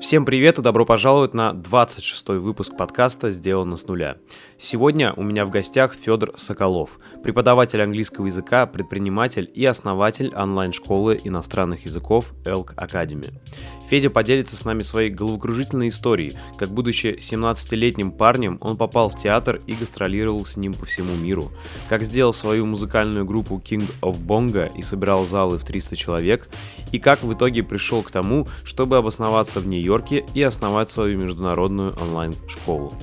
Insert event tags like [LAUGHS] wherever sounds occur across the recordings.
Всем привет и добро пожаловать на 26-й выпуск подкаста «Сделано с нуля». Сегодня у меня в гостях Федор Соколов, преподаватель английского языка, предприниматель и основатель онлайн-школы иностранных языков Elk Academy. Федя поделится с нами своей головокружительной историей, как будучи 17-летним парнем он попал в театр и гастролировал с ним по всему миру, как сделал свою музыкальную группу King of Bongo и собирал залы в 300 человек, и как в итоге пришел к тому, чтобы обосноваться в Нью-Йорке и основать свою международную онлайн-школу.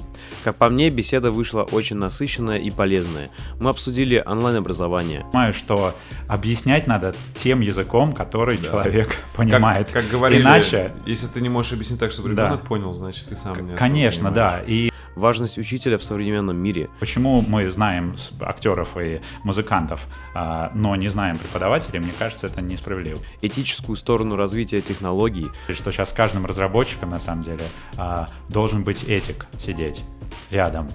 Как по мне, беседа вышла очень насыщенная и полезная. Мы обсудили онлайн-образование. Понимаю, что объяснять надо тем языком, который да. человек понимает. Как, как говорили, Иначе... если ты не можешь объяснить так, чтобы ребенок да. понял, значит ты сам не Конечно, да. И важность учителя в современном мире. Почему мы знаем актеров и музыкантов, а, но не знаем преподавателей, мне кажется, это несправедливо. Этическую сторону развития технологий. Что сейчас с каждым разработчиком, на самом деле, а, должен быть этик сидеть рядом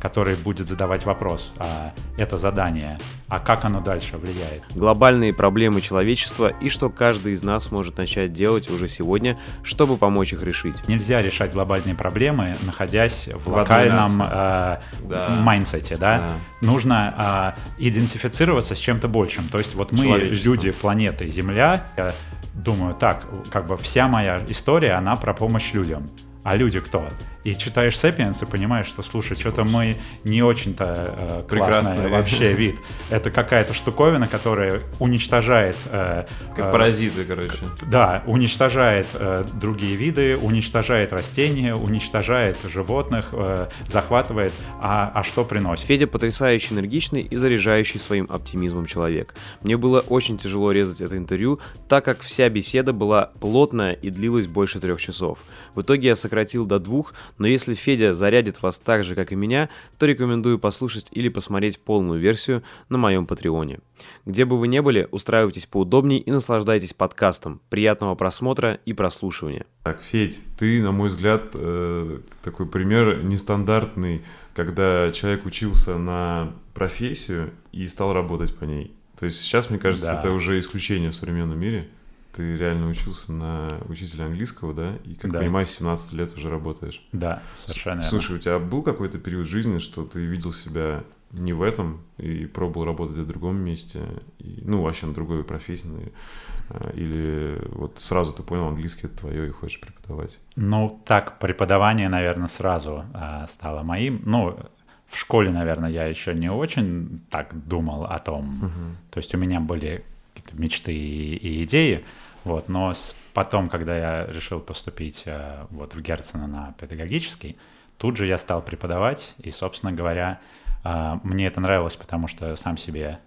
который будет задавать вопрос, а это задание, а как оно дальше влияет. Глобальные проблемы человечества и что каждый из нас может начать делать уже сегодня, чтобы помочь их решить. Нельзя решать глобальные проблемы, находясь в, в локальном э, да. да? да. Нужно э, идентифицироваться с чем-то большим. То есть вот мы, люди планеты Земля, я думаю, так, как бы вся моя история, она про помощь людям. А люди кто? И читаешь «Сапиенс» и понимаешь, что, слушай, что-то мы не очень-то э, классный вообще вид. Это какая-то штуковина, которая уничтожает... Э, как э, паразиты, короче. Да, уничтожает э, другие виды, уничтожает растения, уничтожает животных, э, захватывает. А, а что приносит? Федя потрясающе энергичный и заряжающий своим оптимизмом человек. Мне было очень тяжело резать это интервью, так как вся беседа была плотная и длилась больше трех часов. В итоге я сократил до двух, но если Федя зарядит вас так же, как и меня, то рекомендую послушать или посмотреть полную версию на моем Патреоне. Где бы вы ни были, устраивайтесь поудобнее и наслаждайтесь подкастом. Приятного просмотра и прослушивания. Так, Федь, ты, на мой взгляд, э, такой пример нестандартный, когда человек учился на профессию и стал работать по ней. То есть сейчас, мне кажется, да. это уже исключение в современном мире ты реально учился на учителя английского, да? И, как да. понимаю, 17 лет уже работаешь. Да, совершенно Слушай, верно. у тебя был какой-то период жизни, что ты видел себя не в этом и пробовал работать в другом месте, и, ну, вообще на другой профессии, а, или вот сразу ты понял, английский это твое и хочешь преподавать? Ну, так, преподавание, наверное, сразу а, стало моим. Ну, в школе, наверное, я еще не очень так думал о том. Угу. То есть у меня были какие-то мечты и, и идеи, вот, но с, потом, когда я решил поступить э, вот в Герцена на педагогический, тут же я стал преподавать, и, собственно говоря, э, мне это нравилось, потому что сам себе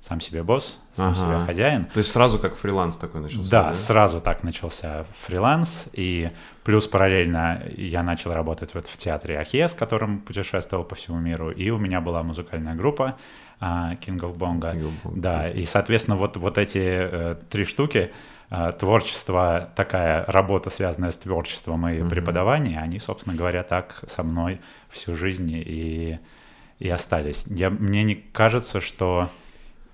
сам себе босс, сам ага. себе хозяин. То есть сразу как фриланс такой начался? Да, да, сразу так начался фриланс, и плюс параллельно я начал работать вот в театре Ахе, с которым путешествовал по всему миру, и у меня была музыкальная группа King of Bongo. King of Bongo. Да, и, соответственно, вот, вот эти э, три штуки, Э, творчество, такая работа, связанная с творчеством и mm-hmm. преподаванием, они, собственно говоря, так со мной всю жизнь и, и остались. Я, мне не кажется, что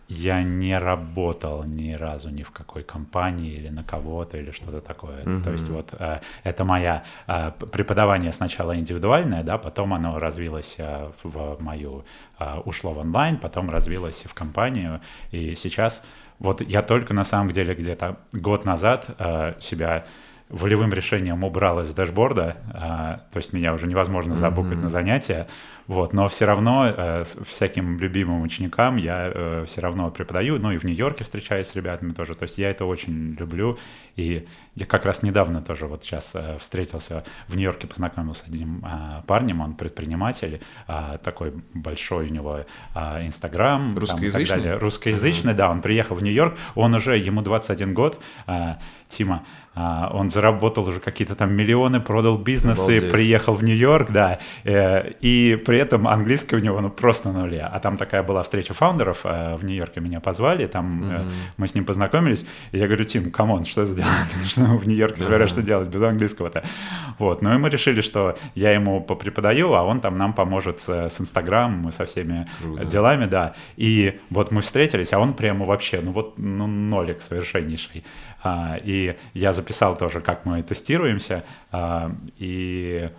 я не работал ни разу ни в какой компании или на кого-то или что-то такое. Mm-hmm. То есть вот э, это моя э, преподавание сначала индивидуальное, да, потом оно развилось э, в мою, э, ушло в онлайн, потом развилось в компанию, и сейчас вот я только на самом деле где-то год назад э, себя волевым решением убрал из дашборда, э, то есть меня уже невозможно забукать mm-hmm. на занятия, вот, но все равно э, всяким любимым ученикам я э, все равно преподаю, ну и в Нью-Йорке встречаюсь с ребятами тоже, то есть я это очень люблю, и я как раз недавно тоже вот сейчас э, встретился в Нью-Йорке, познакомился с одним э, парнем, он предприниматель, э, такой большой у него Инстаграм, э, русскоязычный, русскоязычный, uh-huh. да, он приехал в Нью-Йорк, он уже ему 21 год, э, Тима, он заработал уже какие-то там миллионы, продал бизнесы, Обалдеть. приехал в Нью-Йорк, да, э, и при этом английский у него ну просто на нуле. А там такая была встреча фаундеров э, в Нью-Йорке, меня позвали, там mm-hmm. э, мы с ним познакомились, и я говорю, Тим, come on, что сделать? Что [LAUGHS] в Нью-Йорке собираешься делать без английского-то? Вот, ну и мы решили, что я ему попреподаю, а он там нам поможет с, Инстаграмом и со всеми Круто. делами, да. И вот мы встретились, а он прямо вообще, ну вот, ну нолик совершеннейший. А, и я записал тоже как мы тестируемся. А, и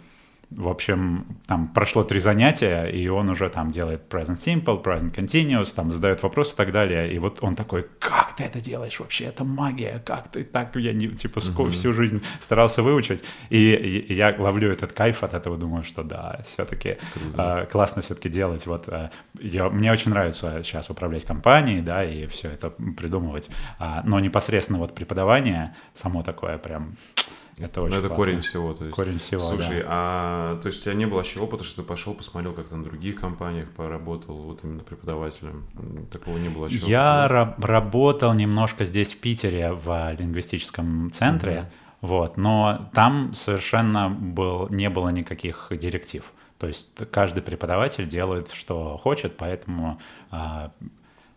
в общем, там прошло три занятия, и он уже там делает present simple, present continuous, там задает вопросы и так далее. И вот он такой, как ты это делаешь вообще? Это магия, как ты так? Я не, типа, uh-huh. всю жизнь старался выучить. И, и, я ловлю этот кайф от этого, думаю, что да, все-таки э, классно все-таки делать. Вот э, я, мне очень нравится сейчас управлять компанией, да, и все это придумывать. А, но непосредственно вот преподавание само такое прям это очень Ну, это классно. корень всего. То есть. Корень всего, Слушай, да. а то есть у тебя не было еще опыта, что ты пошел, посмотрел, как там в других компаниях поработал, вот именно преподавателем? Такого не было еще? Я опыта, ра- работал немножко здесь, в Питере, в лингвистическом центре, вот, но там совершенно был, не было никаких директив. То есть каждый преподаватель делает, что хочет, поэтому а,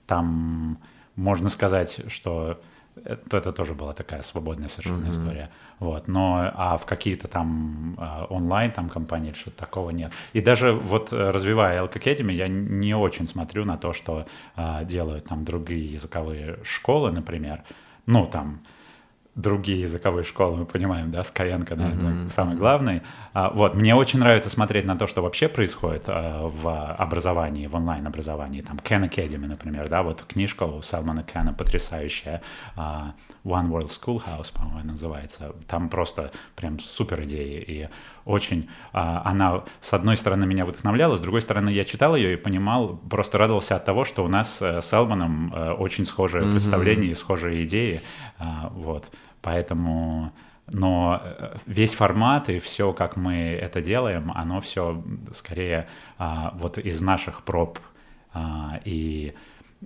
там можно сказать, что это, это тоже была такая свободная совершенно Мгм. история. Вот, но а в какие-то там а, онлайн там компании что-то такого нет. И даже вот э, развивая Elk Academy, я не очень смотрю на то, что а, делают там другие языковые школы, например. Ну, там другие языковые школы, мы понимаем, да, Skyeng, наверное, Мгм. самый главный. А, вот, мне очень нравится смотреть на то, что вообще происходит а, в образовании, в онлайн-образовании. Там Khan Academy, например, да, вот книжка у Салмана Кана потрясающая. а, One World Schoolhouse, по-моему, называется. Там просто прям супер идеи. И очень а, она, с одной стороны, меня вдохновляла, с другой стороны, я читал ее и понимал, просто радовался от того, что у нас э, с Элманом э, очень схожие Мгм. представления и схожие идеи. А, Вот. Поэтому но э, весь формат и все, как мы это делаем, оно все скорее а, вот из наших проб а, и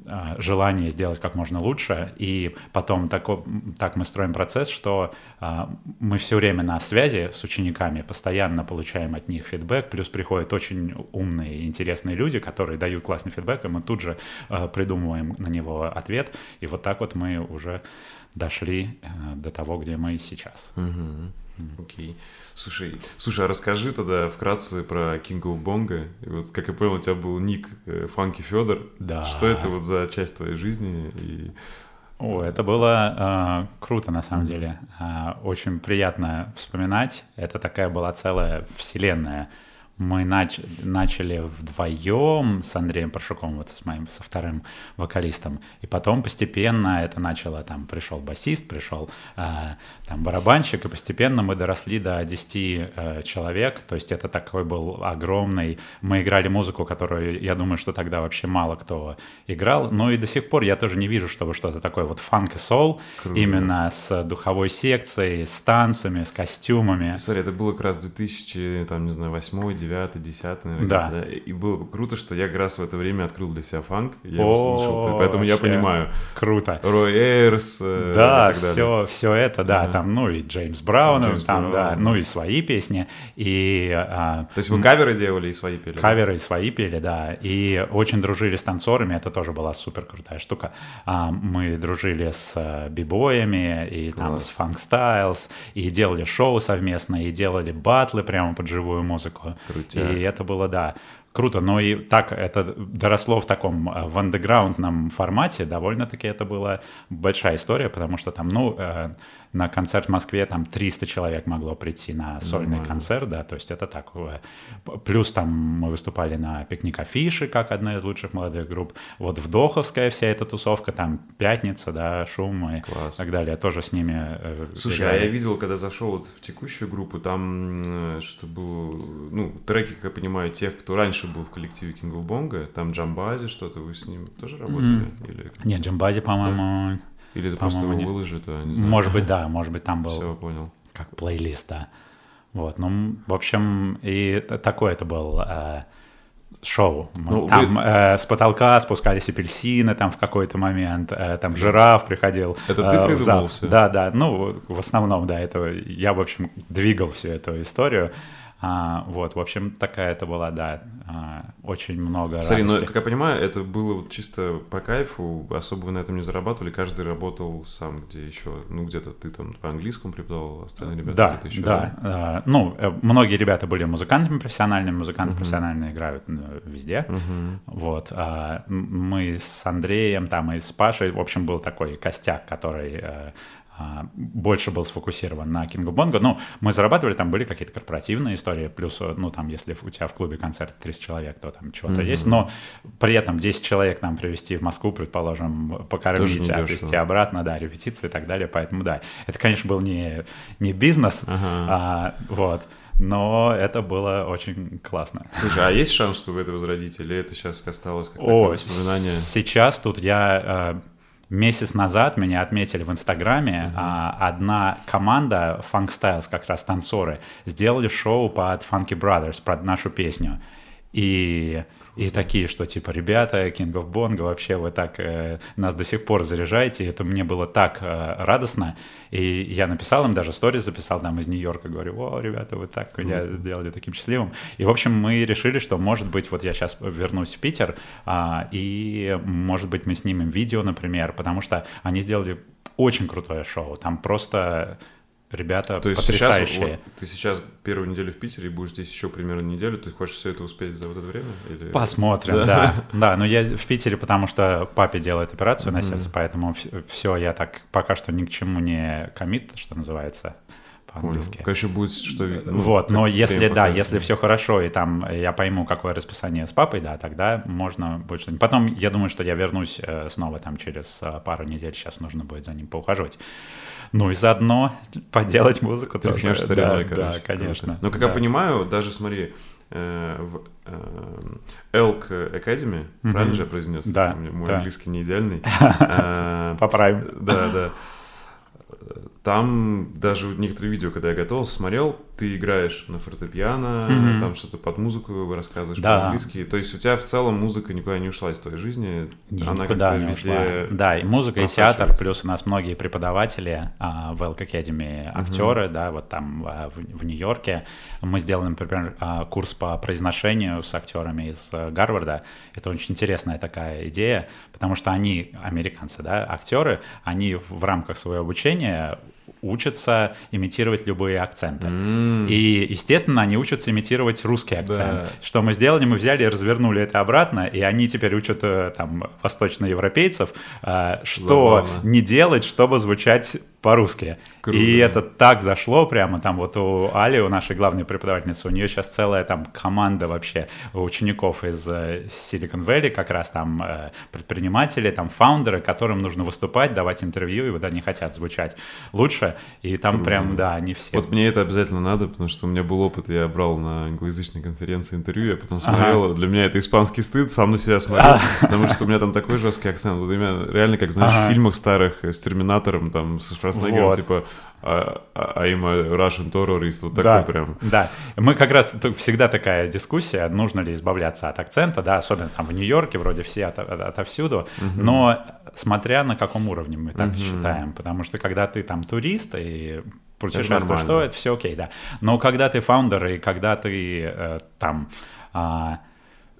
а, желание сделать как можно лучше, и потом тако- так мы строим процесс, что а, мы все время на связи с учениками, постоянно получаем от них фидбэк, плюс приходят очень умные интересные люди, которые дают классный фидбэк, и мы тут же а, придумываем на него ответ, и вот так вот мы уже дошли э, до того, где мы сейчас. Мгм. Окей. Слушай, слушай, а расскажи тогда вкратце про Bongo. И Вот, как я понял, у тебя был ник э, Фанки Федор. Да. Что это вот за часть твоей жизни? И... О, это было э, круто на самом деле. Э, очень приятно вспоминать. Это такая была целая вселенная. Мы нач- начали вдвоем с Андреем Паршуком, вот с моим, со вторым вокалистом. И потом постепенно это начало, там пришел басист, пришел э, там барабанщик, и постепенно мы доросли до 10 э, человек. То есть это такой был огромный... Мы играли музыку, которую, я думаю, что тогда вообще мало кто играл. Но и до сих пор я тоже не вижу, чтобы что-то такое вот фанк и сол, Круто. именно с духовой секцией, с танцами, с костюмами. Смотри, это было как раз 2000, там, не знаю, 8, 9, 10, наверное. Да. год, И было бы круто, что я как раз в это время открыл для себя фанк. Я его слушал, поэтому я понимаю. Круто. Рой Эйрс э, Да, и все, все это, да, там, ну и Джеймс Браун, там, да, ну да. и свои песни, и а, То есть вы каверы делали и свои пели? да? Каверы свои пели, да, и очень дружили с танцорами, это тоже была супер крутая штука. А, Мы дружили с э, бибоями и там с фанк стайлс, и делали шоу совместно, и делали батлы прямо под живую музыку. Крутяк. И это было, да, круто. Но и так это доросло в таком э, в андеграундном формате, довольно-таки это была большая история, потому что там, ну, э, на концерт в Москве там 300 человек могло прийти на сольный Нормально. концерт, да, то есть это такое. Плюс там мы выступали на пикник Афиши, как одна из лучших молодых групп. Вот Вдоховская вся эта тусовка, там Пятница, да, Шум и Класс. так далее, тоже с ними э, Слушай, а играли. я видел, когда зашел вот в текущую группу, там э, что было, ну, треки, как я понимаю, тех, кто раньше был в коллективе of Bongo, там Джамбази, что-то, вы с ним тоже работали? Или, Нет, Джамбази, по-моему, или это просто его не- выложит, а не знаю. может быть, да, может быть, там был Все, понял. как плейлист, да. Вот, ну, в общем, и такое это был э, шоу. Ну, там вы- э, с потолка спускались апельсины там в какой-то момент, э, там жираф приходил. Это ты э, в придумал зал. всё? Да, да, ну, в основном, да, это я, в общем, двигал всю эту историю. А, вот, в общем, такая это была, да, а, очень много Смотри, ну, радости. как я понимаю, это было вот чисто по кайфу, особо вы на этом не зарабатывали, каждый работал сам, где еще, ну, где-то ты там по английскому преподавал, остальные ребята Да, где-то еще. да. э, ну, э, многие ребята были музыкантами профессиональными, музыканты профессионально играют э, везде. Мгм. Вот. а, мы с Андреем там и с Пашей, в общем, был такой костяк, который э, а, больше был сфокусирован на of Bongo. Ну, мы зарабатывали, там были какие-то корпоративные истории, плюс, ну, там, если у тебя в клубе концерт 30 человек, то там чего-то mm-hmm. есть, но при этом 10 человек нам привезти в Москву, предположим, покормить, отвезти обратно, да, репетиции и так далее, поэтому, да, это, конечно, был не, не бизнес, ага. а, вот, но это было очень классно. Слушай, а есть шанс, что вы это возродите, или это сейчас осталось как О, воспоминание? Сейчас тут я Месяц назад меня отметили в Инстаграме. Uh-huh. А, одна команда Funk Styles, как раз танцоры, сделали шоу под Funky Brothers, про нашу песню. И и такие, что типа, ребята, King of Bongo, вообще вы так э, нас до сих пор заряжаете, это мне было так э, радостно, и я написал им, даже сторис записал там из Нью-Йорка, говорю, о, ребята, вы так меня mm-hmm. сделали таким счастливым, и, в общем, мы решили, что, может быть, вот я сейчас вернусь в Питер, а, и, может быть, мы снимем видео, например, потому что они сделали очень крутое шоу, там просто Ребята То есть потрясающие. Сейчас, вот, ты сейчас первую неделю в Питере и будешь здесь еще примерно неделю. Ты хочешь все это успеть за вот это время? Или... Посмотрим, да. да. [LAUGHS] Да, но я в Питере, потому что папе делает операцию mm-hmm. на сердце, поэтому все, я так пока что ни к чему не комит, что называется по-английски. Конечно, будет что... Ну, вот, но если, да, если все хорошо, и там я пойму, какое расписание с папой, да, тогда можно будет что-нибудь. Потом, я думаю, что я вернусь э, снова там через э, пару недель, сейчас нужно будет за ним поухаживать. Ну и заодно поделать музыку Ты тоже. Стариной, да, да, конечно. Но, как да. я понимаю, даже, смотри, э, в Elk Academy, mm-hmm. правильно же я произнес? Да. Мой да. английский не идеальный. [LAUGHS] Поправим. Да, да. Там даже некоторые видео, когда я готовился, смотрел, ты играешь на фортепиано, mm-hmm. там что-то под музыку рассказываешь да. по-английски. То есть у тебя в целом музыка никуда не ушла из твоей жизни. Не, Она никуда не везде ушла. Да, и музыка, и театр, плюс у нас многие преподаватели а, в Elk Academy, актеры, mm-hmm. да, вот там а, в, в Нью-Йорке. Мы сделали, например, а, курс по произношению с актерами из а, Гарварда. Это очень интересная такая идея, потому что они, американцы, да, актеры, они в рамках своего обучения учатся имитировать любые акценты. Mm. И, естественно, они учатся имитировать русский акцент. Да. Что мы сделали? Мы взяли и развернули это обратно, и они теперь учат э, там восточноевропейцев, э, что Забавно. не делать, чтобы звучать по-русски. Круто. И это так зашло прямо, там вот у Али, у нашей главной преподавательницы, у нее сейчас целая там команда вообще учеников из э, Silicon Valley, как раз там э, предприниматели, там фаундеры, которым нужно выступать, давать интервью, и вот они хотят звучать лучше, и там Круто. прям, да, они все. Вот мне это обязательно надо, потому что у меня был опыт, я брал на англоязычной конференции интервью, я потом смотрел, ага. для меня это испанский стыд, сам на себя смотрел, а. потому что у меня там такой жесткий акцент, вот именно реально, как знаешь, ага. в фильмах старых с Терминатором, там, с Шварценеггером, вот. типа а, а I'm a Russian terrorist, вот да, такой прям. Да, мы как раз, всегда такая дискуссия, нужно ли избавляться от акцента, да, особенно там в Нью-Йорке, вроде все от, от, отовсюду, угу. но смотря на каком уровне мы так угу. считаем, потому что когда ты там турист и путешествуешь, что это все окей, да, но когда ты фаундер и когда ты э, там... Э,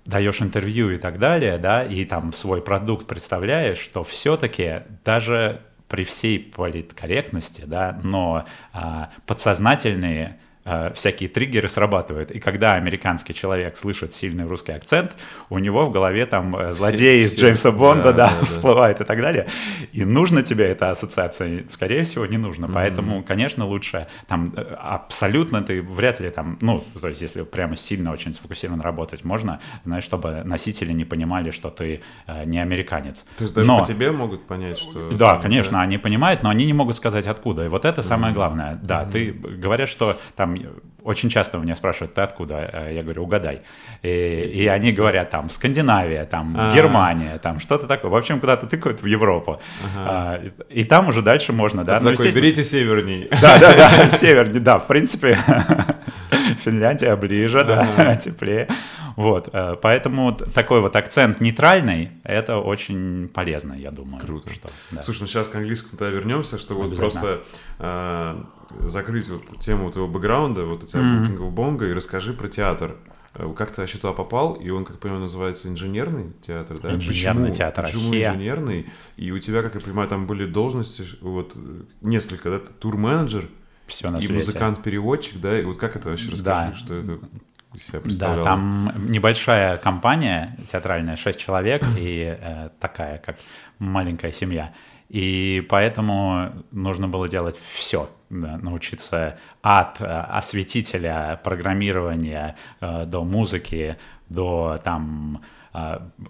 даешь интервью и так далее, да, и там свой продукт представляешь, что все-таки даже при всей политкорректности, да, но а, подсознательные Э, всякие триггеры срабатывают. И когда американский человек слышит сильный русский акцент, у него в голове там э, злодей из Джеймса Бонда, да, да, да, всплывает и так далее. И нужно тебе эта ассоциация? Скорее всего, не нужно. Mm-hmm. Поэтому, конечно, лучше там э, абсолютно ты вряд ли там, ну, то есть если прямо сильно очень сфокусированно работать, можно, знаешь, чтобы носители не понимали, что ты э, не американец. То есть даже но... по тебе могут понять, что... Да, конечно, да? они понимают, но они не могут сказать откуда. И вот это самое mm-hmm. главное. Да, mm-hmm. ты говорят, что там очень часто меня спрашивают, ты откуда? А я говорю, угадай. И, и они говорят, там, Скандинавия, там, А-а-а. Германия, там, что-то такое. В общем, куда-то тыкают в Европу. А, и, и там уже дальше можно, да. Ну, такой, берите северней. Да, да, да, [LAUGHS] северней, да, в принципе, [LAUGHS] [LAUGHS] Финляндия ближе, да, [LAUGHS] теплее. Вот, э, поэтому такой вот акцент нейтральный, это очень полезно, я думаю. Круто. Что, да. Слушай, ну сейчас к английскому тогда вернемся, чтобы вот просто э, закрыть вот тему твоего бэкграунда, вот у тебя mm-hmm. Of Bongo, и расскажи про театр. Э, как ты вообще туда попал, и он, как я понимаю, называется инженерный театр, да? Инженерный почему, театр. Почему Ахия. инженерный? И у тебя, как я понимаю, там были должности, вот несколько, да? Тур-менеджер, все на и музыкант-переводчик, да? И вот как это вообще расскажи, да. что это себя Да, там небольшая компания театральная, 6 человек, и э, такая, как маленькая семья. И поэтому нужно было делать все, да, научиться от э, осветителя, программирования э, до музыки, до там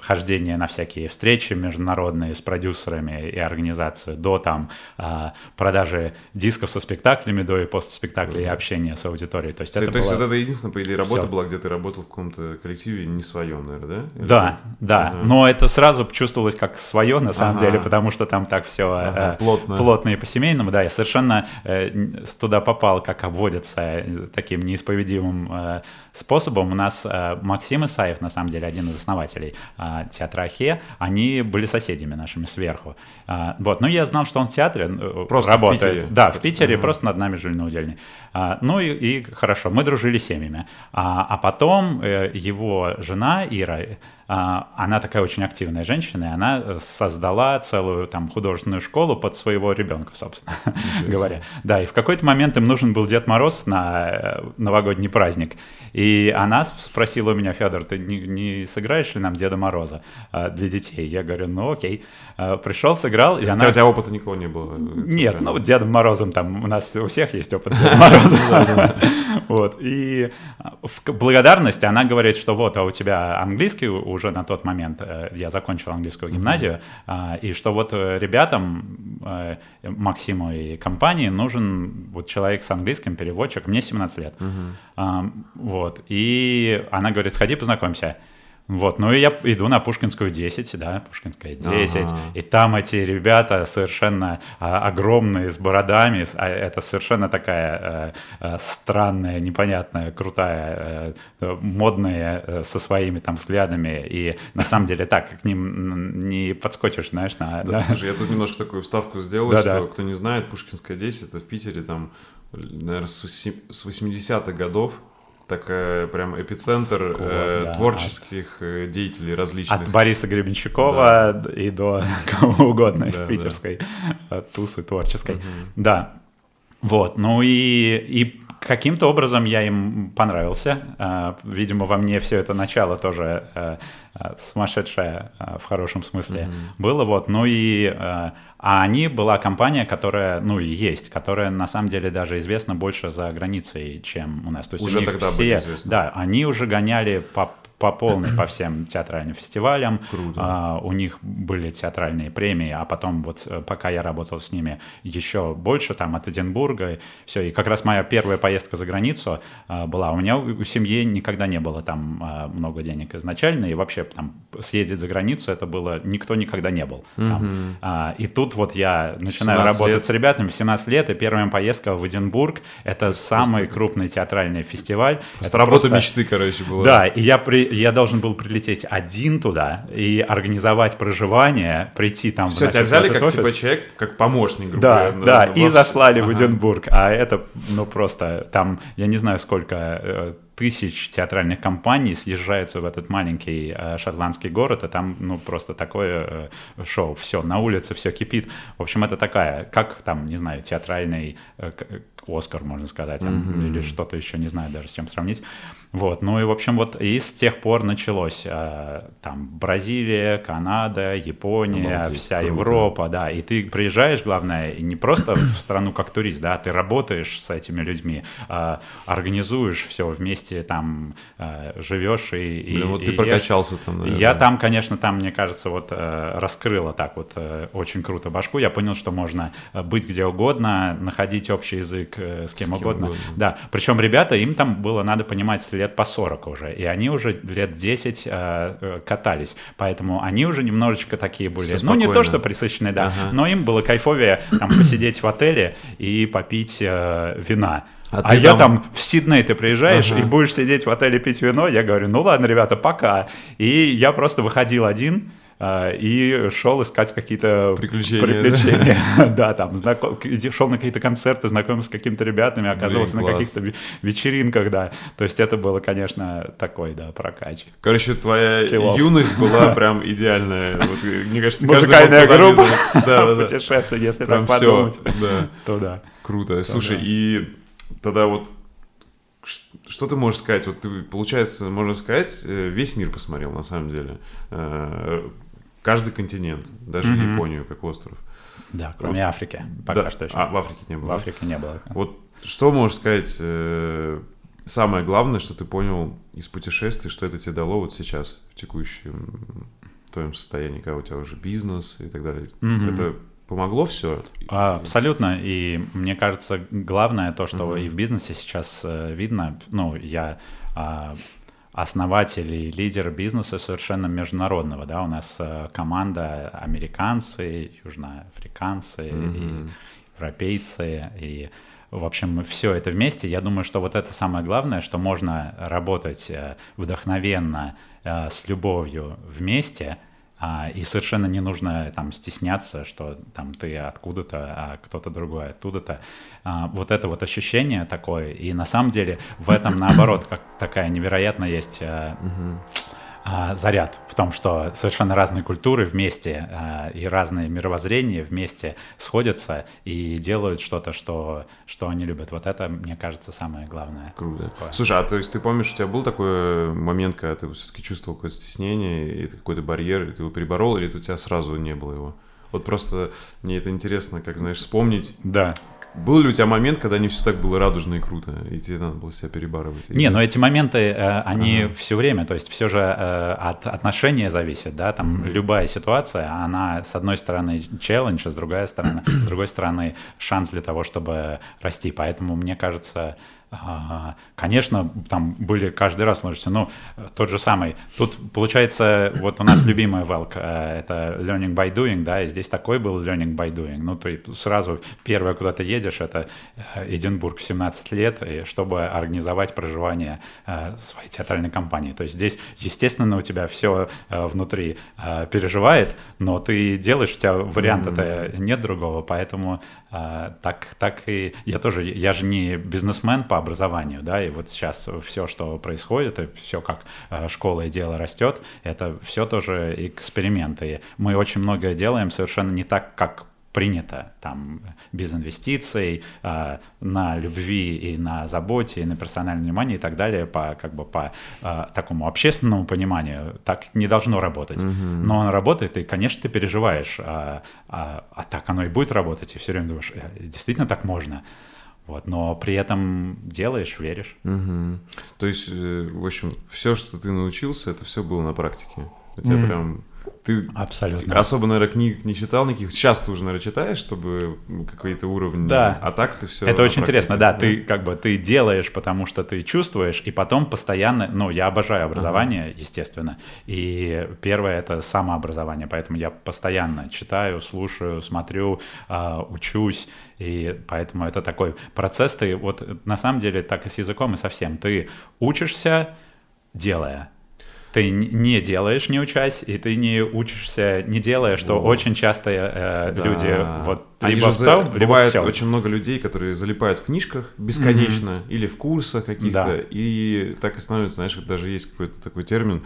хождение на всякие встречи международные с продюсерами и организацией, до там а, продажи дисков со спектаклями, до и после спектакля и общения с аудиторией. То есть, то, это, то есть было... вот это единственная, по идее, работа Все. была, где ты работал в каком-то коллективе не своем, наверное, да? Или да, да. Ага. Но это сразу чувствовалось как свое, на самом ага. деле, потому что там так все ага, э, плотно. плотно и по-семейному. Да, я совершенно э, туда попал, как обводится, э, таким неисповедимым э, способом. У нас э, Максим Исаев, на самом деле, один из основателей э, театра Ахе, они были соседями нашими сверху. Э, вот, но я знал, что он в театре э, просто работает. В Питере. Да, в Питере, uh-huh. просто над нами жили на удельной. А, ну и, и хорошо, мы дружили семьями. А, а потом э, его жена Ира, а, она такая очень активная женщина, и она создала целую там художественную школу под своего ребенка, собственно [LAUGHS] говоря. Да, и в какой-то момент им нужен был Дед Мороз на э, новогодний праздник. И она спросила у меня, Федор, ты не, не сыграешь ли нам Деда Мороза для детей? Я говорю, ну окей. Пришел, сыграл. И она... У тебя опыта никого не было? Нет, ну вот Дедом Морозом там у нас у всех есть опыт [LAUGHS] Деда Мороза. [LAUGHS] Вот. И в благодарность она говорит, что вот, а у тебя английский уже на тот момент, э, я закончил английскую гимназию, а, и что вот э, ребятам, э, Максиму и компании нужен вот человек с английским, переводчик, мне 17 лет. А, вот. И она говорит, сходи познакомься. Вот, ну и я иду на Пушкинскую 10, да, Пушкинская 10, ага. и там эти ребята совершенно а, огромные, с бородами, а это совершенно такая а, странная, непонятная, крутая, а, модная, а, со своими там взглядами, и на самом деле так, к ним не подскочишь, знаешь, на... Да, да. Слушай, я тут немножко такую вставку сделал, да, что, да. кто не знает, Пушкинская 10, это в Питере там, наверное, с 80-х годов, такая прям эпицентр Скоро, э, да. творческих э, деятелей различных. От Бориса Гребенщикова да. и до [LAUGHS] кого угодно из да, питерской да. тусы творческой. Угу. Да. Вот, ну и, и каким-то образом я им понравился. А, видимо, во мне все это начало тоже э, э, сумасшедшее э, в хорошем смысле mm-hmm. было. Вот. Ну и а они была компания, которая, ну и есть, которая на самом деле даже известна больше за границей, чем у нас. То есть уже тогда все, были известны. Да, они уже гоняли по по полной по всем театральным фестивалям. Круто. А, у них были театральные премии, а потом вот э, пока я работал с ними еще больше, там от Эдинбурга, все. И как раз моя первая поездка за границу а, была. У меня у, семьи никогда не было там а, много денег изначально, и вообще там съездить за границу это было никто никогда не был. Там. А, и тут вот я начинаю работать лет. с ребятами в 17 лет, и первая поездка в Эдинбург это самый просто... крупный театральный фестиваль. Просто это работа просто... мечты, короче, была. Да, и я при я должен был прилететь один туда и организовать проживание, прийти там. Все, тебя взяли как офис. типа человек, как помощник, грубо Да, говоря, да, и заслали ага. в Эдинбург. А это, ну просто там, я не знаю сколько э, тысяч театральных компаний съезжаются в этот маленький э, шотландский город, а там, ну, просто такое э, шоу, все, на улице все кипит. В общем, это такая, как там, не знаю, театральный э, Оскар, можно сказать, mm-hmm. или что-то еще, не знаю даже с чем сравнить. Вот, ну и, в общем, вот и с тех пор началось э, там Бразилия, Канада, Япония, Обалдеть, вся круто. Европа, да, и ты приезжаешь, главное, не просто в страну как турист, да, ты работаешь с этими людьми, э, организуешь все вместе там э, живешь и... Блин, и, вот и ты прокачался там, наверное. Я там, конечно, там, мне кажется, вот э, раскрыла так вот э, очень круто башку. Я понял, что можно э, быть где угодно, находить общий язык э, с кем, с кем угодно. угодно. Да, причем ребята, им там было надо понимать лет по 40 уже, и они уже лет 10 э, э, катались, поэтому они уже немножечко такие были, ну не то, что присыщенные, да, ага. но им было кайфовее там посидеть в отеле и попить э, вина. А, а я там... в Сидней ты приезжаешь ага. и будешь сидеть в отеле пить вино, я говорю, ну ладно, ребята, пока. И я просто выходил один, и шел искать какие-то приключения. приключения. Да, [LAUGHS] да там знаком... шел на какие-то концерты, знакомился с какими-то ребятами, оказывался Блин, на каких-то вечеринках, да. То есть это было, конечно, такой, да, прокач. Короче, твоя Скиллов. юность была [LAUGHS] прям идеальная. Вот, мне кажется, Музыкальная группа, да, да, [LAUGHS] путешествие, если прям так подумать, да. то да. Круто. Слушай, и тогда вот что ты можешь сказать? Вот ты, получается, можно сказать, э, весь мир посмотрел на самом деле. Э, каждый континент, даже mm-hmm. Японию как остров. Да, кроме вот, Африки. Пока да, что еще. А, в Африке не было. В Африке не было. Вот что можешь сказать, э, самое главное, что ты понял из путешествий, что это тебе дало вот сейчас, в текущем твоем состоянии, когда у тебя уже бизнес и так далее? Mm-hmm. Это помогло все? А, абсолютно. И мне кажется, главное то, что mm-hmm. и в бизнесе сейчас э, видно, ну, я а, основатель и лидер бизнеса совершенно международного, да, у нас э, команда американцы, южноафриканцы, mm-hmm. и европейцы, и в общем, все это вместе. Я думаю, что вот это самое главное, что можно работать э, вдохновенно, э, с любовью вместе, а, и совершенно не нужно там стесняться, что там ты откуда-то, а кто-то другой оттуда-то. А, вот это вот ощущение такое. И на самом деле в этом наоборот как такая невероятно есть а, заряд в том, что совершенно разные культуры вместе а, и разные мировоззрения вместе сходятся и делают что-то, что, что они любят. Вот это, мне кажется, самое главное. Круто. Такое. Слушай, а то есть ты помнишь, у тебя был такой момент, когда ты все-таки чувствовал какое-то стеснение, и какой-то барьер, и ты его переборол, или у тебя сразу не было его? Вот просто мне это интересно, как, знаешь, вспомнить. Да. Был ли у тебя момент, когда не все так было радужно и круто, и тебе надо было себя перебарывать? Не, но эти моменты, э, они ага. все время, то есть все же э, от отношения зависит, да, там mm-hmm. любая ситуация, она с одной стороны челлендж, а с другой стороны, с другой стороны шанс для того, чтобы расти, поэтому мне кажется, Конечно, там были каждый раз сложности, но тот же самый. Тут получается, вот у нас [COUGHS] любимая валка, э, это learning by doing, да, и здесь такой был learning by doing. Ну, ты сразу первое, куда ты едешь, это э, Эдинбург 17 лет, и чтобы организовать проживание э, своей театральной компании. То есть здесь, естественно, у тебя все внутри переживает, но ты делаешь, у тебя варианта-то mm-hmm. нет другого, поэтому так, так и я тоже, я же не бизнесмен по образованию, да, и вот сейчас все, что происходит, и все, как э, школа и дело растет, это все тоже эксперименты. Мы очень многое делаем совершенно не так, как принято там без инвестиций, э, на любви и на заботе, и на персональном внимании и так далее, по как бы по э, такому общественному пониманию, так не должно работать. Mm-hmm. Но оно работает, и, конечно, ты переживаешь, а, а, а так оно и будет работать, и все время думаешь, «Э, действительно так можно. Вот, но при этом делаешь, веришь. Угу. То есть, э, в общем, все, что ты научился, это все было на практике. У тебя mm. прям ты Абсолютно. особо, наверное, книг не читал никаких. Сейчас ты уже, наверное, читаешь, чтобы какой-то уровень. Да. А так ты все. Это очень интересно, да, да. Ты как бы ты делаешь, потому что ты чувствуешь, и потом постоянно. Ну, я обожаю образование, ага. естественно. И первое это самообразование, поэтому я постоянно читаю, слушаю, смотрю, э, учусь. И поэтому это такой процесс. Ты вот на самом деле так и с языком, и совсем. Ты учишься, делая ты не делаешь, не учась, и ты не учишься, не делая, что вот. очень часто э, да. люди вот Они либо же встал, за... либо Бывает все. очень много людей, которые залипают в книжках бесконечно mm-hmm. или в курсах каких-то, да. и так и становится, знаешь, даже есть какой-то такой термин.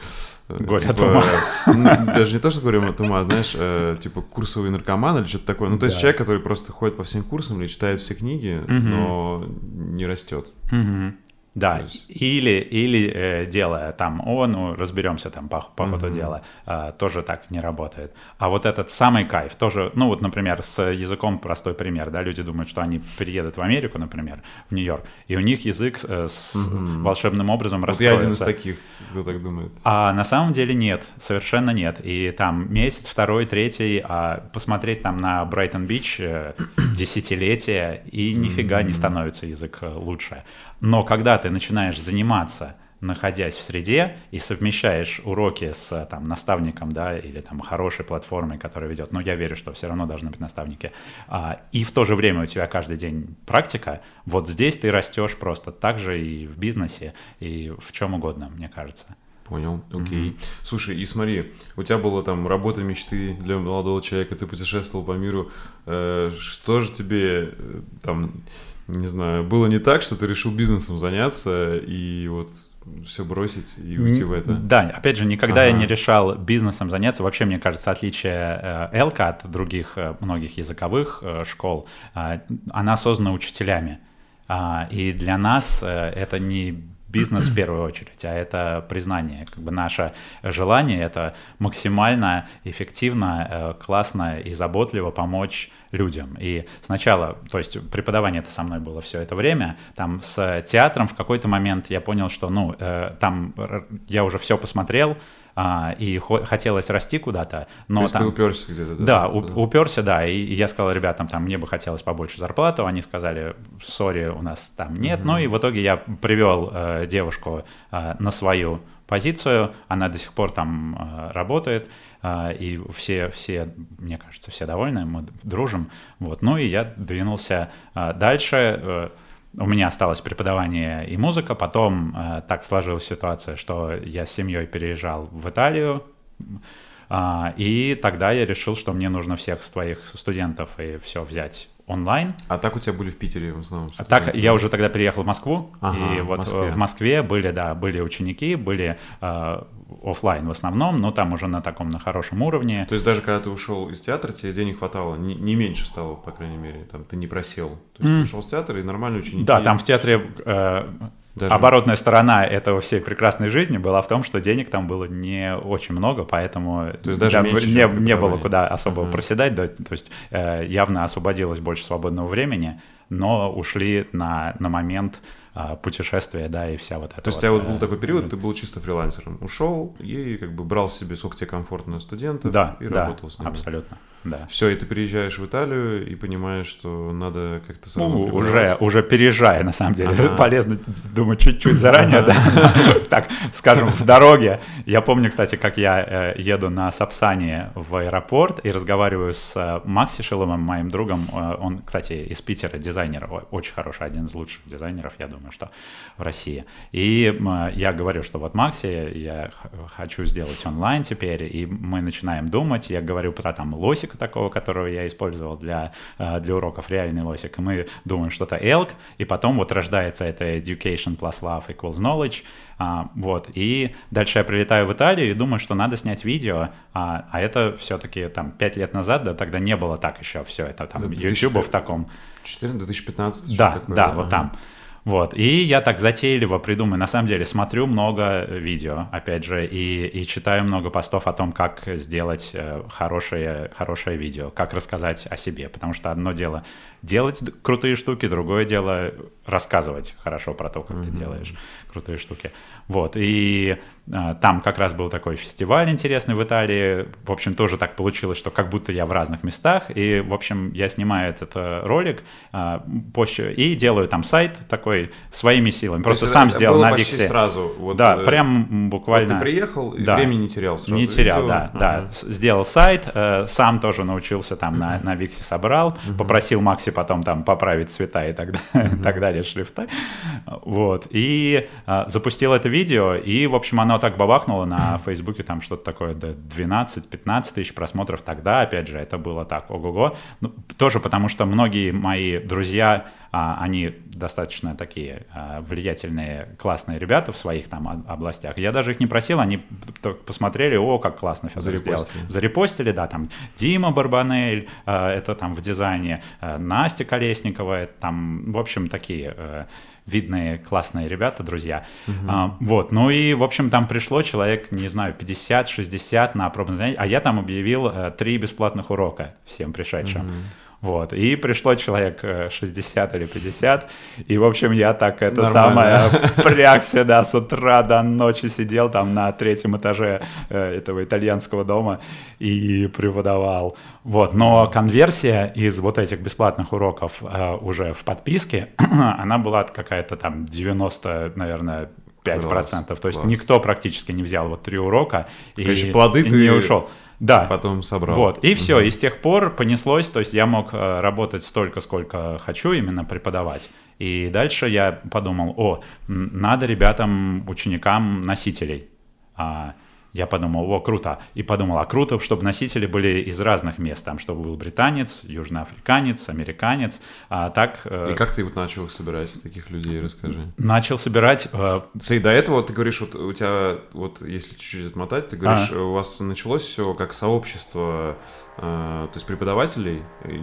Э, горе типа, от ума. Даже не то, что горе от ума, знаешь, э, типа курсовый наркоман или что-то такое. Ну, то да. есть человек, который просто ходит по всем курсам или читает все книги, mm-hmm. но не растет. Mm-hmm. Да, есть... или, или э, делая там, о, ну, разберемся там по, по ходу mm-hmm. дела, э, тоже так не работает. А вот этот самый кайф тоже, ну вот, например, с языком простой пример, да, люди думают, что они переедут в Америку, например, в Нью-Йорк, и у них язык э, с mm-hmm. волшебным образом вот раскроется. я один из таких, кто так думает. А на самом деле нет, совершенно нет. И там месяц, второй, третий, а посмотреть там на Брайтон-Бич э, десятилетия, и нифига mm-hmm. не становится язык э, лучше. Но когда ты начинаешь заниматься, находясь в среде и совмещаешь уроки с там, наставником, да, или там хорошей платформой, которая ведет, но я верю, что все равно должны быть наставники, а, и в то же время у тебя каждый день практика, вот здесь ты растешь просто так же и в бизнесе, и в чем угодно, мне кажется. Понял, окей. Mm-hmm. Слушай, и смотри, у тебя была там работа мечты для молодого человека, ты путешествовал по миру. Э, что же тебе э, там не знаю, было не так, что ты решил бизнесом заняться и вот все бросить и уйти в это? Да, опять же, никогда ага. я не решал бизнесом заняться. Вообще, мне кажется, отличие э, ЛК от других э, многих языковых э, школ, она создана учителями. А, и для нас это не бизнес в первую очередь, а это признание. Как бы наше желание — это максимально эффективно, э, классно и заботливо помочь людям. И сначала, то есть преподавание это со мной было все это время, там с театром в какой-то момент я понял, что, ну, э, там я уже все посмотрел, а, и хотелось расти куда-то. Но То есть там, ты уперся где-то, да? Да, у, уперся, да, и, и я сказал ребятам, там, мне бы хотелось побольше зарплату, они сказали, сори, у нас там нет, mm-hmm. ну и в итоге я привел э, девушку э, на свою позицию, она до сих пор там э, работает, э, и все, все, мне кажется, все довольны, мы дружим, вот, ну и я двинулся э, дальше, э, у меня осталось преподавание и музыка, потом э, так сложилась ситуация, что я с семьей переезжал в Италию, э, и тогда я решил, что мне нужно всех своих студентов и все взять онлайн. А так у тебя были в Питере в основном? А так я уже тогда приехал в Москву, ага, и вот Москве. в Москве были, да, были ученики, были э, офлайн в основном, но там уже на таком, на хорошем уровне. То есть даже когда ты ушел из театра, тебе денег хватало, не, не меньше стало, по крайней мере, там ты не просел. То есть mm. ты ушел с театра и нормальные ученики. Да, там в театре э, даже... Оборотная сторона этого всей прекрасной жизни была в том, что денег там было не очень много, поэтому то есть даже да, меньше, не, не было куда особо uh-huh. проседать, да, то есть э, явно освободилось больше свободного времени, но ушли на, на момент путешествия, да, и вся вот эта То есть вот, у тебя вот был э, такой период, ты был чисто фрилансером, ушел и как бы брал себе, сколько тебе комфортно студентов да, и да, работал с ними. абсолютно да. Все, и ты переезжаешь в Италию и понимаешь, что надо как-то самому ну, уже, уже переезжая, на самом деле. Ага. Полезно думать чуть-чуть заранее, да. [LAUGHS] Так, скажем, в дороге. Я помню, кстати, как я э, еду на Сапсане в аэропорт и разговариваю с э, Макси Шиловым, моим другом. Э, он, кстати, из Питера, дизайнер, очень хороший, один из лучших дизайнеров, я думаю, что в России. И я говорю, что вот Макси, я хочу сделать онлайн теперь, и мы начинаем думать, я говорю про там лосик такого, которого я использовал для, э, для уроков, реальный лосик, и мы думаем что-то elk, и потом вот рождается это education plus love equals knowledge, а, вот, и дальше я прилетаю в Италию и думаю, что надо снять видео, а, а это все-таки там пять лет назад, да, тогда не было так еще все это, там, YouTube в таком... 14, 2015? Да, да, вот там. Вот, и я так затейливо придумаю, на самом деле смотрю много видео, опять же, и, и читаю много постов о том, как сделать э, хорошее, хорошее видео, как рассказать о себе, потому что одно дело делать крутые штуки, другое дело рассказывать хорошо про то, как mm-hmm. ты делаешь крутые штуки. Вот, и э, там как раз был такой фестиваль интересный в Италии, в общем, тоже так получилось, что как будто я в разных местах, и, в общем, я снимаю этот э, ролик э, позже и делаю там сайт такой своими силами, просто сам сделал на Виксе. сразу? Вот, да, э, прям буквально. Вот ты приехал и да. времени не терял сразу? Не терял, видео? да, ага. да. Сделал сайт, э, сам тоже научился там на, на Виксе собрал, uh попросил Макси потом там поправить цвета и так, uh [LAUGHS] так далее, шрифты. Вот, и э, запустил это видео, и, в общем, оно так бабахнуло на [CLEARS THROAT] Фейсбуке, там что-то такое, да, 12-15 тысяч просмотров тогда, опять же, это было так, ого-го. Ну, тоже потому, что многие мои друзья, они достаточно такие а, влиятельные, классные ребята в своих там областях. Я даже их не просил, они посмотрели, о, как классно Федор сделал. Зарепостили, да, там Дима Барбанель, а, это там в дизайне, а, Настя Колесникова, там, в общем, такие а, видные, классные ребята, друзья. Угу. А, вот, ну и, в общем, там пришло человек, не знаю, 50-60 на пробное занятие, а я там объявил э, три бесплатных урока всем пришедшим. Угу. Вот, и пришло человек 60 э, или 50, и, в общем, я так это Нормально. самое [LAUGHS] впрягся, да, с утра до ночи сидел там на третьем этаже э, этого итальянского дома и преподавал. Вот, но конверсия из вот этих бесплатных уроков э, уже в подписке, [CLEARS THROAT] она была какая-то там 90, наверное, 5%. Класс, То есть класс. никто практически не взял вот три урока и, плоды и ты... не ушел. Да. Потом собрал. Вот, и все, и с тех пор понеслось, то есть я мог э, работать столько, сколько хочу, именно преподавать. И дальше я подумал, о, надо ребятам, ученикам носителей. Я подумал, о, круто. И подумал, а круто, чтобы носители были из разных мест, там, чтобы был британец, южноафриканец, американец, а так... Э... И как ты вот начал их собирать, таких людей, расскажи. Начал собирать... Э... Смотри, до этого ты говоришь, вот у тебя, вот если чуть-чуть отмотать, ты говоришь, а. у вас началось все как сообщество то есть преподавателей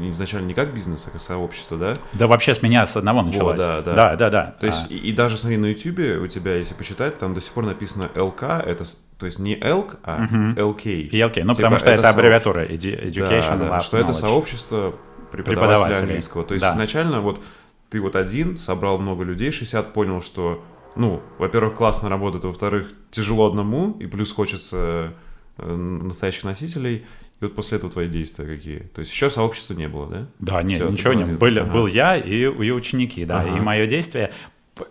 изначально не как бизнес, а как сообщество, да? Да вообще с меня с одного началось. О, да, да. Да, да, да. То есть а. и, и даже, смотри, на YouTube у тебя, если почитать, там до сих пор написано ЛК, это то есть не ELK, а угу. LK. И LK, ну типа потому что это, это аббревиатура Education да, да, Что это сообщество преподавателей, преподавателей английского. То есть да. изначально вот ты вот один, собрал много людей, 60, понял, что, ну, во-первых, классно работает, во-вторых, тяжело одному, и плюс хочется э, настоящих носителей, и вот после этого твои действия какие? То есть еще сообщества не было, да? Да, нет, Все, ничего не было. Был, ага. был я и, и ученики, да. Ага. И мое действие...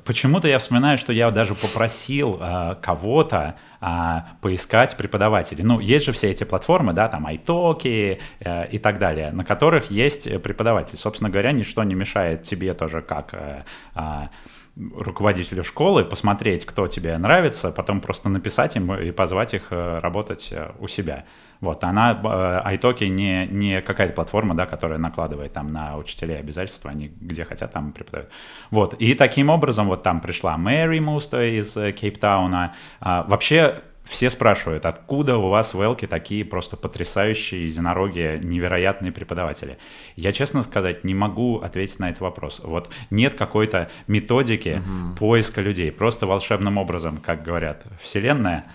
Почему-то я вспоминаю, что я даже попросил а, кого-то а, поискать преподавателей. Ну, есть же все эти платформы, да, там iTalki а, и так далее, на которых есть преподаватели. Собственно говоря, ничто не мешает тебе тоже как а, а, руководителю школы посмотреть, кто тебе нравится, потом просто написать им и позвать их работать у себя. Вот, она, э, iTalki не, не какая-то платформа, да, которая накладывает там на учителей обязательства, они где хотят, там преподают. Вот, и таким образом вот там пришла Мэри Муста из э, Кейптауна. А, вообще все спрашивают, откуда у вас в Элке такие просто потрясающие единороги, невероятные преподаватели. Я, честно сказать, не могу ответить на этот вопрос. Вот нет какой-то методики угу. поиска людей. Просто волшебным образом, как говорят, Вселенная —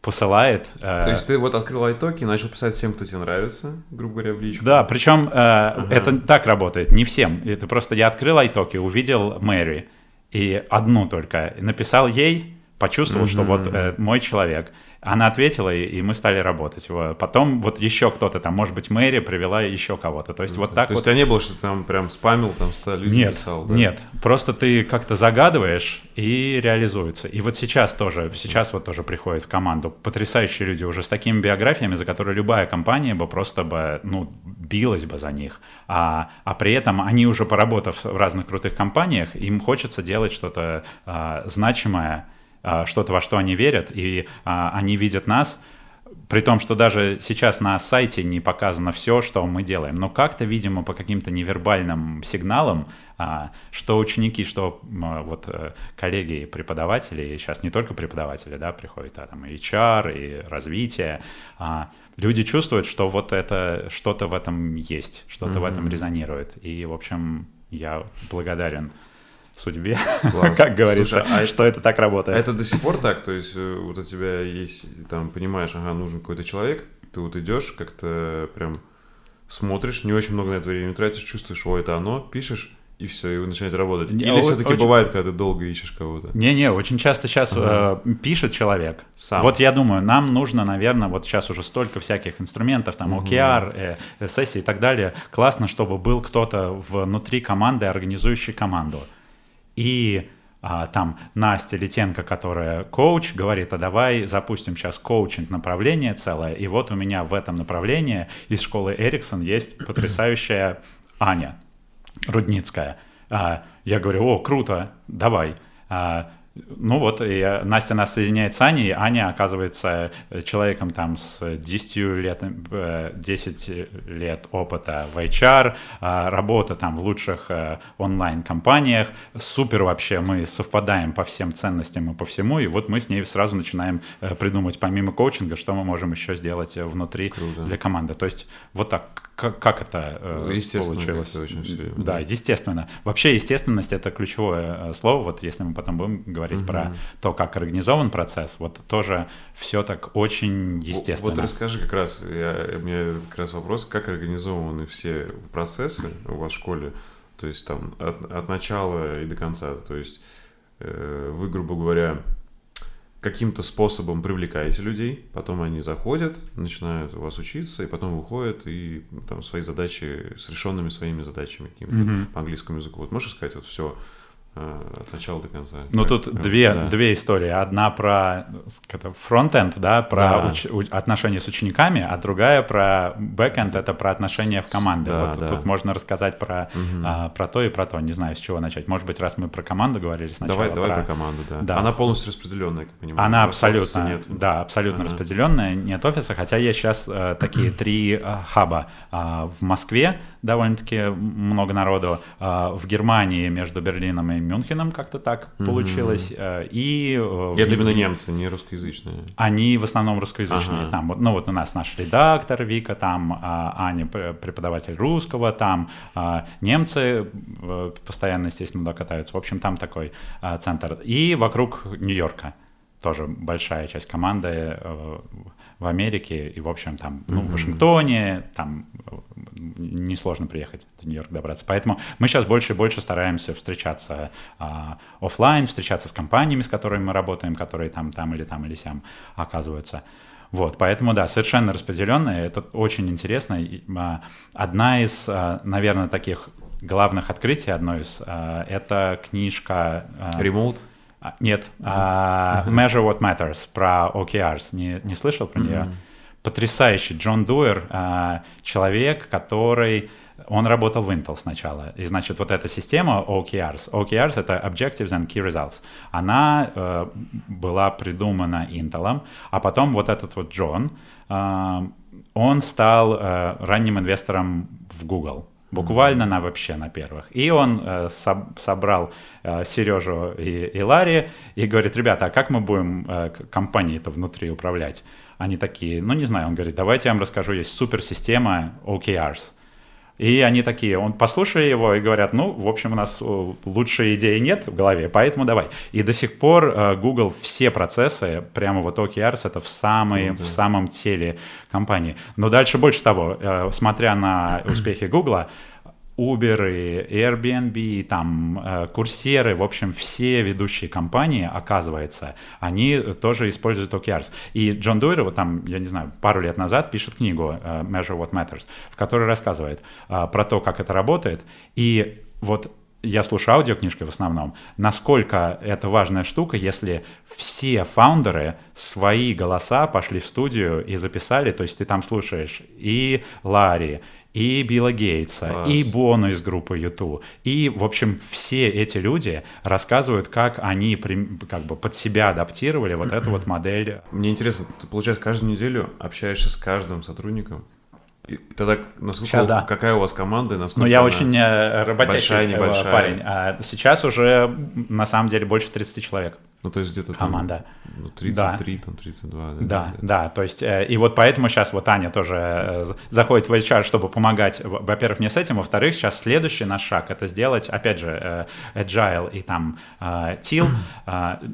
посылает. Э, То есть ты вот открыл айтоки и начал писать всем, кто тебе нравится, грубо говоря, в личку? Да, причем э, ага. это так работает, не всем. Это просто я открыл айтоки, увидел Мэри, и одну только, написал ей, почувствовал, угу. что вот э, мой человек. Она ответила, и, мы стали работать. Потом вот еще кто-то там, может быть, Мэри привела еще кого-то. То есть вот так То вот... есть у тебя не было, что ты там прям спамил, там 100 людей нет, писал, да? Нет, просто ты как-то загадываешь и реализуется. И вот сейчас тоже, сейчас вот тоже приходит в команду потрясающие люди уже с такими биографиями, за которые любая компания бы просто бы, ну, билась бы за них. А, а при этом они уже поработав в разных крутых компаниях, им хочется делать что-то а, значимое, что-то, во что они верят, и а, они видят нас, при том, что даже сейчас на сайте не показано все, что мы делаем. Но как-то, видимо, по каким-то невербальным сигналам, а, что ученики, что вот э, коллеги и преподаватели, сейчас не только преподаватели, да, приходят, а там и HR, и развитие, люди чувствуют, что вот это что-то в этом есть, что-то mm-hmm. в этом резонирует. И, в общем, я благодарен судьбе, [LAUGHS] как говорится, Слушай, а что это, это так работает. Это до сих пор так? То есть э, вот у тебя есть, там, понимаешь, ага, нужен какой-то человек, ты вот идешь, как-то прям смотришь, не очень много на это времени тратишь, чувствуешь, о, это оно, пишешь, и все, и вы начинаете работать. Или все-таки очень... бывает, когда ты долго ищешь кого-то? Не-не, очень часто сейчас ага. э, пишет человек. Сам. Вот я думаю, нам нужно, наверное, вот сейчас уже столько всяких инструментов, там, угу. OKR, э, сессии и так далее. Классно, чтобы был кто-то внутри команды, организующий команду и а, там Настя Летенко, которая коуч, говорит, а давай запустим сейчас коучинг направление целое, и вот у меня в этом направлении из школы Эриксон есть [CLEARS THROAT] потрясающая Аня Рудницкая. А, я говорю, о, круто, давай. А, ну вот, и Настя нас соединяет с Аней, Аня оказывается человеком там с 10 лет, 10 э, лет опыта в HR, а, работа там в лучших э, онлайн-компаниях, супер вообще, мы совпадаем по всем ценностям и по всему, и вот мы с ней сразу начинаем э, придумать помимо коучинга, что мы можем еще сделать внутри Круто. для команды. То есть вот так как, как это ну, получилось? Очень все, да, да, естественно. Вообще естественность это ключевое слово. Вот если мы потом будем говорить говорить угу. про то, как организован процесс, вот тоже все так очень естественно. Вот, вот расскажи как раз, я, у меня как раз вопрос, как организованы все процессы у вас в школе, то есть там от, от начала и до конца, то есть э, вы, грубо говоря, каким-то способом привлекаете людей, потом они заходят, начинают у вас учиться, и потом выходят и там свои задачи с решенными своими задачами какими-то mm-hmm. по английскому языку. Вот можешь сказать вот все от начала до конца. Ну, Так, тут э, две, да. две истории. Одна про как-то фронтенд, да, про Да. уч- у- отношения с учениками, а другая про бэкенд, это про отношения в команды. Да, вот да. тут можно рассказать про, а, про то и про то. Не знаю, с чего начать. Может быть, раз мы про команду говорили сначала. Давай, давай про команду, да. Да. Она полностью распределенная, как понимаю. Она абсолютно, нет. да, абсолютно Ага. распределенная, нет офиса, хотя есть сейчас э, такие три э, хаба. А, в Москве довольно-таки много народу, а, в Германии между Берлином и Мюнхеном как-то так получилось, э, и... э, это именно немцы, не русскоязычные. Они в основном русскоязычные. Ага. Там, ну вот у нас наш редактор Вика, там а, Аня преподаватель русского, там немцы э, постоянно, естественно, туда катаются. В общем, там такой центр. И вокруг Нью-Йорка тоже большая часть команды э, в Америке и, в общем, там, ну, в Вашингтоне, там э, несложно приехать до Нью-Йорка добраться. Поэтому мы сейчас больше и больше стараемся встречаться а, оффлайн, встречаться с компаниями, с которыми мы работаем, которые там, там или там или сям оказываются. Вот, поэтому, да, совершенно распределенная, это очень интересно. А, Одна из, а, наверное, таких главных открытий, одно из, а, это книжка... а, Нет, а, Measure What Matters про OKRs. Не, не слышал про нее? Потрясающий. Джон Дуэр, а, человек, который... Он работал в Intel сначала. И, значит, вот эта система OKRs, OKRs — это Objectives and Key Results, она э, была придумана Intel, а потом вот этот вот Джон, э, он стал э, ранним инвестором в Google. Буквально на вообще на первых. И он э, соб- собрал э, Сережу и, и Ларри и говорит, ребята, а как мы будем э, компанией-то внутри управлять? Они такие, ну не знаю, он говорит, давайте я вам расскажу, есть суперсистема OKRs. И они такие, он послушали его и говорят, ну, в общем, у нас э, лучшей идеи нет в голове, поэтому давай. И до сих пор э, Google все процессы, прямо вот OKRs, это в, самой, в самом теле компании. Но дальше больше того, э, смотря на успехи Google, Uber, Airbnb, и там э, курсеры, в общем, все ведущие компании, оказывается, они тоже используют OKRs. И Джон Дуэр, вот там, я не знаю, пару лет назад пишет книгу э, Measure What Matters, в которой рассказывает э, про то, как это работает. И вот я слушаю аудиокнижки в основном, насколько это важная штука, если все фаундеры свои голоса пошли в студию и записали, то есть ты там слушаешь и Ларри, и Билла Гейтса, Класс. и Бону из группы YouTube, и, в общем, все эти люди рассказывают, как они как бы под себя адаптировали вот эту вот модель Мне интересно, ты, получается, каждую неделю общаешься с каждым сотрудником? И тогда насколько, Сейчас да. какая у вас команда, и насколько Ну, я очень э, работящий большая, э, небольшая? парень. А сейчас уже, на самом деле, больше 30 человек Ну, то есть где-то там, команда. ну, 33, там 32. Да, да, то есть, э, и вот поэтому сейчас вот Аня тоже э, заходит в HR, чтобы помогать, во-первых, мне с этим, во-вторых, сейчас следующий наш шаг — это сделать, опять же, э, Agile и там TIL,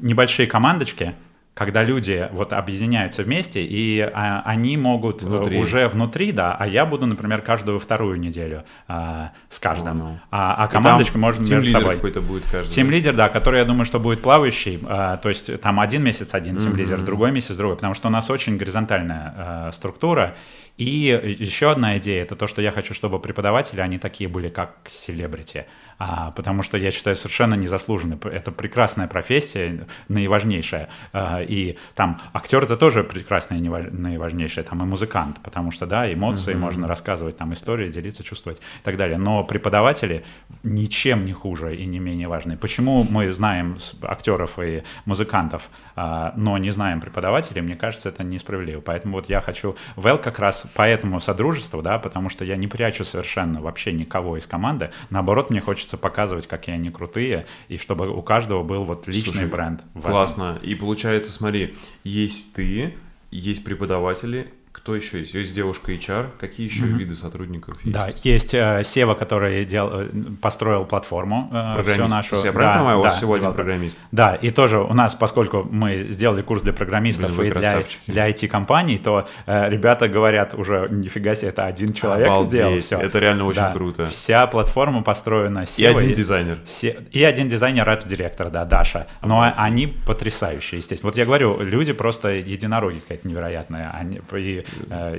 небольшие командочки, когда люди вот объединяются вместе, и а, они могут э, Внутри. уже внутри, да, а я буду, например, каждую вторую неделю э, с каждым, Понял. а, а И там командочка может между собой. какой-то будет каждый. Тим лидер, да, который, я думаю, что будет плавающий, э, то есть там один месяц один тим лидер, другой месяц другой, потому что у нас очень горизонтальная э, структура. И еще одна идея, это то, что я хочу, чтобы преподаватели, они такие были, как селебрити, а, потому что я считаю совершенно незаслуженно. Это прекрасная профессия, наиважнейшая. А, и там актер это тоже прекрасная, наиважнейшая, там и музыкант, потому что, да, эмоции можно рассказывать, там истории, делиться, чувствовать и так далее. Но преподаватели ничем не хуже и не менее важные. Почему мы знаем актеров и музыкантов, а, но не знаем преподавателей, мне кажется, это несправедливо. Поэтому вот я хочу Вэл как раз поэтому содружеству, да, потому что я не прячу совершенно вообще никого из команды. Наоборот, мне хочется показывать, какие они крутые, и чтобы у каждого был вот личный Слушай, бренд. в этом. Классно. И получается, смотри, есть ты, есть преподаватели, кто еще есть? Есть девушка HR, какие еще виды сотрудников есть? Да, есть э, Сева, который дел, э, построил платформу э, Программист. нашу. Я правильно Да, понимаю, у вас да, всего один девелопер. программист? Да, и тоже у нас, поскольку мы сделали курс для программистов Блин, и для, для IT-компаний, то э, ребята говорят уже, нифига себе, это один человек Обалдеть, сделал все. это реально очень круто. Вся платформа построена И Севой. один дизайнер. Се- И один дизайнер, арт-директор, да, Даша. Но Обалдеть. они потрясающие, естественно. Вот я говорю, люди просто единороги какая-то невероятная. Они, и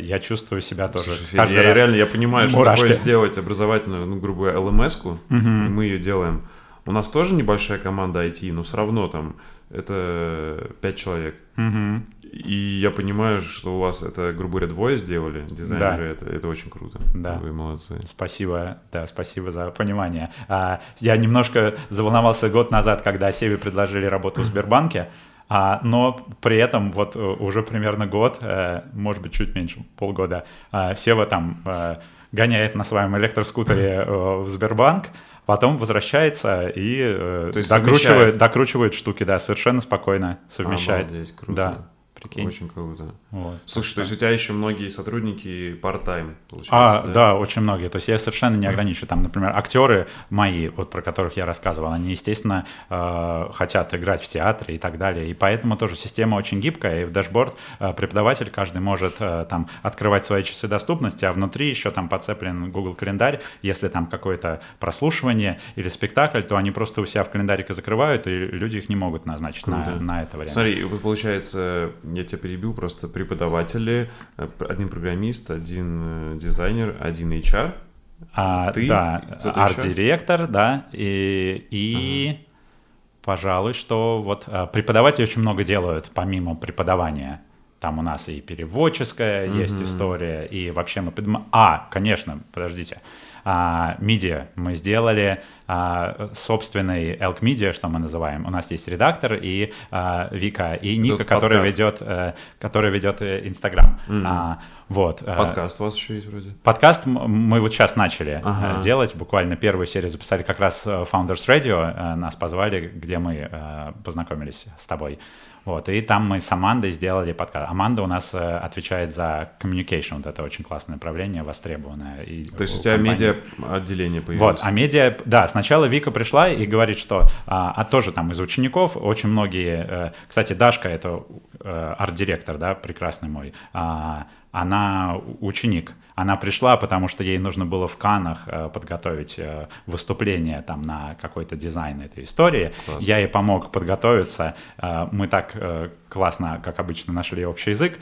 я чувствую себя тоже Слушай, каждый я раз- реально я понимаю, что мурашки. такое сделать образовательную, ну, грубо говоря, LMS-ку, и мы ее делаем. У нас тоже небольшая команда IT, но все равно там это пять человек. Мгм. И я понимаю, что у вас это, грубо говоря, двое сделали, дизайнеры, Да. это, это очень круто. Да. Вы молодцы. Спасибо, да, спасибо за понимание. А, я немножко заволновался год назад, когда Севе предложили работу в Сбербанке, а, но при этом вот э, уже примерно год, э, может быть, чуть меньше, полгода, а, Сева там э, гоняет на своем электроскутере э, в Сбербанк, потом возвращается и э, докручивает, совмещает. докручивает штуки, да, совершенно спокойно совмещает. Обалдеть, круто. Да, прикинь. Очень круто. Вот. Слушай, то есть у тебя еще многие сотрудники part-time, получается, А, да? очень многие. То есть я совершенно не ограничиваю. Там, например, актеры мои, вот про которых я рассказывал, они, естественно, э, хотят играть в театре и так далее. И поэтому тоже система очень гибкая. И в дашборд э, преподаватель каждый может э, там открывать свои часы доступности, а внутри еще там подцеплен Google календарь. Если там какое-то прослушивание или спектакль, то они просто у себя в календарике закрывают, и люди их не могут назначить на, на это время. Смотри, вот получается, я тебя перебил, просто преподаватели, э, один программист, один э, дизайнер, один HR. А, Ты? Да, арт-директор, да, и, и пожалуй, что вот а, преподаватели очень много делают помимо преподавания. Там у нас и переводческая есть Мгм. история, и вообще мы... придум- А, конечно, подождите. А, Media мы сделали а, собственный Elk Media, что мы называем. У нас есть редактор и а, Вика, и Ника, Тут подкаст. ведет, э, которая ведет Инстаграм. Мгм. А, вот. э, Подкаст у вас еще есть вроде. Подкаст мы вот сейчас начали Ага. э, делать, буквально первую серию записали, как раз э, Founders Radio нас позвали, где мы познакомились с тобой. Вот, и там мы с Амандой сделали подкаст. Аманда у нас э, отвечает за communication, вот это очень классное направление, востребованное. И То есть у у тебя компании. медиа отделение появилось. Вот, а медиа, да, сначала Вика пришла и говорит, что, а, а тоже там из учеников очень многие, э, кстати, Дашка, это э, арт-директор, да, прекрасный мой, а, она ученик. Она пришла, потому что ей нужно было в Канах э, подготовить э, выступление там на какой-то дизайн этой истории. Класс. Я ей помог подготовиться. Э, Мы так классно, как обычно, нашли общий язык.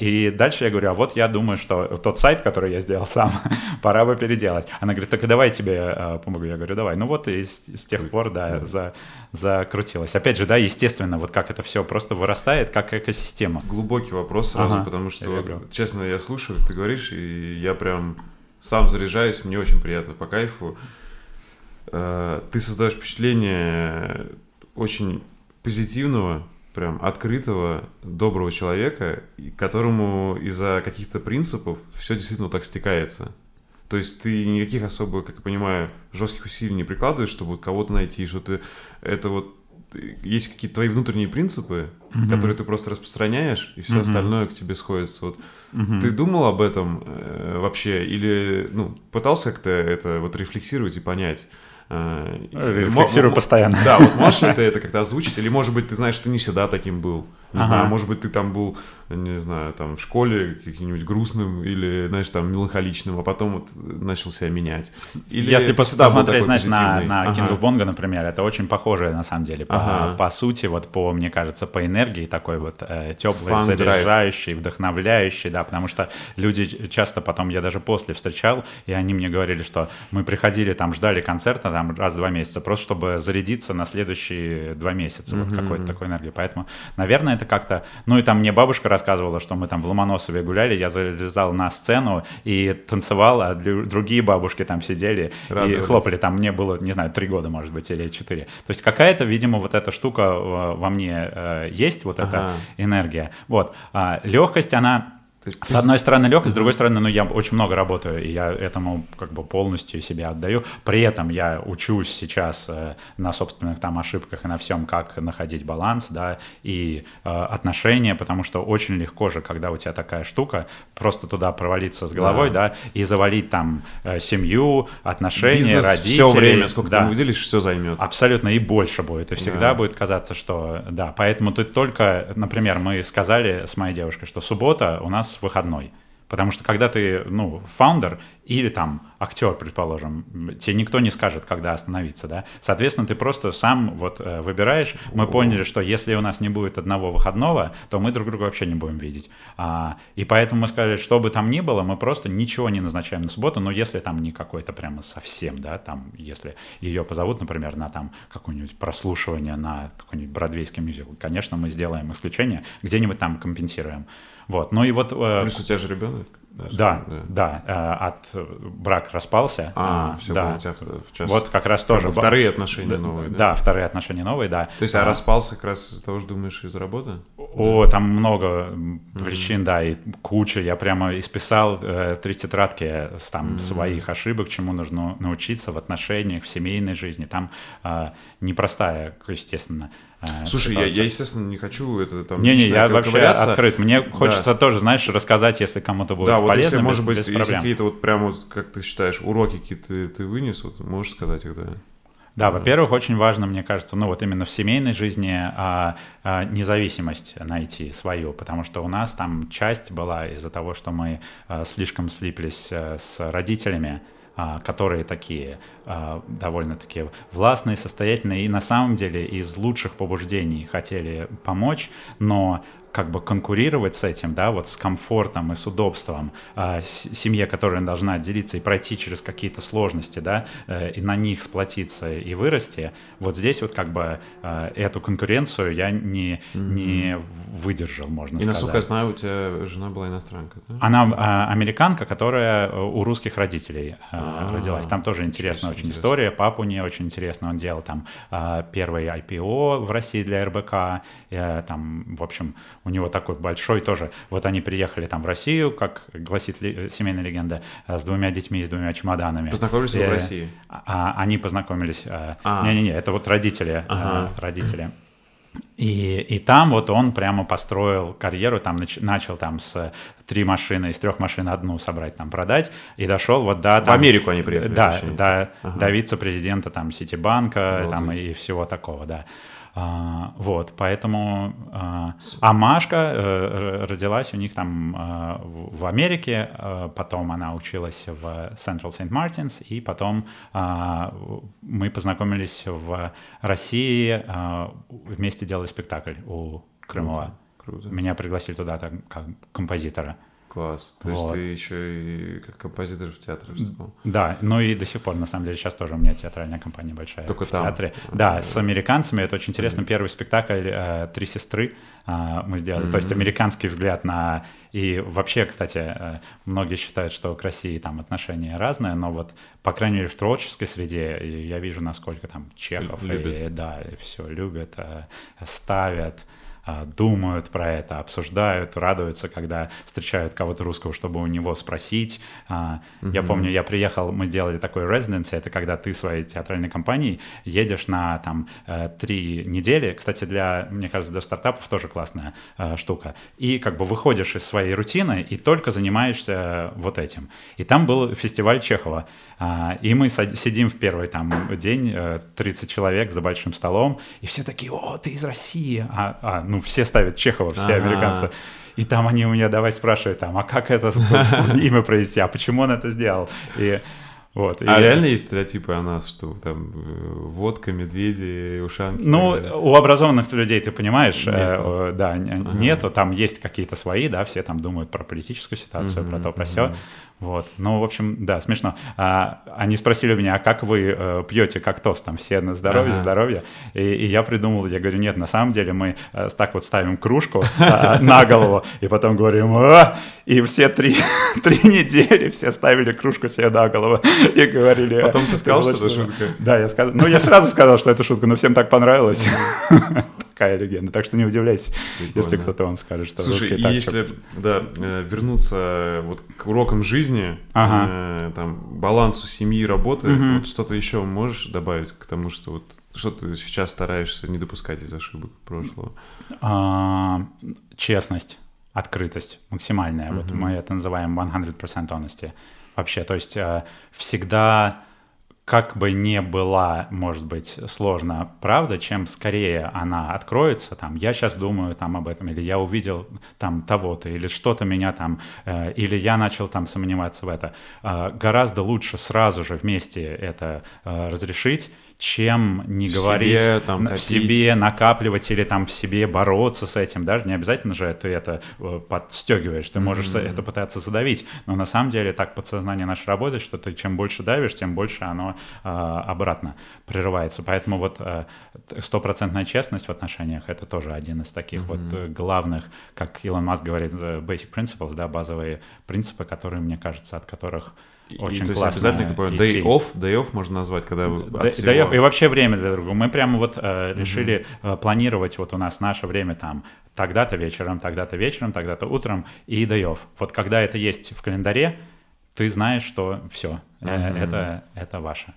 И дальше я говорю, а вот я думаю, что тот сайт, который я сделал [LAUGHS] сам, пора бы переделать. Она говорит, так и давай я тебе помогу. Я говорю, давай. Ну вот и с, с тех пор, да, за, закрутилось. Опять же, да, естественно, вот как это все просто вырастает, как экосистема. Глубокий вопрос сразу, Ага, потому что, я вот, люблю. честно, я слушаю, как ты говоришь, и я прям сам заряжаюсь, мне очень приятно, по кайфу. Э, Ты создаешь впечатление очень позитивного, прям открытого, доброго человека, которому из-за каких-то принципов все действительно так стекается. То есть ты никаких особо, как я понимаю, жестких усилий не прикладываешь, чтобы кого-то найти, что ты это вот есть какие-то твои внутренние принципы, Мгм. которые ты просто распространяешь, и все Мгм. остальное к тебе сходится. Вот Мгм. ты думал об этом э, вообще или ну пытался как-то это вот рефлексировать и понять? Э, Рефлексирую постоянно. Да, вот можешь ли ты это как-то озвучить, или может быть ты знаешь, что не всегда таким был? Не Ага. знаю, может быть ты там был, не знаю, там в школе каким-нибудь грустным или, знаешь, там меланхоличным, а потом вот начал себя менять. Или Если был посмотреть, знаешь, на, позитивный? на Ага. King of Bongo, например, это очень похоже, на самом деле, по, Ага. по сути, вот по, мне кажется, по энергии такой вот э, теплый, Fun drive. заряжающий, вдохновляющий, да, потому что люди часто потом, я даже после встречал, и они мне говорили, что мы приходили там, ждали концерта там раз в два месяца, просто чтобы зарядиться на следующие два месяца, вот какой-то такой энергии. Поэтому, наверное, это как-то... Ну и там мне бабушка рассказывала, что мы там в Ломоносове гуляли, я залезал на сцену и танцевал, а дру- другие бабушки там сидели и Радовались. хлопали. Там мне было, не знаю, три года, может быть, или четыре. То есть какая-то, видимо, вот эта штука э, во мне э, есть, вот эта Ага. энергия. Вот. А легкость, она... Есть С одной стороны легкость, с другой стороны, ну я очень много работаю, и я этому как бы полностью себя отдаю. При этом я учусь сейчас э, на собственных там ошибках и на всем, как находить баланс, да, и э, отношения, потому что очень легко же, когда у тебя такая штука, просто туда провалиться с головой, да, и завалить там э, семью, отношения, Бизнес родителей. все время, сколько да. ты выделишь, все займет. Абсолютно и больше будет. И всегда Да. будет казаться, что да. Поэтому ты только, например, мы сказали с моей девушкой, что суббота у нас выходной. Потому что когда ты, ну, фаундер или там актер, предположим, тебе никто не скажет, когда остановиться, да. Соответственно, ты просто сам вот э, выбираешь. Мы поняли, что если у нас не будет одного выходного, то мы друг друга вообще не будем видеть. А, и поэтому мы сказали, что бы там ни было, мы просто ничего не назначаем на субботу, но если там не какой-то прямо совсем, да, там, если ее позовут, например, на там какое-нибудь прослушивание на какой-нибудь бродвейский мюзикл, конечно, мы сделаем исключение, где-нибудь там компенсируем. Вот, ну и вот... Э, Плюс у тебя же ребенок. Да, да, да, э, от брак распался. А, все, да. у тебя в, час. Вот как раз тоже. Вторые отношения да, новые, да? Да, вторые отношения новые, да. То есть, а, а распался как раз из-за того, что думаешь, из работы? О, да. там много причин, mm-hmm. да, и куча. Я прямо исписал э, три тетрадки с там mm-hmm. своих ошибок, чему нужно научиться в отношениях, в семейной жизни. Там э, непростая, естественно, Э, Слушай, я, я, естественно, не хочу это там... Не-не, я вообще открыт. Мне хочется да. тоже, знаешь, рассказать, если кому-то будет да, вот полезно, если, может быть, если какие-то вот прямо, как ты считаешь, уроки какие-то ты, вынес, вот можешь сказать их, да? Да, во-первых, очень важно, мне кажется, ну вот именно в семейной жизни а, а, независимость найти свою, потому что у нас там часть была из-за того, что мы а, слишком слиплись а, с родителями, а, которые такие а, довольно-таки властные, состоятельные и на самом деле из лучших побуждений хотели помочь, но как бы конкурировать с этим, да, вот с комфортом и с удобством э, семье, которая должна делиться и пройти через какие-то сложности, да, э, и на них сплотиться и вырасти, вот здесь вот как бы э, эту конкуренцию я не, mm-hmm. не выдержал, можно и, сказать. И насколько я знаю, у тебя жена была иностранка, да? Она э, американка, которая у русских родителей э, родилась. Там тоже интересная очень интересно. история. Папу не очень интересно, он делал там э, первый IPO в России для РБК, э, там, в общем, у него такой большой тоже. Вот они приехали там в Россию, как гласит ли, семейная легенда, э, с двумя детьми, с двумя чемоданами. Познакомились и, в России? А, они познакомились. Э, а. Не-не-не, это вот родители. Э, ага. Родители. И, и там вот он прямо построил карьеру, там нач, начал там с три машины, из трех машин одну собрать, там продать, и дошел вот до... Там, в Америку они приехали? Да, до, ага. до вице-президента там Ситибанка вот там и всего такого, да. А, вот, поэтому... А, а Машка э, родилась у них там э, в Америке, э, потом она училась в Central St. Martins, и потом а, мы познакомились в России, вместе делали спектакль у Крымова. Круто, круто. Меня пригласили туда так, как композитора. Класс. То вот. есть ты еще и как композитор в театре выступал? Да, ну и до сих пор, на самом деле, сейчас тоже у меня театральная компания большая Только в там? театре. Да, с американцами, это очень интересно. Первый спектакль э, «Три сестры» э, мы сделали. Mm-hmm. То есть американский взгляд на... И вообще, кстати, э, многие считают, что к России там отношения разные, но вот, по крайней мере, в творческой среде я вижу, насколько там Чехов любят. и, да, и все любят, э, ставят, а, думают про это, обсуждают, радуются, когда встречают кого-то русского, чтобы у него спросить. Mm-hmm. Я помню, я приехал, мы делали такой residency, это когда ты своей театральной компанией едешь на там э, три недели. Кстати, для, мне кажется, для стартапов тоже классная э, штука. И как бы выходишь из своей рутины и только занимаешься вот этим. И там был фестиваль Чехова. А, и мы сидим в первый там день, 30 э, человек за большим столом, и все такие, о, ты из России. А, а ну, все ставят Чехова, все А-а-а. американцы. И там они у меня давай спрашивают, там, а как это [LAUGHS] имя произнести, а почему он это сделал? И вот, а и... реально есть стереотипы о нас, что там э, водка, медведи, ушанки? Ну, у образованных людей, ты понимаешь, э, нету. Э, да, ага. нету, там есть какие-то свои, да, все там думают про политическую ситуацию, угу, про то, про угу. все. Вот. Ну, в общем, да, смешно. А, они спросили меня, а как вы э, пьете как тост? Там все на здоровье, ага. здоровье. И, и я придумал, я говорю, нет, на самом деле мы э, так вот ставим кружку э, на голову, и потом говорим, а! и все три, [LAUGHS] три недели все ставили кружку себе на голову и говорили... Потом ты сказал, что это шутка? Да, я сказал. Ну, я сразу сказал, что это шутка, но всем так понравилось [LAUGHS] такая легенда. Так что не удивляйтесь, Прикольно. если кто-то вам скажет, что Слушай, и так, если да, э, вернуться вот к урокам жизни, ага. э, там, балансу семьи, работы, угу. вот что-то еще можешь добавить к тому, что вот что ты сейчас стараешься не допускать из ошибок прошлого? А, честность, открытость максимальная. Угу. Вот мы это называем 100% honesty. Вообще, то есть э, всегда как бы не была, может быть, сложна правда, чем скорее она откроется, там, я сейчас думаю там об этом, или я увидел там того-то, или что-то меня там, э, или я начал там сомневаться в это, э, гораздо лучше сразу же вместе это э, разрешить, чем не в говорить себе, там, в себе накапливать или там в себе бороться с этим, даже не обязательно же ты это э, подстегиваешь, ты можешь mm-hmm. это пытаться задавить, но на самом деле так подсознание наше работает, что ты чем больше давишь, тем больше оно э, обратно прерывается, поэтому вот э, стопроцентная э, честность в отношениях это тоже один из таких mm-hmm. вот э, главных, как Илон Маск говорит, basic principles, да, базовые принципы, которые, мне кажется, от которых очень и, то есть обязательно какой day off, day off можно назвать, когда вы day, всего... day off, и вообще время для другого. Мы прямо вот э, решили mm-hmm. планировать вот у нас наше время там тогда-то вечером, тогда-то вечером, тогда-то утром и day off. Вот когда это есть в календаре, ты знаешь, что все, mm-hmm. это, это ваше.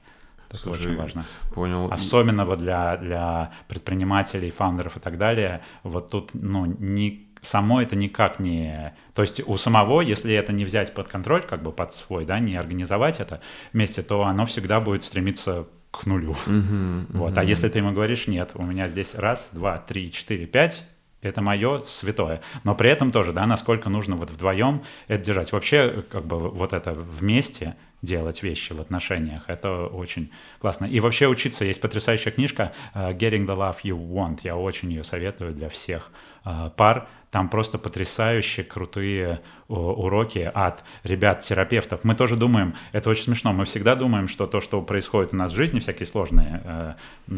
Это Слушай, очень важно. Понял. Особенно вот для, для предпринимателей, фаундеров и так далее. Вот тут, ну, не само это никак не... То есть у самого, если это не взять под контроль, как бы под свой, да, не организовать это вместе, то оно всегда будет стремиться к нулю. Uh-huh, вот. Uh-huh. А если ты ему говоришь, нет, у меня здесь раз, два, три, четыре, пять, это мое святое. Но при этом тоже, да, насколько нужно вот вдвоем это держать. Вообще, как бы вот это вместе делать вещи в отношениях, это очень классно. И вообще учиться, есть потрясающая книжка uh, Getting the Love You Want. Я очень ее советую для всех uh, пар. Там просто потрясающие, крутые уроки от ребят-терапевтов. Мы тоже думаем, это очень смешно, мы всегда думаем, что то, что происходит у нас в жизни, всякие сложные э, э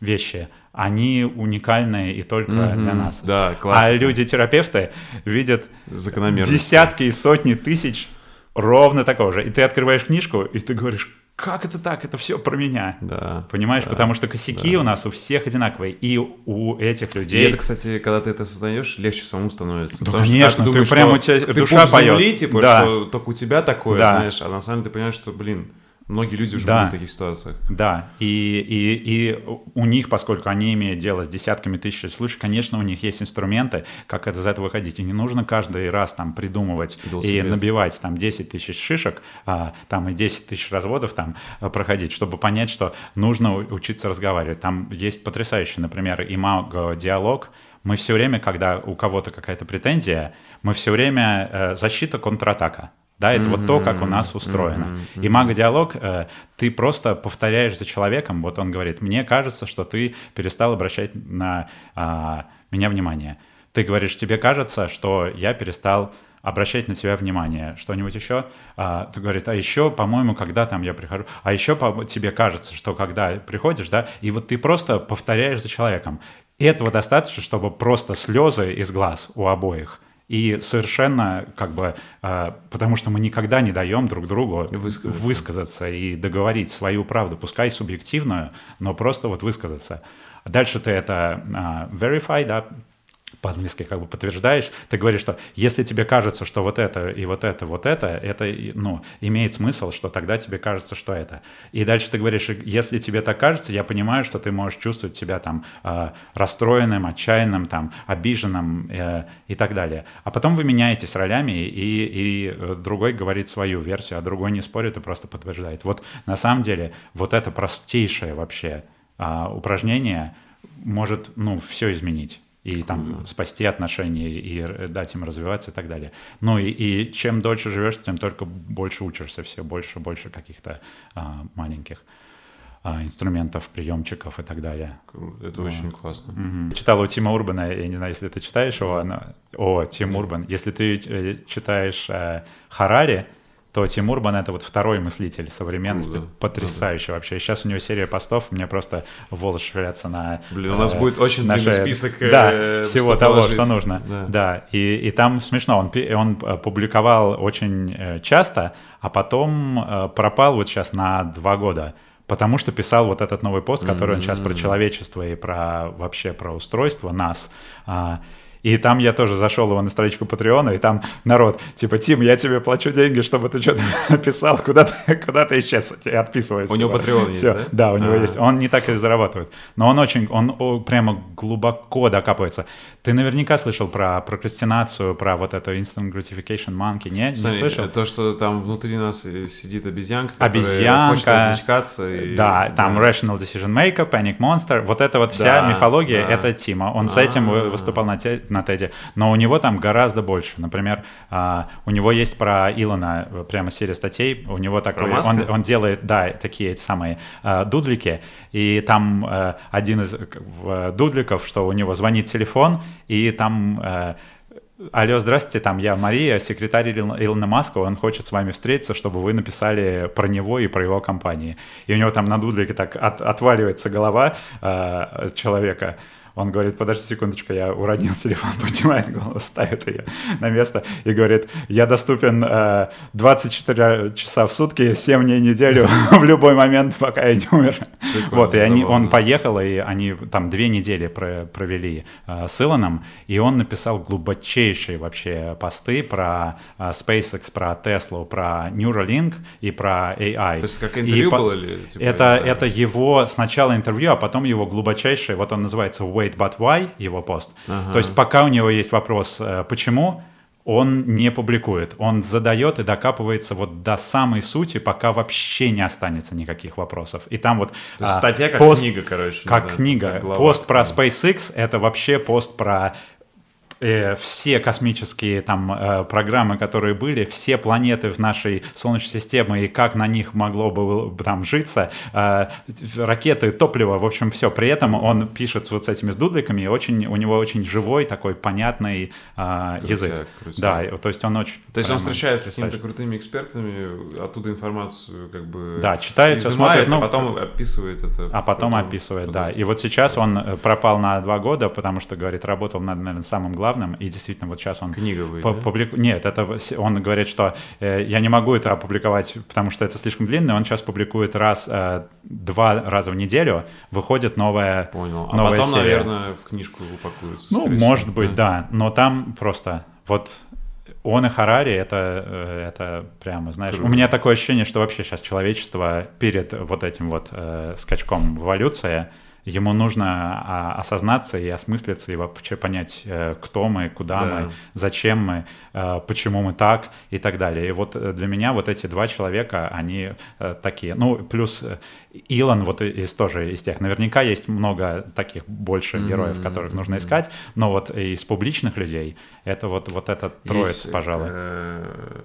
вещи, они уникальные и только mm-hmm, для нас. Да, классно. А люди-терапевты видят десятки и сотни тысяч ровно такого же. И ты открываешь книжку, и ты говоришь, как это так? Это все про меня. Да. Понимаешь? Да, Потому что косяки да. у нас у всех одинаковые. И у этих людей. И это, кстати, когда ты это сознаешь, легче самому становится. Да, конечно, ты, думаешь, прям у тебя ты душа поет. Земли, типа, да. что только у тебя такое, да. знаешь, а на самом деле ты понимаешь, что, блин, Многие люди уже да. были в таких ситуациях. Да, и, и, и у них, поскольку они имеют дело с десятками тысяч случаев, конечно, у них есть инструменты, как из этого выходить. И не нужно каждый раз там придумывать и набивать там 10 тысяч шишек, а, там и 10 тысяч разводов там а, проходить, чтобы понять, что нужно учиться разговаривать. Там есть потрясающий, например, имаго-диалог. Мы все время, когда у кого-то какая-то претензия, мы все время э, защита, контратака. Да, это mm-hmm. вот то, как у нас устроено. Mm-hmm. И мага-диалог, э, ты просто повторяешь за человеком, вот он говорит, мне кажется, что ты перестал обращать на э, меня внимание. Ты говоришь, тебе кажется, что я перестал обращать на тебя внимание. Что-нибудь еще? А, ты говорит, а еще, по-моему, когда там я прихожу, а еще по- тебе кажется, что когда приходишь, да, и вот ты просто повторяешь за человеком. И этого достаточно, чтобы просто слезы из глаз у обоих и совершенно как бы, э, потому что мы никогда не даем друг другу высказаться. высказаться и договорить свою правду, пускай субъективную, но просто вот высказаться. Дальше ты это э, verify, да, по-английски как бы подтверждаешь, ты говоришь, что если тебе кажется, что вот это и вот это, вот это, это, ну, имеет смысл, что тогда тебе кажется, что это. И дальше ты говоришь, если тебе так кажется, я понимаю, что ты можешь чувствовать себя там э, расстроенным, отчаянным, там, обиженным э, и так далее. А потом вы меняетесь ролями, и, и э, другой говорит свою версию, а другой не спорит и просто подтверждает. Вот на самом деле вот это простейшее вообще э, упражнение может, ну, все изменить и там mm-hmm. спасти отношения и дать им развиваться и так далее. Ну и, и чем дольше живешь, тем только больше учишься, все больше, больше каких-то а, маленьких а, инструментов, приемчиков и так далее. Это вот. очень классно. Угу. Читал у Тима Урбана, я не знаю, если ты читаешь его, но... о, Тим Урбан, если ты э, читаешь э, Харари, то Тим Урбан — это вот второй мыслитель современности, Круто. потрясающий вообще. Сейчас у него серия постов, мне просто волосы шевелятся на... Блин, у нас э, будет очень длинный список Да, э, всего того, положить. что нужно. Да, да. И, и там смешно, он, он э, публиковал очень э, часто, а потом э, пропал вот сейчас на два года потому что писал вот этот новый пост, который mm-hmm. он сейчас про человечество и про вообще про устройство нас. И там я тоже зашел его на страничку Патреона, и там народ, типа, Тим, я тебе плачу деньги, чтобы ты что-то [LAUGHS] написал, куда ты, куда ты исчез, и отписываюсь. У него типа. Патреон есть, да? Да, у него А. есть. Он не так и зарабатывает. Но он очень, он прямо глубоко докапывается. Ты наверняка слышал про прокрастинацию, про вот это instant gratification monkey, не? Не Саня, слышал? То, что там внутри нас сидит обезьянка, Обезьянка. хочет развлечкаться. и- Да, там Rational Decision Maker, Panic Monster, вот это вот вся Да, мифология, да. это Тима. Он с этим вы- А. выступал на, те- на Теде, но у него там гораздо больше. Например, а, у него есть про Илона э, прямо серия статей, у него такой, он, он делает, да, такие эти самые а, дудлики, и там э, один из э, дудликов, что у него звонит телефон, и там... Алло, здравствуйте, там я Мария, секретарь Ил- Илона Маска, он хочет с вами встретиться, чтобы вы написали про него и про его компании. И у него там на дудлике так от- отваливается голова э, человека. Он говорит, подожди секундочку, я уронил [LAUGHS] телефон, поднимает голову, ставит ее на место и говорит, я доступен э, 24 часа в сутки, 7 дней в неделю, [LAUGHS] в любой момент, пока я не умер. Прикольно, Вот, и они, он поехал, и они там две недели про- провели э, с Илоном, и он написал глубочайшие вообще посты про э, SpaceX, про Tesla, про Neuralink и про AI. То есть как И интервью по- было или? типа, это, это его сначала интервью, а потом его глубочайшее, вот он называется Wait But Why, его пост. Ага. То есть пока у него есть вопрос, э, почему, он не публикует. Он задает и докапывается вот до самой сути, пока вообще не останется никаких вопросов. И там вот То есть а, статья как пост- книга, короче. как знаю, книга. как глава. пост про SpaceX — это вообще пост про э, все космические там э, программы, которые были, все планеты в нашей Солнечной системе и как на них могло бы там житься, э, ракеты, топливо, в общем, все. При этом он пишет вот с этими с дудликами, и очень, у него очень живой такой понятный э, язык. крутяк. Да, то есть он очень... То есть он встречается с какими-то крутыми экспертами, оттуда информацию как бы Да, читает, изымает, смотрит, ну, а потом описывает это. А потом описывает, да. И вот сейчас он э, пропал на два года, потому что, говорит, работал над, наверное, самым главным, и действительно вот сейчас он... Книга по- да? публику- Нет, это он говорит, что э, я не могу это опубликовать, потому что это слишком длинно. Он сейчас публикует раз, э, два раза в неделю, выходит новая, Понял. А новая потом, серия. наверное, в книжку упакуется. Ну, может всего, быть, да. Но там просто вот он и Харари это, э, это прямо, знаешь, Круто. у меня такое ощущение, что вообще сейчас человечество перед вот этим вот э, скачком в эволюции, ему нужно а, осознаться и осмыслиться, и вообще понять, э, кто мы, куда Да. мы, зачем мы, э, почему мы так и так далее. И вот э, для меня вот эти два человека, они такие. Ну, плюс Илон вот из тоже из тех. Наверняка есть много таких больше героев, которых нужно искать, но вот из публичных людей это вот, вот этот троица, Есть, пожалуй. э,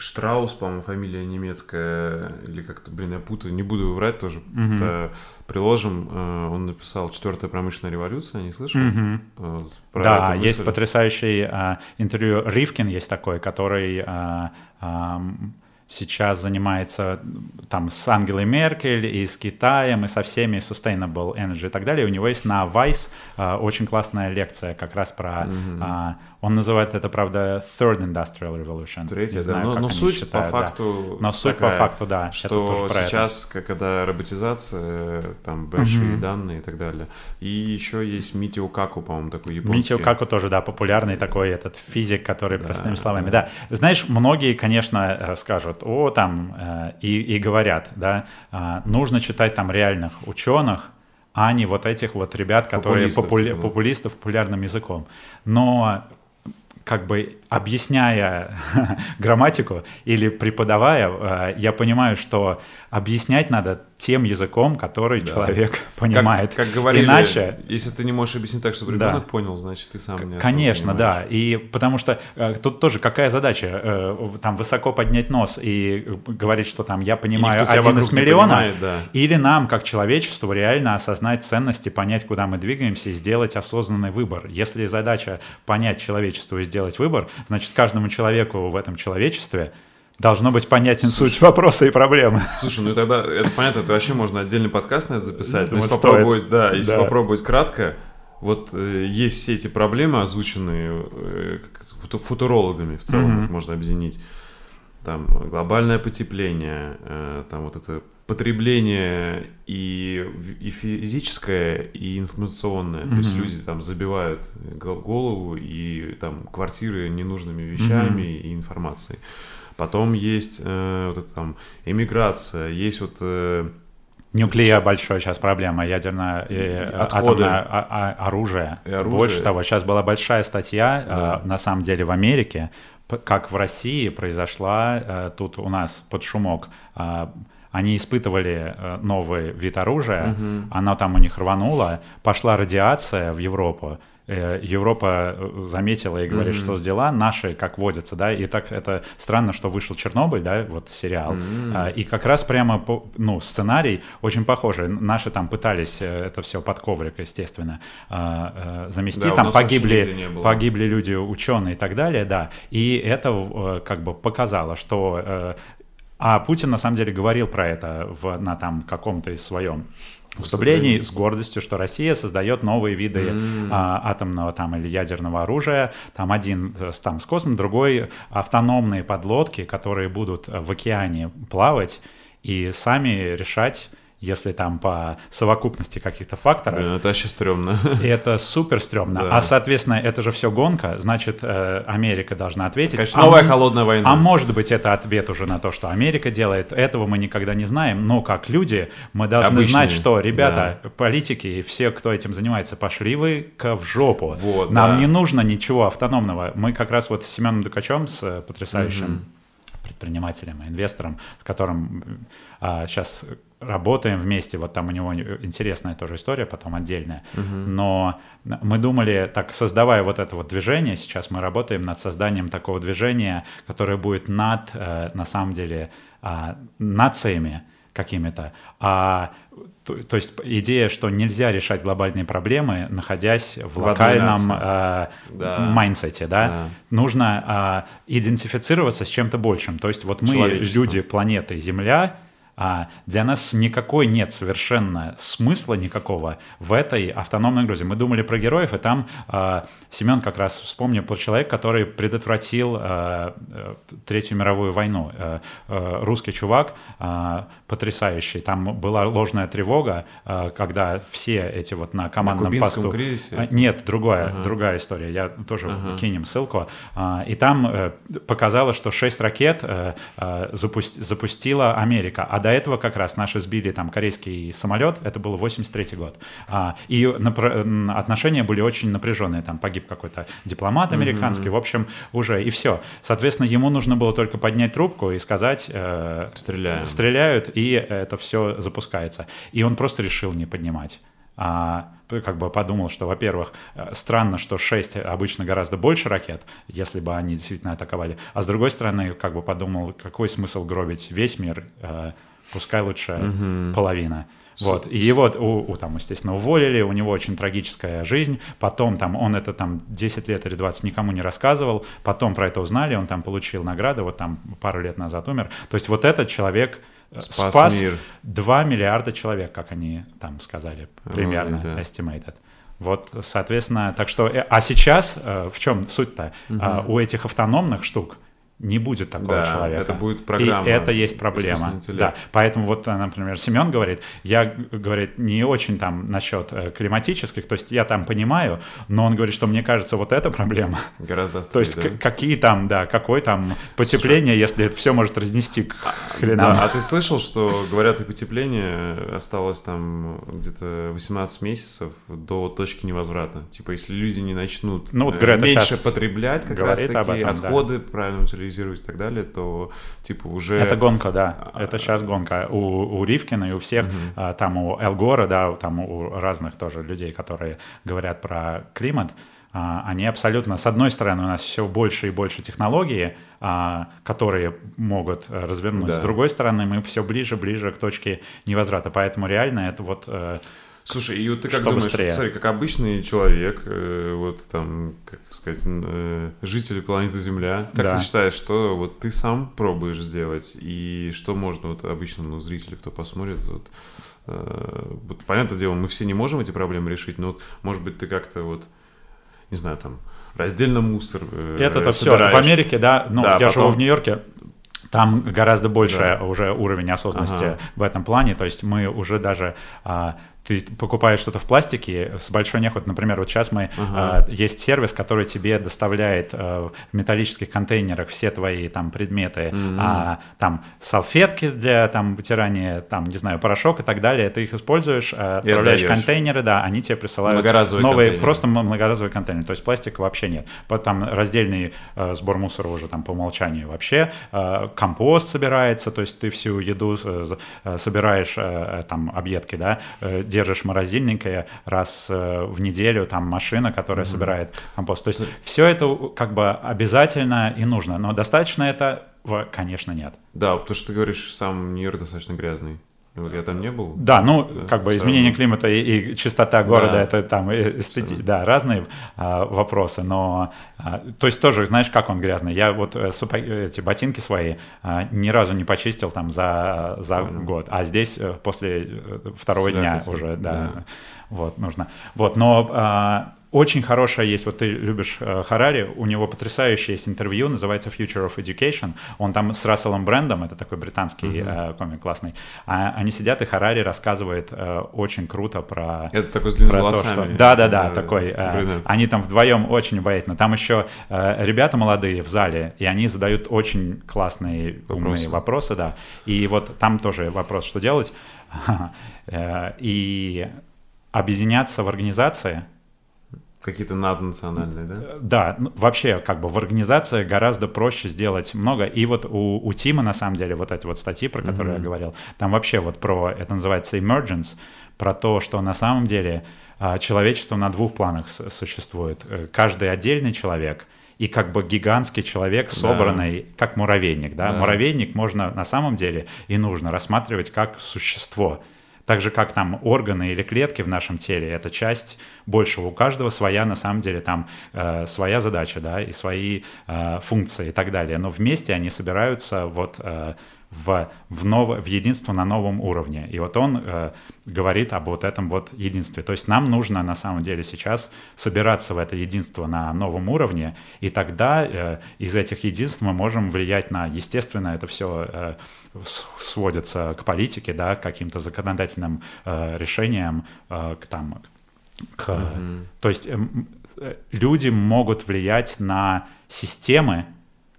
Штраус, по-моему, фамилия немецкая, или как-то, блин, я путаю, не буду врать тоже, Мгм. это приложим, э, он написал «Четвертая промышленная революция», не слышал? Э, вот про Да, есть потрясающий а, интервью. Ривкин есть такой, который а, сейчас занимается там с Ангелой Меркель и с Китаем и со всеми Sustainable Energy и так далее. У него есть на Vice очень классная лекция как раз про... а, он называет это, правда, Third Industrial Revolution. Третья, Не да. знаю, но, но суть считают, по да. факту Но суть по такая, факту, да, это что это. сейчас, как когда роботизация, там большие данные и так далее. И еще есть Митио Каку, по-моему, такой японский. Митио Каку тоже, да, популярный такой этот физик, который Да, простыми словами, да. да. Знаешь, многие, конечно, э, скажут, о, там, э, и, и говорят, да, а, нужно читать там реальных ученых, а не вот этих вот ребят, которые Популистов, популя- типа. популистов популярным языком. Но как бы объясняя [LAUGHS] грамматику или преподавая, э, я понимаю, что объяснять надо тем языком, который человек Как, понимает. как говорили, Иначе если ты не можешь объяснить так, чтобы Да. ребенок понял, значит, ты сам не Конечно, да. И потому что э, тут тоже какая задача? Э, там высоко поднять нос и э, говорить, что там я понимаю один из миллиона. понимает, да. Или нам, как человечеству, реально осознать ценности, понять, куда мы двигаемся и сделать осознанный выбор. Если задача понять человечеству и сделать выбор, значит, каждому человеку в этом человечестве должно быть понятен суть вопроса и проблемы. Слушай, ну тогда это понятно, это вообще можно отдельный подкаст на это записать. Думаю, если стоит. попробовать, да, если Да. попробовать кратко, вот э, есть все эти проблемы, озвученные э, футурологами в целом, Мгм. их можно объединить. Там глобальное потепление, э, там вот это потребление и, и физическое, и информационное. Mm-hmm. То есть люди там забивают голову и там квартиры ненужными вещами mm-hmm. и информацией. Потом есть э, вот это там эмиграция, есть вот э, Нуклея большая сейчас проблема, ядерное э, атомное а, а, оружие. И оружие. Больше того, сейчас была большая статья, да. э, на самом деле, в Америке, как в России произошла э, тут у нас под шумок. Э, они испытывали э, новый вид оружия, угу. оно там у них рвануло, пошла радиация в Европу, Э, Европа э, заметила и говорит, mm-hmm. что с дела наши, как водятся, да, и так это странно, что вышел Чернобыль, да, вот сериал, mm-hmm. и как раз прямо, ну, сценарий очень похожий, наши там пытались э, это все под коврик, естественно, замести, да, там погибли, погибли люди, ученые и так далее, да, и это как бы показало, что а Путин на самом деле говорил про это в, на там каком-то из своем выступлений с гордостью, что Россия создает новые виды mm. а, атомного там или ядерного оружия. Там один э, там с космосом, другой автономные подлодки, которые будут в океане плавать и сами решать если там по совокупности каких-то факторов. Блин, это вообще стрёмно. Это супер стрёмно. Да. А, соответственно, это же все гонка, значит, э, Америка должна ответить. Конечно, новая а, холодная война. А может быть, это ответ уже на то, что Америка делает. Этого мы никогда не знаем. Но как люди, мы должны Обычные. знать, что, ребята, да. политики и все, кто этим занимается, пошли вы к в жопу. Вот, Нам да. не нужно ничего автономного. Мы как раз вот с Семеном Дукачем, с э, потрясающим угу. предпринимателем, инвестором, с которым а, сейчас работаем вместе, вот там у него интересная тоже история, потом отдельная. Угу. Но мы думали, так создавая вот это вот движение, сейчас мы работаем над созданием такого движения, которое будет над, э, на самом деле, а, нациями какими-то. А, то, то есть идея, что нельзя решать глобальные проблемы, находясь в, в локальном э, да. да? да. Нужно э, идентифицироваться с чем-то большим. То есть вот мы, люди планеты Земля, а для нас никакой нет совершенно смысла никакого в этой автономной грузе. Мы думали про героев, и там э, Семен как раз вспомнил про человека, который предотвратил э, Третью мировую войну. Э, э, русский чувак, э, потрясающий. Там была ложная тревога, э, когда все эти вот на командном на посту... кризисе? Нет, другая, ага. другая история. Я тоже ага. кинем ссылку. Э, и там э, показалось, что шесть ракет э, э, запусти, запустила Америка, а до этого как раз наши сбили там корейский самолет, это был 83 год. А, и напр- отношения были очень напряженные, там погиб какой-то дипломат американский, mm-hmm. в общем, уже и все. Соответственно, ему нужно было только поднять трубку и сказать... Э, Стреляем. Стреляют, и это все запускается. И он просто решил не поднимать. А, как бы подумал, что, во-первых, э, странно, что 6 обычно гораздо больше ракет, если бы они действительно атаковали. А с другой стороны, как бы подумал, какой смысл гробить весь мир, э, пускай лучше угу. половина. Вот, и его, у, у, там, естественно, уволили, у него очень трагическая жизнь, потом там он это там 10 лет или 20 никому не рассказывал, потом про это узнали, он там получил награды, вот там пару лет назад умер. То есть вот этот человек э, спас, спас мир. 2 миллиарда человек, как они там сказали, примерно, Ой, да. estimated. Вот, соответственно, так что, э, а сейчас э, в чем суть-то? Угу. У этих автономных штук не будет такого да, человека. Это будет программа. И это есть проблема. Да. Поэтому вот, э, например, Семен говорит, я, говорит, не очень там насчет э, климатических, то есть я там понимаю, но он говорит, что мне кажется, вот эта проблема. Гораздо острее, [LAUGHS] То есть да? какие там, да, какой там потепление, Слушай, если это все может разнести к а, хренам. Да, а ты слышал, что говорят, и потепление осталось там где-то 18 месяцев до точки невозврата? Типа, если люди не начнут ну, вот э, Грета меньше потреблять, как раз таки этом, отходы да. правильно популяризировать и так далее, то типа уже... Это гонка, да, это сейчас гонка. У, у Ривкина и у всех, угу. там у Элгора, да, там у разных тоже людей, которые говорят про климат, а, они абсолютно, с одной стороны, у нас все больше и больше технологий, а, которые могут развернуть, да. с другой стороны, мы все ближе, ближе к точке невозврата, поэтому реально это вот э, Слушай, и вот ты как думаешь, быстрее? смотри, как обычный человек, э, вот там, как сказать, э, жители планеты Земля, как да. ты считаешь, что вот ты сам пробуешь сделать, и что можно вот обычному зрителю, кто посмотрит, вот, э, вот понятное дело, мы все не можем эти проблемы решить, но вот, может быть, ты как-то вот, не знаю, там, раздельно мусор э, Это-то все в Америке, да, ну, да, я потом... живу в Нью-Йорке, Там гораздо больше да. уже уровень осознанности ага. в этом плане. То есть мы уже даже а, ты покупаешь что-то в пластике с большой неохотой. Например, вот сейчас мы ага. э, есть сервис, который тебе доставляет э, в металлических контейнерах все твои там предметы, mm-hmm. а, там салфетки для там вытирания, там не знаю порошок и так далее. Ты их используешь, э, отправляешь контейнеры, да, они тебе присылают многоразовые новые контейнеры. просто многоразовые контейнеры. То есть пластика вообще нет. Там раздельный э, сбор мусора уже там по умолчанию вообще. Э, компост собирается, то есть ты всю еду э, э собираешь э, там объедки, да. Э, держишь морозильненькое раз э, в неделю, там машина, которая mm-hmm. собирает компост. То есть все это как бы обязательно и нужно, но достаточно это, конечно, нет. Да, потому что ты говоришь, сам мир достаточно грязный. Я там не был. Да, ну, да, как бы изменение равно. климата и, и чистота города, да. это там эстети... да, разные а, вопросы, но, а, то есть тоже, знаешь, как он грязный. Я вот э, сапоги, эти ботинки свои а, ни разу не почистил там за, за год, а здесь э, после э, второго Святость. дня уже, да, да, вот, нужно. Вот, но а, очень хорошая есть, вот ты любишь э, Харари, у него потрясающее есть интервью, называется Future of Education. Он там с Расселом Брендом, это такой британский uh-huh. э, комик классный. А, они сидят, и Харари рассказывает э, очень круто про... Это такой с длинными волосами. То, что... Да-да-да, э, такой. Э, они там вдвоем очень обаятельно. Там еще э, ребята молодые в зале, и они задают очень классные, вопросы. умные вопросы, да. И вот там тоже вопрос, что делать. [LAUGHS] Э, и объединяться в организации — Какие-то наднациональные, да? Э, да, ну, вообще как бы в организации гораздо проще сделать много. И вот у, у Тима на самом деле вот эти вот статьи, про которые mm-hmm. я говорил, там вообще вот про, это называется emergence, про то, что на самом деле а, человечество на двух планах существует. Э, каждый отдельный человек и как бы гигантский человек, собранный, да. как муравейник. Да? Да. Муравейник можно на самом деле и нужно рассматривать как существо – так же, как там органы или клетки в нашем теле, это часть большего. У каждого своя, на самом деле, там э, своя задача, да, и свои э, функции и так далее. Но вместе они собираются вот э, в, в, ново, в единство на новом уровне. И вот он э, говорит об вот этом вот единстве. То есть нам нужно на самом деле сейчас собираться в это единство на новом уровне, и тогда э, из этих единств мы можем влиять на, естественно, это все э, сводится к политике, да, к каким-то законодательным э, решениям, э, к там, к, mm-hmm. то есть э, люди могут влиять на системы,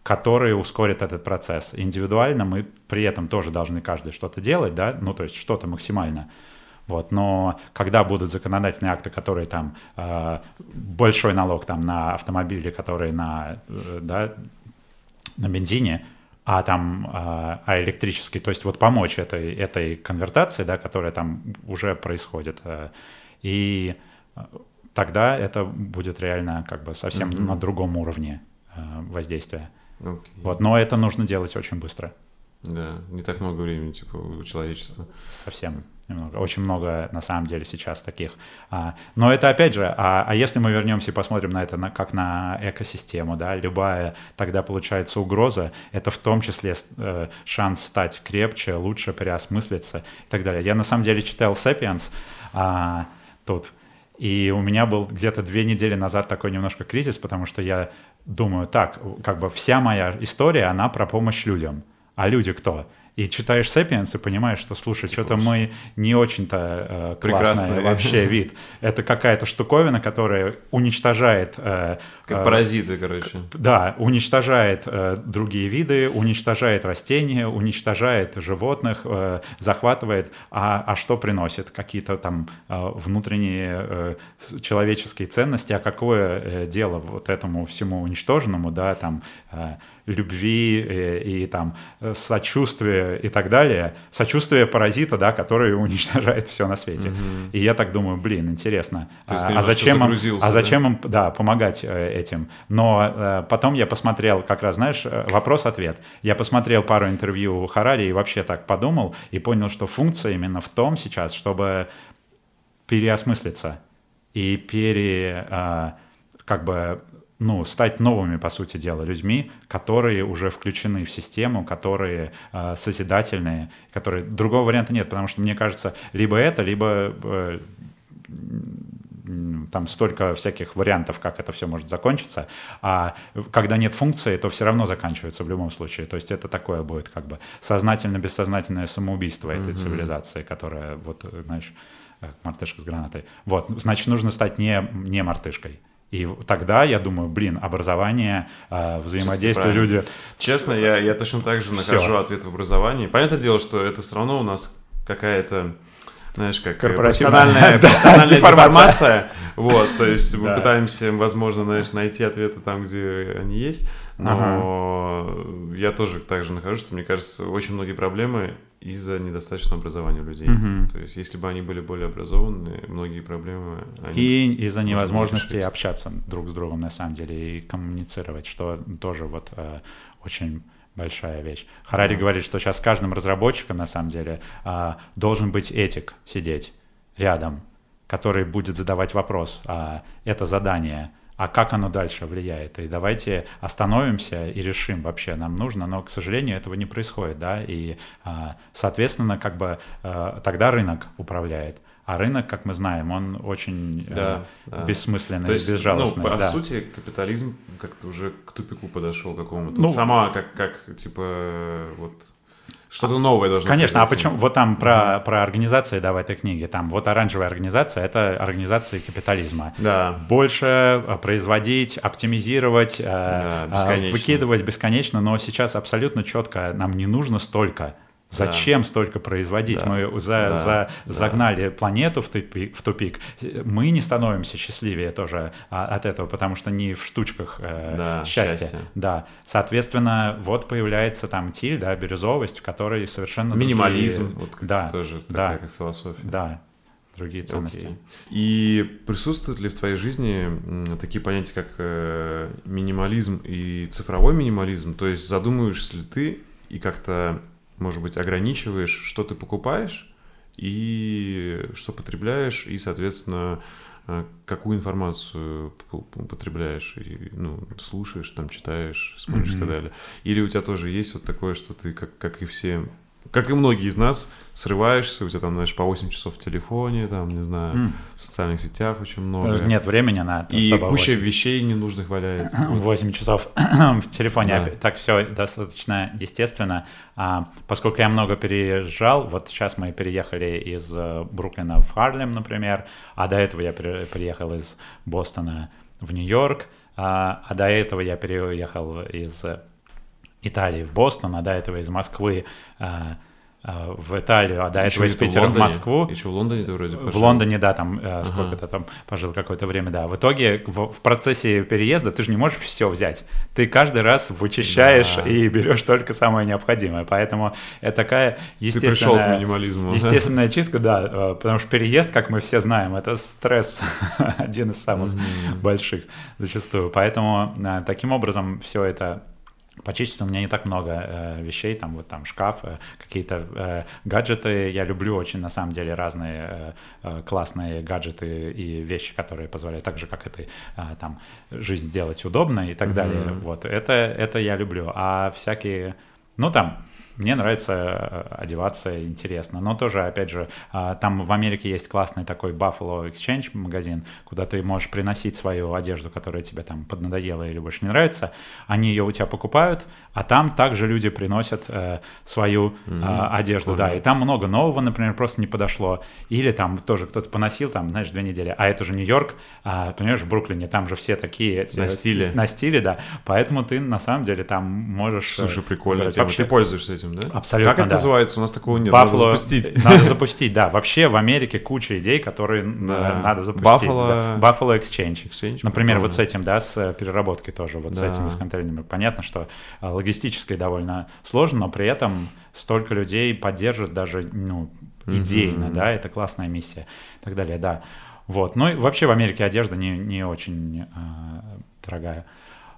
которые ускорят этот процесс. Индивидуально мы при этом тоже должны каждый что-то делать, да, ну то есть что-то максимально. Вот, но когда будут законодательные акты, которые там э, большой налог там на автомобили, которые на, э, да, на бензине, а там э, а электрический, то есть вот помочь этой этой конвертации, да, которая там уже происходит, э, и тогда это будет реально как бы совсем mm-hmm. на другом уровне э, воздействия. Okay. Вот, но это нужно делать очень быстро. Да, не так много времени, типа, у человечества. Совсем немного. Очень много, на самом деле, сейчас таких. А, но это, опять же, а, а если мы вернемся и посмотрим на это на, как на экосистему, да, любая тогда получается угроза, это в том числе э, шанс стать крепче, лучше переосмыслиться и так далее. Я, на самом деле, читал «Sapiens», а, тут, и у меня был где-то две недели назад такой немножко кризис, потому что я думаю, так, как бы вся моя история, она про помощь людям. А люди кто? И читаешь «Сапиенс» и понимаешь, что, слушай, типа, что-то мы не очень-то э, классный вообще [LAUGHS] вид. Это какая-то штуковина, которая уничтожает... Э, как э, паразиты, короче. Да, уничтожает э, другие виды, уничтожает растения, уничтожает животных, э, захватывает. А, а что приносит? Какие-то там э, внутренние э, человеческие ценности. А какое э, дело вот этому всему уничтоженному, да, там... Э, любви и, э, и там э, сочувствия и так далее. Сочувствие паразита, да, который уничтожает все на свете. Угу. И я так думаю, блин, интересно. А, а зачем им, а зачем им, да, помогать э, этим? Но э, потом я посмотрел, как раз, знаешь, вопрос-ответ. Я посмотрел пару интервью Харари и вообще так подумал и понял, что функция именно в том сейчас, чтобы переосмыслиться и пере, э, как бы ну, стать новыми, по сути дела, людьми, которые уже включены в систему, которые э, созидательные, которые... Другого варианта нет, потому что, мне кажется, либо это, либо... Э, там столько всяких вариантов, как это все может закончиться, а когда нет функции, то все равно заканчивается в любом случае. То есть это такое будет как бы сознательно-бессознательное самоубийство этой mm-hmm. цивилизации, которая вот, знаешь, мартышка с гранатой. Вот, значит, нужно стать не, не мартышкой. И тогда я думаю, блин, образование, э, взаимодействие, люди... Честно, я, я точно так же нахожу Все. ответ в образовании. Понятное дело, что это все равно у нас какая-то знаешь, как профессиональная, [LAUGHS] профессиональная деформация. Вот, то есть мы пытаемся, возможно, знаешь, найти ответы там, где они есть. Но я тоже также нахожу, что, мне кажется, очень многие проблемы из-за недостаточного образования людей. То есть, если бы они были более образованы, многие проблемы... И из-за невозможности общаться друг с другом, на самом деле, и коммуницировать, что тоже вот э, очень большая вещь. Харари mm-hmm. говорит, что сейчас каждым разработчиком, на самом деле, а, должен быть этик сидеть рядом, который будет задавать вопрос, а это задание, а как оно дальше влияет. И давайте остановимся и решим вообще, нам нужно, но, к сожалению, этого не происходит, да, и, а, соответственно, как бы а, тогда рынок управляет. А рынок, как мы знаем, он очень да, э, да. бессмысленный, То есть, безжалостный. Ну, по да. сути, капитализм как-то уже к тупику подошел какому-то. Ну, Сама как, как типа, вот что-то новое должно Конечно, а почему? Вот там про, про организации, да, в этой книге, там вот оранжевая организация — это организация капитализма. Да. Больше э, производить, оптимизировать, э, да, бесконечно. выкидывать бесконечно, но сейчас абсолютно четко нам не нужно столько. Зачем да. столько производить? Да. Мы за, да. За, да. загнали планету в тупик, в тупик. Мы не становимся счастливее тоже а, от этого, потому что не в штучках э, да, счастья. Счастье. Да. Соответственно, вот появляется там тиль, да, бирюзовость, в которой совершенно минимализм, другие... вот да, тоже да, такая как философия. Да, другие ценности. Okay. И присутствуют ли в твоей жизни такие понятия, как э, минимализм и цифровой минимализм? То есть задумываешься ли ты и как-то может быть, ограничиваешь, что ты покупаешь и что потребляешь, и, соответственно, э, какую информацию потребляешь, и, ну, слушаешь, там, читаешь, смотришь mm-hmm. и так далее. Или у тебя тоже есть вот такое, что ты, как, как и все как и многие из нас, срываешься, у тебя там, знаешь, по 8 часов в телефоне, там, не знаю, mm. в социальных сетях очень много. Нет времени на это, И куча 8. вещей ненужных валяется. [CLEARS THROAT] 8 часов [CLEARS THROAT] в телефоне. Да. Так все достаточно естественно. А, поскольку я много переезжал, вот сейчас мы переехали из э, Бруклина в Харлем, например, а до этого я приехал из Бостона в Нью-Йорк, а, а до этого я переехал из Италии в Бостон, а до этого из Москвы а, а, в Италию, а до этого из Питера в, в Москву. Еще в Лондоне ты вроде пожил. В Лондоне, да, там ага. сколько-то там пожил какое-то время, да. В итоге в, в процессе переезда ты же не можешь все взять. Ты каждый раз вычищаешь да. и берешь только самое необходимое. Поэтому это такая естественная, естественная чистка, да. А, потому что переезд, как мы все знаем, это стресс [LAUGHS] один из самых mm-hmm. больших зачастую. Поэтому таким образом все это Почистить у меня не так много э, вещей, там вот там шкаф, э, какие-то э, гаджеты. Я люблю очень на самом деле разные э, э классные гаджеты и вещи, которые позволяют так же, как это э, там жизнь делать удобно и так mm-hmm. далее. Вот это это я люблю. А всякие, ну там мне нравится э, одеваться интересно. Но тоже, опять же, а, там в Америке есть классный такой Buffalo Exchange магазин, куда ты можешь приносить свою одежду, которая тебе там поднадоела или больше не нравится. Они ее у тебя покупают, а там также люди приносят э, свою mm-hmm. одежду, Понял. да. И там много нового, например, просто не подошло. Или там тоже кто-то поносил, там, знаешь, две недели. А это же Нью-Йорк, а, понимаешь, в Бруклине, там же все такие... На стиле. На стиле, да. Поэтому ты на самом деле там можешь... Слушай, э, прикольно. Вообще... Ты пользуешься этим, да? Абсолютно, Как это да. называется? У нас такого нет. Buffalo... Надо запустить. [LAUGHS] Надо запустить, да. Вообще в Америке куча идей, которые да. надо запустить. Buffalo... Да. Buffalo Exchange. Exchange. Например, вот с этим, да, с э, переработкой тоже, вот да. с этими с контейнерами. Понятно, что э, логистически довольно сложно, но при этом столько людей поддержит даже, ну, идейно, mm-hmm. да, это классная миссия и так далее, да. Вот. Ну и вообще в Америке одежда не, не очень э, дорогая.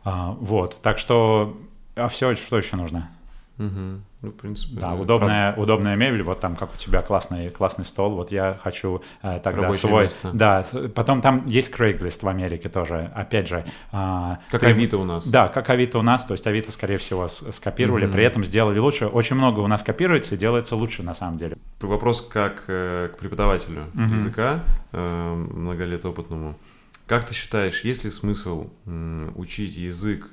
А, вот. Так что, а все, что еще нужно? Угу. Ну, в принципе. Да, удобная, правда. удобная мебель, вот там, как у тебя классный, классный стол, вот я хочу э, тогда Рабочее свой... Место. Да, потом там есть Craigslist в Америке тоже, опять же. Э, как ты, Авито у нас. Да, как Авито у нас, то есть Авито, скорее всего, скопировали, mm-hmm. при этом сделали лучше. Очень много у нас копируется и делается лучше, на самом деле. Вопрос как э, к преподавателю mm-hmm. языка, э, много лет опытному. Как ты считаешь, есть ли смысл учить язык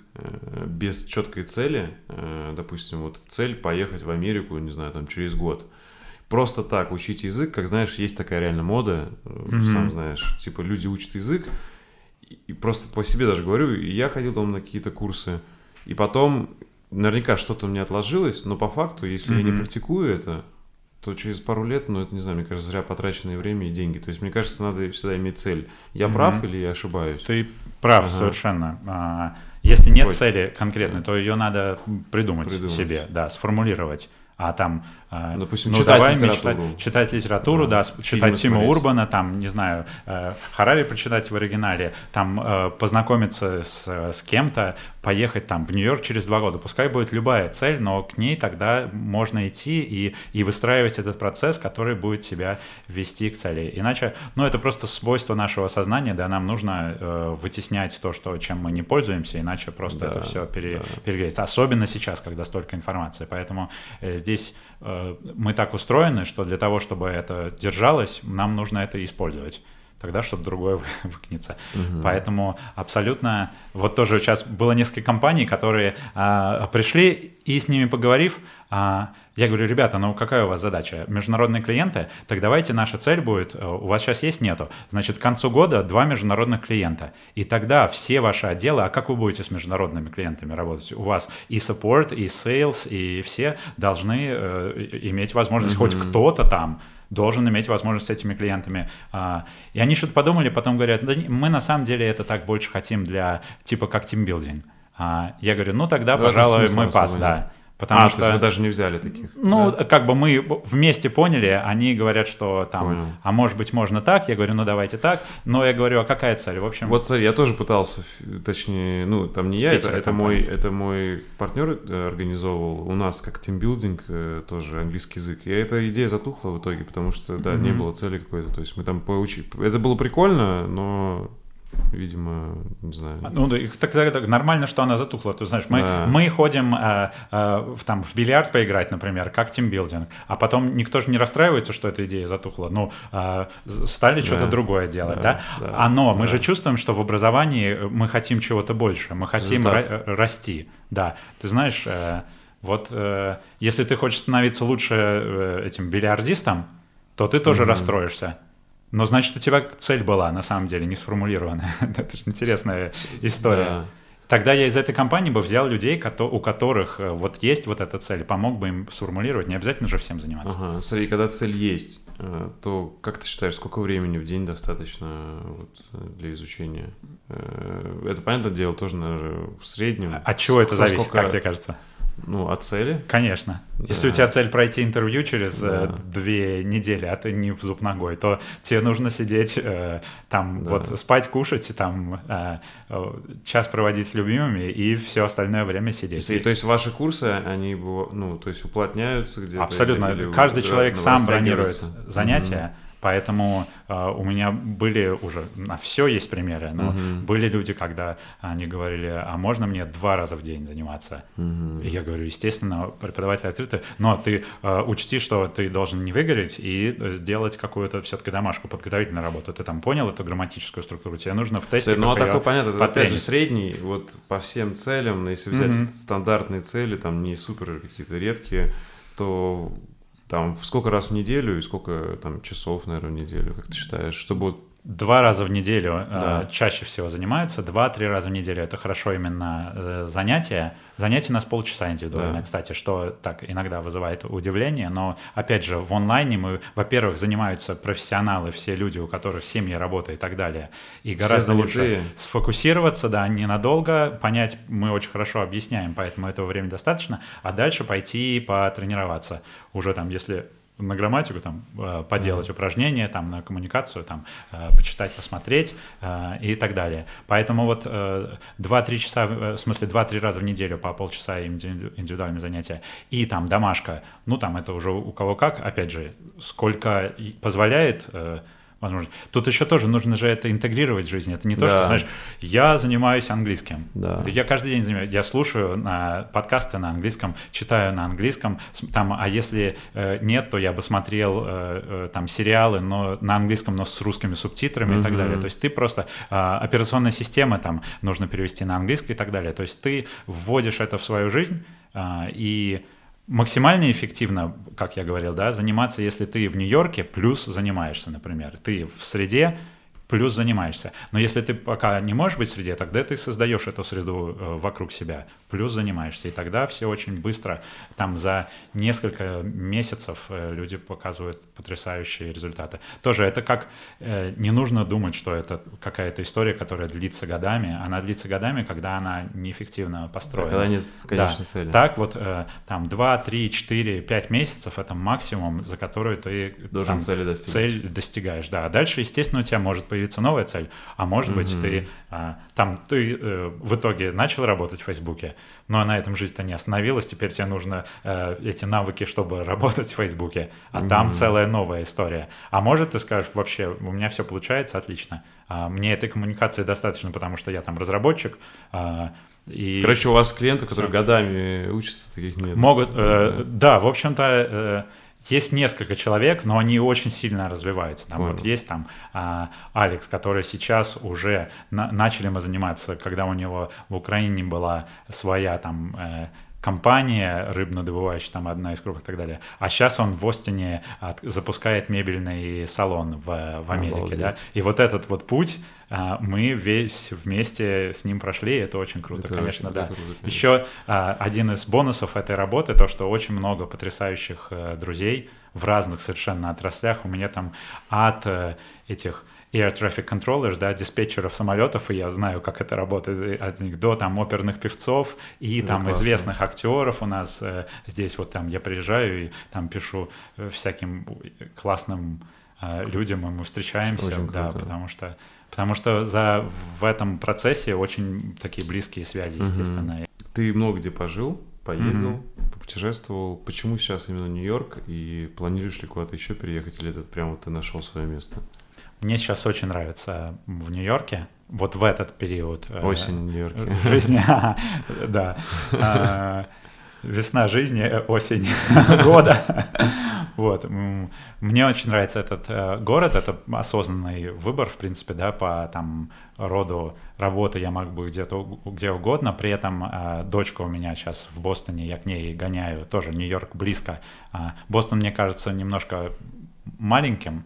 без четкой цели? Э, допустим, вот цель поехать в Америку, не знаю, там через год. Просто так учить язык, как знаешь, есть такая реально мода, mm-hmm. сам знаешь, типа люди учат язык, и просто по себе даже говорю, я ходил там на какие-то курсы, и потом наверняка что-то у меня отложилось, но по факту, если mm-hmm. я не практикую это, то через пару лет, ну, это, не знаю, мне кажется, зря потраченное время и деньги. То есть, мне кажется, надо всегда иметь цель. Я mm-hmm. прав или я ошибаюсь? Ты прав ага. совершенно. Если нет Ой. цели конкретной, то ее надо придумать, придумать себе, да, сформулировать а там, а, Допустим, ну, читать давай литературу. Мечтать, читать литературу, да, да читать Тима Урбана, там, не знаю, э, Харари прочитать в оригинале, там, э, познакомиться с, с кем-то, поехать там в Нью-Йорк через два года. Пускай будет любая цель, но к ней тогда можно идти и, и выстраивать этот процесс, который будет тебя вести к цели. Иначе, ну, это просто свойство нашего сознания, да, нам нужно э, вытеснять то, что, чем мы не пользуемся, иначе просто да, это все пере, да. перегреется. Особенно сейчас, когда столько информации. Поэтому э, здесь здесь э, мы так устроены, что для того, чтобы это держалось, нам нужно это использовать тогда что-то другое [LAUGHS] выкнется. Угу. Поэтому абсолютно... Вот тоже сейчас было несколько компаний, которые а, пришли, и с ними поговорив, а, я говорю, ребята, ну какая у вас задача? Международные клиенты? Так давайте наша цель будет, э, у вас сейчас есть нету, значит, к концу года два международных клиента. И тогда все ваши отделы, а как вы будете с международными клиентами работать? У вас и support, и sales, и все должны э, иметь возможность, mm-hmm. хоть кто-то там должен иметь возможность с этими клиентами. А, и они что-то подумали, потом говорят, да мы на самом деле это так больше хотим для, типа, как тимбилдинг. А, я говорю, ну тогда, ну, пожалуй, мы пас, да. Потому а, что... то есть вы даже не взяли таких? Ну, да? как бы мы вместе поняли, они говорят, что там, Понял. а может быть можно так, я говорю, ну давайте так, но я говорю, а какая цель? В общем... Вот смотри, я тоже пытался, точнее, ну там не я, это, это, мой, это мой партнер э, организовывал, у нас как тимбилдинг, э, тоже английский язык, и эта идея затухла в итоге, потому что, да, mm-hmm. не было цели какой-то, то есть мы там поучили, это было прикольно, но видимо, не знаю. Ну, так, так, так нормально, что она затухла. Ты знаешь, мы, да. мы ходим э, э, в, там, в бильярд поиграть, например, как тимбилдинг, а потом никто же не расстраивается, что эта идея затухла. Ну, э, стали да. что-то другое делать, да? да? да. А но да. мы же чувствуем, что в образовании мы хотим чего-то больше, мы хотим ра- расти. Да, ты знаешь, э, вот э, если ты хочешь становиться лучше э, этим бильярдистом, то ты тоже mm-hmm. расстроишься. Но значит, у тебя цель была на самом деле не сформулированная. [LAUGHS] Это же интересная история. Да. Тогда я из этой компании бы взял людей, у которых э, вот есть вот эта цель, помог бы им сформулировать, не обязательно же всем заниматься. Ага, смотри, когда цель есть, э, то как ты считаешь, сколько времени в день достаточно вот для изучения? Э, это, понятное дело, тоже, наверное, в среднем. От чего это зависит, сколько... как тебе кажется? Ну, от цели? Конечно. Да. Если у тебя цель пройти интервью через да. э, две недели, а ты не в зуб ногой, то тебе нужно сидеть э, там, да. вот спать, кушать, там э, э, час проводить с любимыми и все остальное время сидеть. И, то есть ваши курсы, они, ну, то есть уплотняются где-то? Абсолютно. Или, Каждый человек сам бронирует занятия. Mm-hmm. Поэтому э, у меня были уже на все есть примеры, но угу. были люди, когда они говорили, а можно мне два раза в день заниматься? Угу. И я говорю, естественно, преподаватели открыты, но ты э, учти, что ты должен не выгореть и сделать какую-то все-таки домашку, подготовительную работу. Ты там понял эту грамматическую структуру? Тебе нужно в тесте. Ну, а такой понятно, это опять же средний, вот по всем целям, если взять угу. стандартные цели, там не супер какие-то редкие, то там сколько раз в неделю и сколько там часов, наверное, в неделю, как ты считаешь, чтобы Два раза в неделю э, да. э, чаще всего занимаются, два-три раза в неделю это хорошо именно э, занятия. Занятия у нас полчаса индивидуально, да. кстати, что так иногда вызывает удивление, но опять же в онлайне мы, во-первых, занимаются профессионалы, все люди, у которых семьи, работа и так далее, и гораздо лучше сфокусироваться, да, ненадолго, понять, мы очень хорошо объясняем, поэтому этого времени достаточно, а дальше пойти потренироваться уже там, если на грамматику, там, э, поделать mm-hmm. упражнения, там, на коммуникацию, там, э, почитать, посмотреть э, и так далее. Поэтому вот 2-3 часа, в смысле 2-3 раза в неделю по полчаса индивидуальные занятия и там домашка, ну там это уже у кого как, опять же, сколько позволяет возможно. Тут еще тоже нужно же это интегрировать в жизнь. Это не то, да. что, знаешь, я занимаюсь английским. Да. Я каждый день занимаюсь, я слушаю на подкасты на английском, читаю на английском, там, а если э, нет, то я бы смотрел э, э, там сериалы, но на английском, но с русскими субтитрами mm-hmm. и так далее. То есть ты просто э, операционная система там нужно перевести на английский и так далее. То есть ты вводишь это в свою жизнь э, и максимально эффективно, как я говорил, да, заниматься, если ты в Нью-Йорке, плюс занимаешься, например. Ты в среде, плюс занимаешься. Но если ты пока не можешь быть в среде, тогда ты создаешь эту среду э, вокруг себя, плюс занимаешься. И тогда все очень быстро, там за несколько месяцев э, люди показывают потрясающие результаты. Тоже это как, э, не нужно думать, что это какая-то история, которая длится годами. Она длится годами, когда она неэффективно построена. Когда нет конечной да. цели. Так вот, там 2, 3, 4, 5 месяцев — это максимум, за который ты Должен там, цели достигать. цель достигаешь. Да. А дальше, естественно, у тебя может появиться новая цель, а может быть ты а, там ты э, в итоге начал работать в Фейсбуке, но на этом жизнь-то не остановилась, теперь тебе нужно э, эти навыки, чтобы [LAUGHS] работать в Фейсбуке, а там целая новая история. А может ты скажешь вообще, у меня все получается отлично, а, мне этой коммуникации достаточно, потому что я там разработчик, а, и... Короче, у вас клиенты, которые годами учатся, таких нет. Могут, э, да, в общем-то, э, есть несколько человек, но они очень сильно развиваются. Там вот есть там а, Алекс, который сейчас уже на, начали мы заниматься, когда у него в Украине была своя там э, компания рыбнодобывающая, там одна из крупных и так далее. А сейчас он в Остине от, запускает мебельный салон в, в Америке, Обалдеть. да. И вот этот вот путь а, мы весь вместе с ним прошли, и это очень круто, это конечно, очень, да. Круто, конечно. Еще а, один из бонусов этой работы то, что очень много потрясающих а, друзей в разных совершенно отраслях. У меня там от а, этих air traffic controllers, да, диспетчеров самолетов, и я знаю, как это работает от них до там оперных певцов и да, там классно. известных актеров у нас э, здесь вот там я приезжаю и там пишу э, всяким классным э, людям, и мы встречаемся, очень да, потому что потому что за в этом процессе очень такие близкие связи, естественно. Угу. Ты много где пожил, поездил, угу. путешествовал. Почему сейчас именно Нью-Йорк и планируешь ли куда-то еще переехать, или это прямо ты нашел свое место? Мне сейчас очень нравится в Нью-Йорке, вот в этот период. Э, Осень в Нью-Йорке. [LAUGHS] Жизни, [LAUGHS] да. А, весна жизни, э, осень [LAUGHS] года. Вот. Мне очень нравится этот э, город, это осознанный выбор, в принципе, да, по там роду работы я могу где-то где угодно, при этом дочка у меня сейчас в Бостоне, я к ней гоняю, тоже Нью-Йорк близко. А, Бостон, мне кажется, немножко маленьким,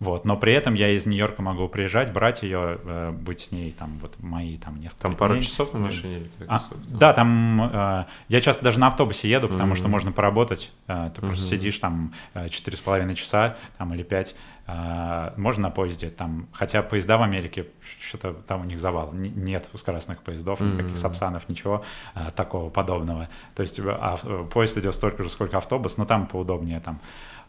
вот, но при этом я из Нью-Йорка могу приезжать, брать ее, э, быть с ней там вот мои там несколько Там пару часов на машине или как? А, да, там э, я часто даже на автобусе еду, потому mm-hmm. что можно поработать. Э, ты mm-hmm. просто сидишь там четыре с половиной часа там или пять. Э, можно на поезде там, хотя поезда в Америке что-то там у них завал, нет скоростных поездов, mm-hmm. никаких сапсанов, ничего э, такого подобного. То есть а, поезд идет столько же, сколько автобус, но там поудобнее там.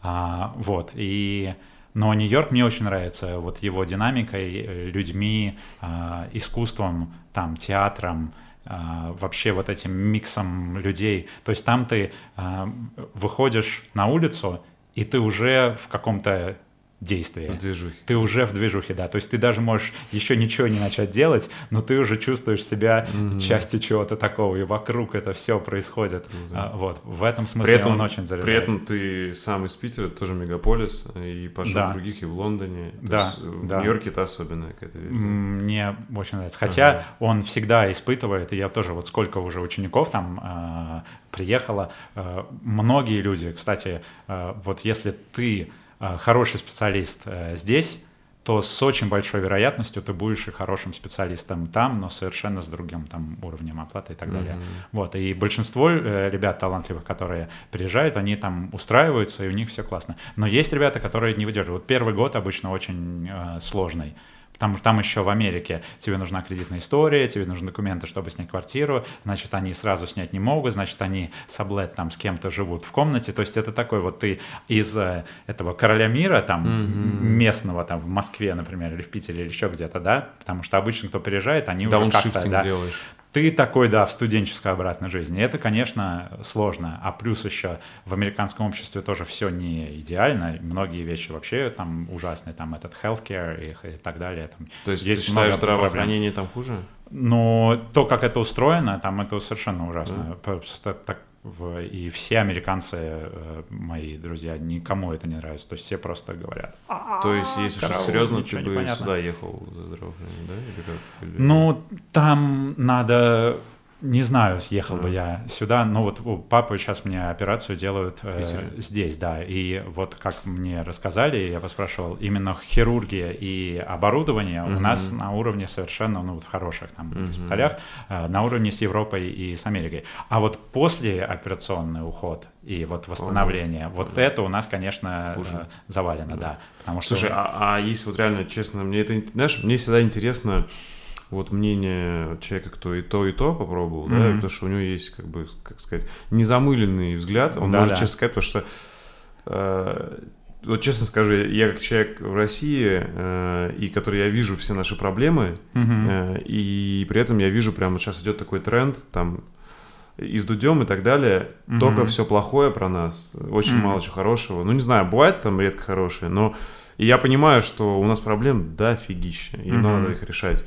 А, вот и но Нью-Йорк мне очень нравится вот его динамикой, э, людьми, а, искусством, там, театром, а, вообще вот этим миксом людей. То есть там ты а, выходишь на улицу, и ты уже в каком-то действие. В движухе. Ты уже в движухе, да. То есть ты даже можешь еще ничего не начать делать, но ты уже чувствуешь себя mm-hmm. частью чего-то такого, и вокруг это все происходит. Mm-hmm. А, вот. В этом смысле при этом, он очень заряжает. При этом ты сам из Питера, тоже мегаполис, и пошел да. в других, и в Лондоне. Да, да. В Нью-Йорке это какая-то вещь. Мне очень нравится. Хотя ага. он всегда испытывает, и я тоже, вот сколько уже учеников там э, приехало, э, многие люди, кстати, э, вот если ты Э, хороший специалист э, здесь, то с очень большой вероятностью ты будешь и хорошим специалистом там, но совершенно с другим там уровнем оплаты и так далее. Mm-hmm. Вот, и большинство э, ребят талантливых, которые приезжают, они там устраиваются, и у них все классно. Но есть ребята, которые не выдерживают. Вот первый год обычно очень э, сложный, что там еще в Америке тебе нужна кредитная история, тебе нужны документы, чтобы снять квартиру, значит, они сразу снять не могут, значит, они саблет там с кем-то живут в комнате, то есть это такой вот ты из э, этого короля мира, там, mm-hmm. местного, там, в Москве, например, или в Питере, или еще где-то, да, потому что обычно, кто приезжает, они уже как-то, да, делаешь ты такой, да, в студенческой обратной жизни. Это, конечно, сложно. А плюс еще в американском обществе тоже все не идеально. Многие вещи вообще там ужасные. Там этот healthcare и, и так далее. Там То есть, есть ты считаешь, здравоохранение там хуже? Но то, как это устроено, там это совершенно ужасно. Да. Просто так в, и все американцы, э, мои друзья, никому это не нравится. То есть все просто говорят. То есть, если что серьезно, ты бы сюда ехал за здравоохранение, да? Или как? Или... Ну, там надо не знаю, съехал бы я сюда, но вот у папы сейчас мне операцию делают э, здесь, да. И вот как мне рассказали, я поспрашивал, именно хирургия и оборудование mm-hmm. у нас на уровне совершенно, ну вот в хороших там mm-hmm. госпиталях, э, на уровне с Европой и с Америкой. А вот после операционный уход и вот восстановление, oh, вот это у нас, конечно, Хуже. э, завалено, да. да потому что... Слушай, а, а если вот реально, честно, мне это, знаешь, мне всегда интересно вот мнение человека, кто и то, и то попробовал, mm-hmm. да, потому что у него есть, как бы, как сказать, незамыленный взгляд, он да, может да. честно сказать, потому что, э, вот честно скажу, я как человек в России, э, и который я вижу все наши проблемы, mm-hmm. э, и при этом я вижу прямо сейчас идет такой тренд, там, и с Дудем и так далее, mm-hmm. только все плохое про нас, очень mm-hmm. мало чего хорошего. Ну, не знаю, бывает там редко хорошее, но и я понимаю, что у нас проблем дофигища, и mm-hmm. надо их решать.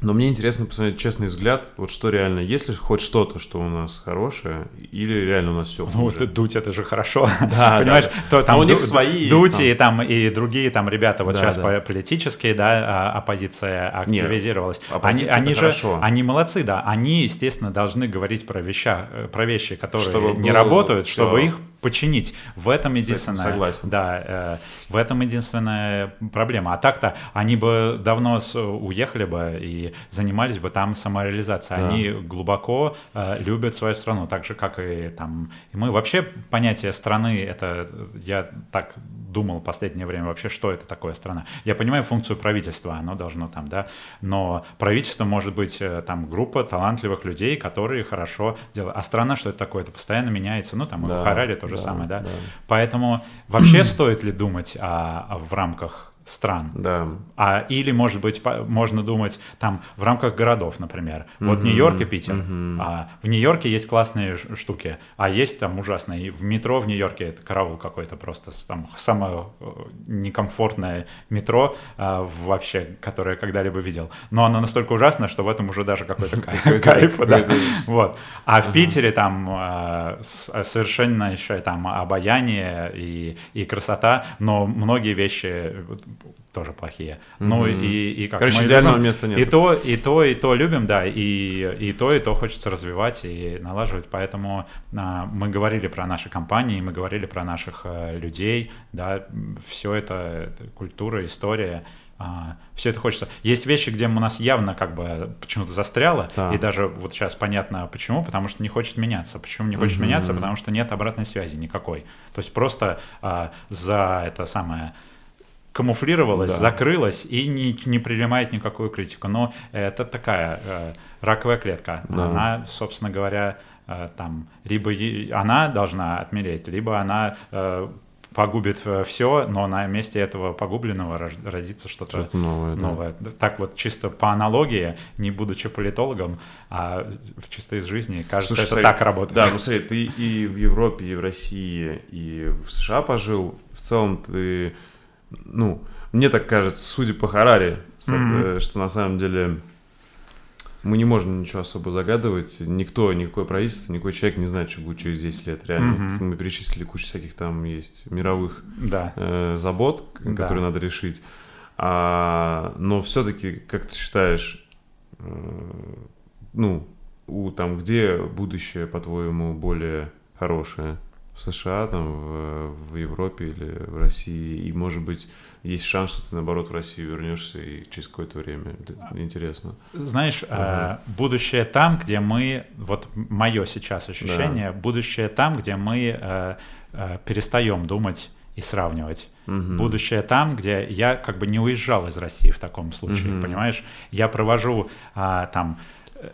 Но мне интересно посмотреть честный взгляд, вот что реально, есть ли хоть что-то, что у нас хорошее, или реально у нас все? Ну, ты, дуть это же хорошо, да, [LAUGHS] понимаешь? Да. То, там, а у них свои Дуть и, там, и другие там ребята, вот да, сейчас да. политические, да, а, оппозиция активизировалась. Нет, они, они же, хорошо. они молодцы, да, они, естественно, должны говорить про, веща, э, про вещи, которые чтобы не работают, все... чтобы их починить. В этом единственная, согласен. Да, э, в этом единственная проблема. А так-то они бы давно с, уехали бы и занимались бы там самореализацией. Да. Они глубоко э, любят свою страну, так же как и там и мы. Вообще понятие страны это я так думал в последнее время вообще, что это такое страна. Я понимаю функцию правительства, оно должно там, да, но правительство может быть э, там группа талантливых людей, которые хорошо делают. А страна что это такое? Это постоянно меняется. Ну там да, в Хараре то же да, самое, да? да. Поэтому вообще стоит ли думать о, о, в рамках стран. Да. А, или, может быть, по, можно думать там в рамках городов, например. Вот Нью-Йорк и Питер. Mm-hmm. А, в Нью-Йорке есть классные штуки, а есть там ужасные. И в метро в Нью-Йорке это караул какой-то просто там самое э, некомфортное метро а, вообще, которое я когда-либо видел. Но оно настолько ужасно, что в этом уже даже какой-то [LAUGHS] кайф. Вот. А в Питере там а, совершенно еще там обаяние и красота, но многие вещи тоже плохие. Mm-hmm. Ну и, и как Короче, идеального любим, места нет. И то, и то, и то любим, да, и, и то, и то хочется развивать и налаживать. Поэтому а, мы говорили про наши компании, мы говорили про наших а, людей, да, все это, это культура, история. А, все это хочется. Есть вещи, где у нас явно как бы почему-то застряло, да. и даже вот сейчас понятно почему, потому что не хочет меняться. Почему не хочет mm-hmm. меняться? Потому что нет обратной связи никакой. То есть просто а, за это самое камуфлировалась, да. закрылась и не, не принимает никакую критику. Но это такая э, раковая клетка. Да. Она, собственно говоря, э, там либо она должна отмереть, либо она э, погубит э, все, но на месте этого погубленного родится что-то, что новое. новое. Да. Так вот, чисто по аналогии, не будучи политологом, а чисто из жизни, кажется, Слушай, это смотри, так работает. Да, ну смотри, ты и в Европе, и в России, и в США пожил, в целом ты ну, мне так кажется, судя по Харари, mm-hmm. что на самом деле мы не можем ничего особо загадывать. Никто, никакое правительство, никакой человек не знает, что будет через 10 лет. Реально, mm-hmm. мы перечислили кучу всяких там есть мировых да. э, забот, да. которые надо решить. А, но все-таки, как ты считаешь, э, ну, у там где будущее, по-твоему, более хорошее? В США, там, в, в Европе или в России, и, может быть, есть шанс, что ты, наоборот, в Россию вернешься и через какое-то время. Интересно. Знаешь, ага. э, будущее там, где мы, вот мое сейчас ощущение, да. будущее там, где мы э, э, перестаем думать и сравнивать. Угу. Будущее там, где я как бы не уезжал из России в таком случае, угу. понимаешь? Я провожу а, там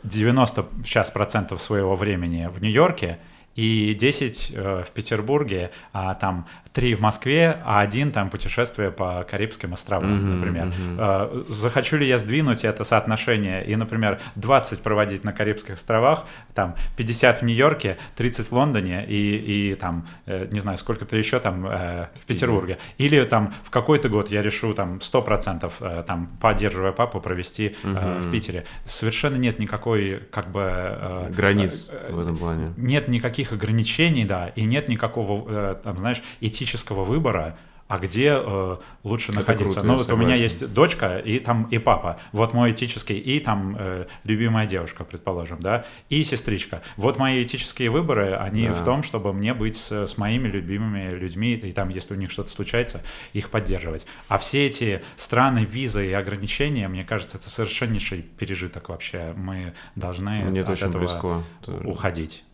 90 сейчас процентов своего времени в Нью-Йорке, и 10 э, в Петербурге, а там три в Москве, а один там путешествие по Карибским островам, mm-hmm, например. Mm-hmm. Захочу ли я сдвинуть это соотношение и, например, 20 проводить на Карибских островах, там 50 в Нью-Йорке, 30 в Лондоне и, и там, э, не знаю, сколько-то еще там э, в Петербурге. Mm-hmm. Или там в какой-то год я решу там 100% там, поддерживая папу, провести mm-hmm. в Питере. Совершенно нет никакой как бы... Границ в этом плане. Нет никаких ограничений, да, и нет никакого, там, знаешь, этического этического выбора, а где э, лучше это находиться. Круто, ну вот у меня есть дочка и там и папа, вот мой этический и там э, любимая девушка, предположим, да, и сестричка. Вот мои этические выборы, они да. в том, чтобы мне быть с, с моими любимыми людьми и там, если у них что-то случается, их поддерживать. А все эти страны, визы и ограничения, мне кажется, это совершеннейший пережиток вообще. Мы должны мне от этого близко. уходить.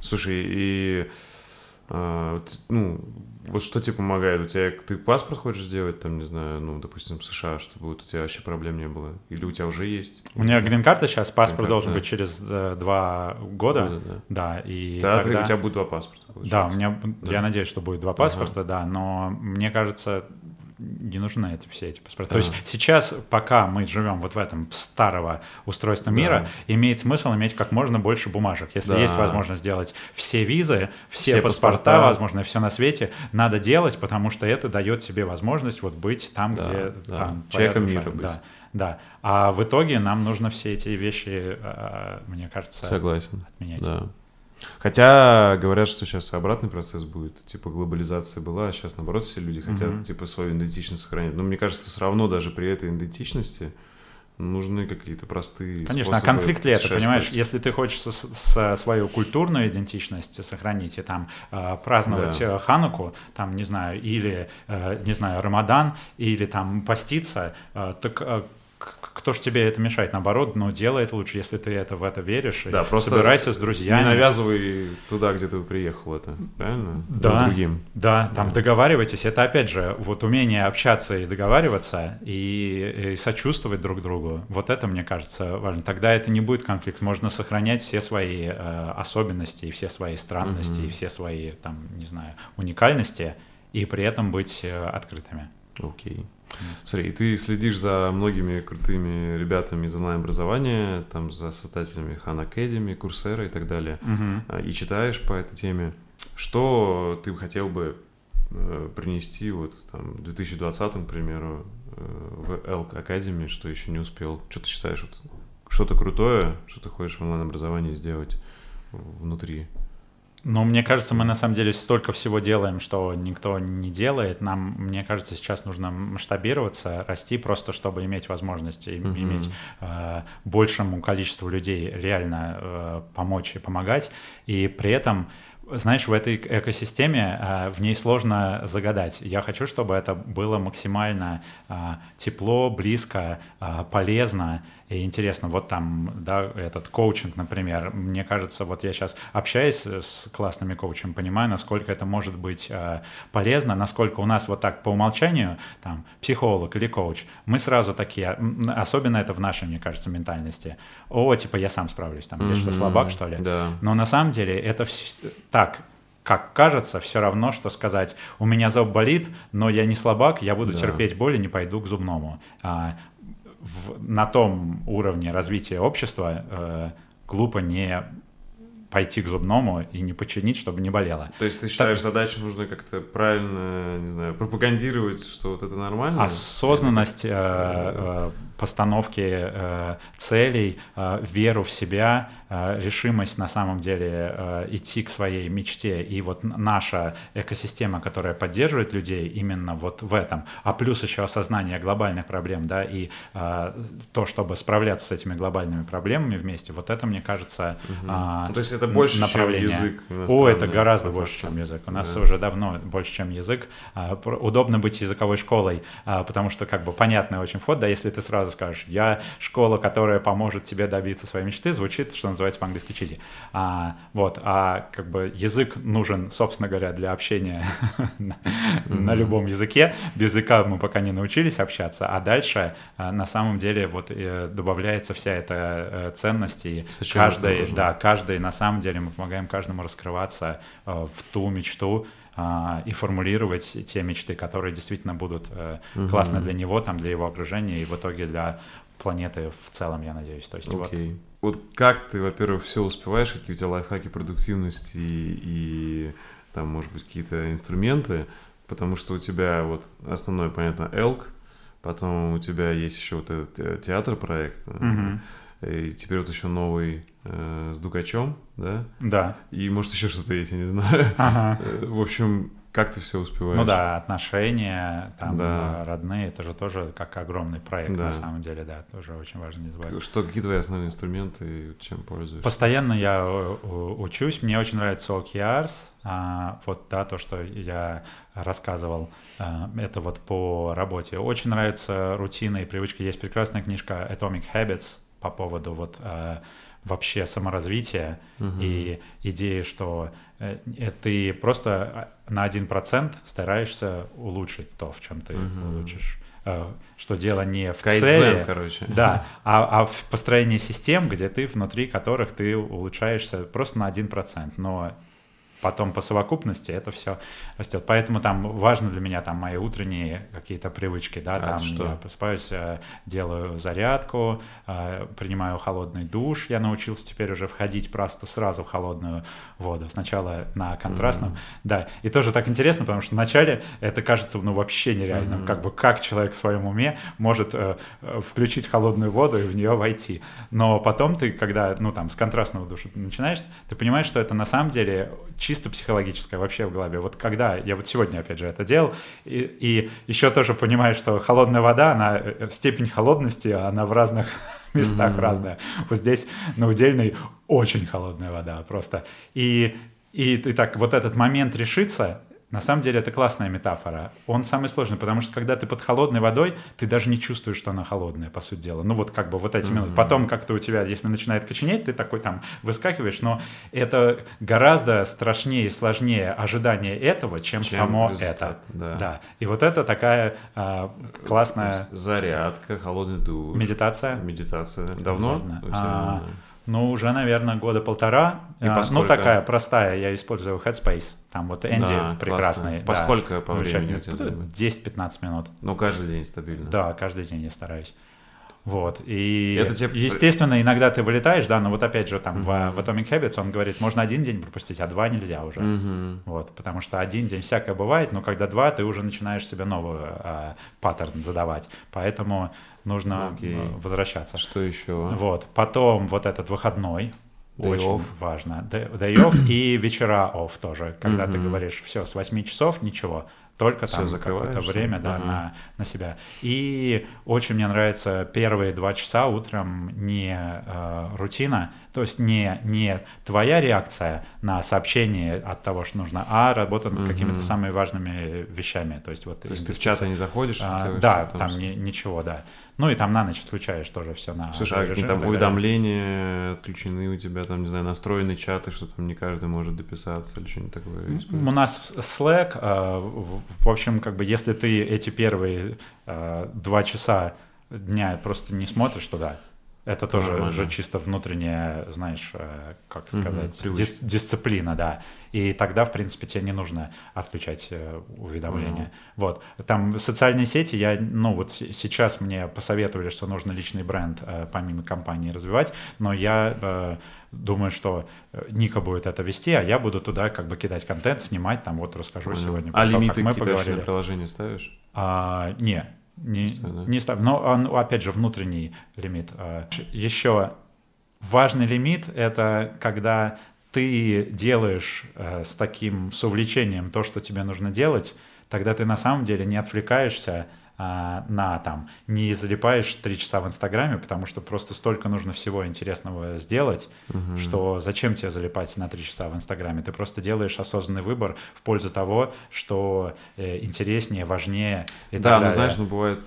Слушай, и а, ну, вот что тебе помогает? У тебя ты паспорт хочешь сделать, там, не знаю, ну, допустим, в США, чтобы вот у тебя вообще проблем не было? Или у тебя уже есть? У меня грин-карта сейчас, паспорт должен да. быть через э, два года. года да. да, и да, тогда... у тебя будет два паспорта. Получается. Да, у меня, да. я надеюсь, что будет два паспорта, ага. да, но мне кажется, не нужны эти все эти паспорта. А. То есть сейчас, пока мы живем вот в этом старого устройства мира, да. имеет смысл иметь как можно больше бумажек. Если да. есть возможность сделать все визы, все, все паспорта, паспорта, возможно, все на свете, надо делать, потому что это дает себе возможность вот быть там, да, где да. там человеком мира быть. Да. Да. А в итоге нам нужно все эти вещи, а, мне кажется, Согласен. отменять. Да. Хотя говорят, что сейчас обратный процесс будет. Типа глобализация была, а сейчас наоборот все люди хотят mm-hmm. типа свою идентичность сохранить. Но мне кажется, все равно даже при этой идентичности нужны какие-то простые Конечно, а конфликт ли это, понимаешь? Если ты хочешь с, с, свою культурную идентичность сохранить и там э, праздновать да. Э, Хануку, там, не знаю, или, э, не знаю, Рамадан, или там поститься, э, так э, кто ж тебе это мешает? Наоборот, ну, делай это лучше, если ты это в это веришь. Да, просто собирайся с друзьями. Не навязывай туда, где ты приехал это, правильно? Да, другим. да, там да. договаривайтесь. Это, опять же, вот умение общаться и договариваться, и, и сочувствовать друг другу. Вот это, мне кажется, важно. Тогда это не будет конфликт. Можно сохранять все свои э, особенности, и все свои странности, угу. и все свои, там, не знаю, уникальности, и при этом быть э, открытыми. Окей. Смотри, и ты следишь за многими крутыми ребятами из онлайн-образования, там за создателями Khan Academy, Coursera и так далее, угу. и читаешь по этой теме. Что ты хотел бы э, принести вот там в 2020, к примеру, э, в Elk Academy, что еще не успел? Что ты считаешь, вот, что-то крутое, что ты хочешь в онлайн-образовании сделать внутри? Ну, мне кажется, мы на самом деле столько всего делаем, что никто не делает. Нам, мне кажется, сейчас нужно масштабироваться, расти просто, чтобы иметь возможность mm-hmm. иметь э, большему количеству людей реально э, помочь и помогать. И при этом знаешь, в этой экосистеме э, в ней сложно загадать. Я хочу, чтобы это было максимально э, тепло, близко, э, полезно и интересно, вот там, да, этот коучинг, например, мне кажется, вот я сейчас общаюсь с классными коучами, понимаю, насколько это может быть э, полезно, насколько у нас вот так по умолчанию, там, психолог или коуч, мы сразу такие, особенно это в нашей, мне кажется, ментальности, о, типа, я сам справлюсь, там, mm-hmm, я что, слабак, что ли? Да. Но на самом деле это все, так, как кажется, все равно, что сказать, у меня зуб болит, но я не слабак, я буду да. терпеть боль и не пойду к зубному. А, в, на том уровне развития общества э, глупо не пойти к зубному и не починить, чтобы не болело. То есть ты считаешь, так... задачу нужно как-то правильно, не знаю, пропагандировать, что вот это нормально? Осознанность, э, э, постановки э, целей, э, веру в себя, э, решимость на самом деле э, идти к своей мечте. И вот наша экосистема, которая поддерживает людей именно вот в этом, а плюс еще осознание глобальных проблем, да, и э, то, чтобы справляться с этими глобальными проблемами вместе, вот это, мне кажется, угу. э, То есть это больше, направление. чем язык? О, это гораздо больше, чем язык. У нас да. уже давно больше, чем язык. Удобно быть языковой школой, потому что как бы понятный очень вход, да, если ты сразу сразу скажешь, я школа, которая поможет тебе добиться своей мечты, звучит, что называется по-английски чизи. А, вот, а как бы язык нужен, собственно говоря, для общения [LAUGHS] на любом языке. Без языка мы пока не научились общаться, а дальше а, на самом деле вот э, добавляется вся эта э, ценность, и каждый, да, каждый, на самом деле мы помогаем каждому раскрываться э, в ту мечту, и формулировать те мечты, которые действительно будут угу. классны для него, там, для его окружения и в итоге для планеты в целом, я надеюсь. То есть okay. вот... вот как ты, во-первых, все успеваешь, какие у тебя лайфхаки продуктивности и, там, может быть, какие-то инструменты, потому что у тебя вот основной, понятно, Элк, потом у тебя есть еще вот этот театр проект, угу. И теперь вот еще новый э, с Дукачем, да? Да. И может еще что-то есть, я не знаю. Ага. [LAUGHS] Э, в общем, как ты все успеваешь? Ну да, отношения, там да. родные, это же тоже как огромный проект да. на самом деле, да, тоже очень важно не забывать. Что, какие твои основные инструменты чем пользуешься? Постоянно я учусь, мне очень нравится OKRs, а, вот да, то, что я рассказывал, а, это вот по работе. Очень нравится рутина и привычка. Есть прекрасная книжка Atomic Habits, по поводу вот э, вообще саморазвития угу. и идеи, что э, ты просто э, на один процент стараешься улучшить то, в чем ты угу. улучшишь э, что дело не в Кайдзен, цели, короче. да, [LAUGHS] а, а в построении систем, где ты внутри которых ты улучшаешься просто на один процент, но потом по совокупности это все растет. Поэтому там важно для меня там мои утренние какие-то привычки, да, а там что? я просыпаюсь, э, делаю зарядку, э, принимаю холодный душ, я научился теперь уже входить просто сразу в холодную воду, сначала на контрастном, mm-hmm. да, и тоже так интересно, потому что вначале это кажется, ну, вообще нереальным, mm-hmm. как бы как человек в своем уме может э, включить холодную воду и в нее войти, но потом ты, когда, ну, там, с контрастного душа начинаешь, ты понимаешь, что это на самом деле чисто психологическое вообще в голове. Вот когда я вот сегодня опять же это делал, и, и еще тоже понимаю, что холодная вода, она э, степень холодности, она в разных [LAUGHS] местах mm-hmm. разная. Вот здесь на удельной очень холодная вода просто. И и, и так вот этот момент решится, на самом деле это классная метафора. Он самый сложный, потому что когда ты под холодной водой, ты даже не чувствуешь, что она холодная, по сути дела. Ну вот как бы вот эти mm-hmm. минуты. Потом как-то у тебя, если начинает коченеть, ты такой там выскакиваешь, но это гораздо страшнее и сложнее ожидание этого, чем, чем само результат, это. Да. да. И вот это такая а, классная... Зарядка, холодный душ. Медитация. Медитация. Давно? А, ну, уже, наверное, года полтора. И а, ну, такая простая, я использую Headspace. Там вот Энди да, прекрасный. По да, сколько по времени у тебя 10-15 минут. Ну, каждый день стабильно. Да, каждый день я стараюсь. Вот, и это тебе... естественно, иногда ты вылетаешь, да, но вот опять же там uh-huh. в, в Atomic Habits он говорит, можно один день пропустить, а два нельзя уже. Uh-huh. Вот, потому что один день всякое бывает, но когда два, ты уже начинаешь себе новый э, паттерн задавать. Поэтому нужно okay. возвращаться. Что еще? Вот, потом вот этот выходной, Day очень off. важно. Day off и вечера off тоже. Когда mm-hmm. ты говоришь, все, с 8 часов ничего, только Все там какое-то время да, ага. на, на себя. И очень мне нравится первые два часа утром не э, рутина, то есть не, не твоя реакция на сообщение от того, что нужно, а работа над угу. какими-то самыми важными вещами. То есть, вот то есть ты в чаты не заходишь? А, да, там, не, ничего, да. Ну и там на ночь отключаешь тоже все на Слушай, а какие там уведомления отключены у тебя, там, не знаю, настроены чаты, что там не каждый может дописаться или что-нибудь такое? У нас Slack, э, в общем, как бы если ты эти первые э, два часа дня просто не смотришь туда, это тоже Нормально. же чисто внутренняя, знаешь, э, как сказать, угу, дис- дисциплина, да. И тогда, в принципе, тебе не нужно отключать э, уведомления. Угу. Вот. Там социальные сети, я, ну вот сейчас мне посоветовали, что нужно личный бренд э, помимо компании развивать, но я думаю, что Ника будет это вести, а я буду туда как бы кидать контент, снимать, там вот расскажу Понял. сегодня. А лимиты мы поговорили. приложение ставишь? А, не, не, да? не ставим. Но он, опять же, внутренний лимит. А, Еще важный лимит — это когда ты делаешь э, с таким, с увлечением то, что тебе нужно делать, тогда ты на самом деле не отвлекаешься а, на там, не залипаешь три часа в Инстаграме, потому что просто столько нужно всего интересного сделать, угу. что зачем тебе залипать на три часа в Инстаграме? Ты просто делаешь осознанный выбор в пользу того, что э, интереснее, важнее и Да, ну знаешь, ну бывает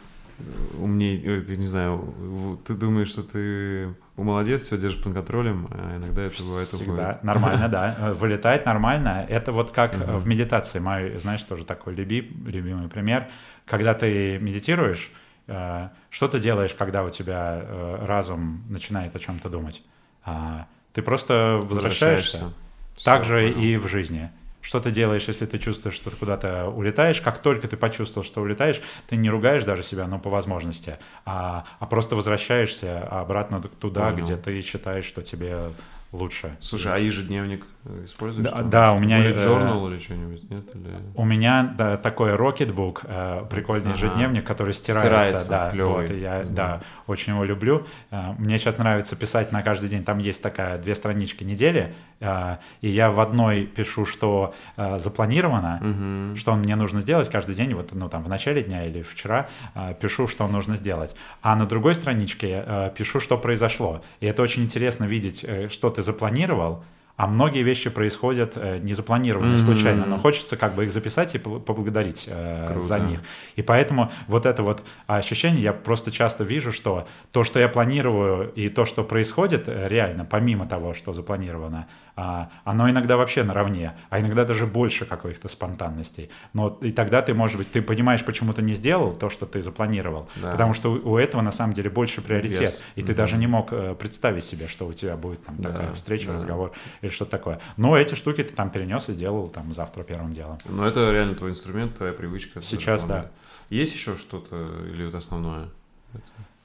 умнее, э, не знаю, ты думаешь, что ты молодец, все держишь под контролем, а иногда это бывает Всегда. уходит. Нормально, [LAUGHS] да. Э, вылетает нормально. Это вот как uh-huh. в медитации. Мой, знаешь, тоже такой люби, любимый пример. Когда ты медитируешь, э, что ты делаешь, когда у тебя разум начинает о чем-то думать? А, ты просто возвращаешься. возвращаешься. Так же и в жизни. Что ты делаешь, если ты чувствуешь, что ты куда-то улетаешь? Как только ты почувствовал, что улетаешь, ты не ругаешь даже себя, но по возможности, а, а просто возвращаешься обратно туда, Понял. где ты считаешь, что тебе лучше. Слушай, а ежедневник используешь? Да, да у меня... Или journal э, или что-нибудь, нет? Или... У меня да, такой Rocketbook, э, прикольный ага. ежедневник, который стирается. стирается да, клевый. Вот, я да, очень его люблю. Э, мне сейчас нравится писать на каждый день. Там есть такая две странички недели, э, и я в одной пишу, что э, запланировано, угу. что мне нужно сделать каждый день, вот ну там в начале дня или вчера э, пишу, что нужно сделать. А на другой страничке э, пишу, что произошло. И это очень интересно видеть, э, что ты запланировал, а многие вещи происходят э, незапланированно, mm-hmm. случайно, но хочется как бы их записать и поблагодарить э, за них. И поэтому вот это вот ощущение, я просто часто вижу, что то, что я планирую, и то, что происходит э, реально, помимо того, что запланировано, оно иногда вообще наравне, а иногда даже больше каких-то спонтанностей. Но и тогда ты, может быть, ты понимаешь, почему ты не сделал то, что ты запланировал, да. потому что у, у этого на самом деле больше приоритет, Вес. и ты mm-hmm. даже не мог э, представить себе, что у тебя будет там да, такая встреча, да. разговор или что-то такое. Но эти штуки ты там перенес и делал там завтра первым делом. Но это реально твой инструмент, твоя привычка. Сейчас, да. Есть еще что-то или это основное?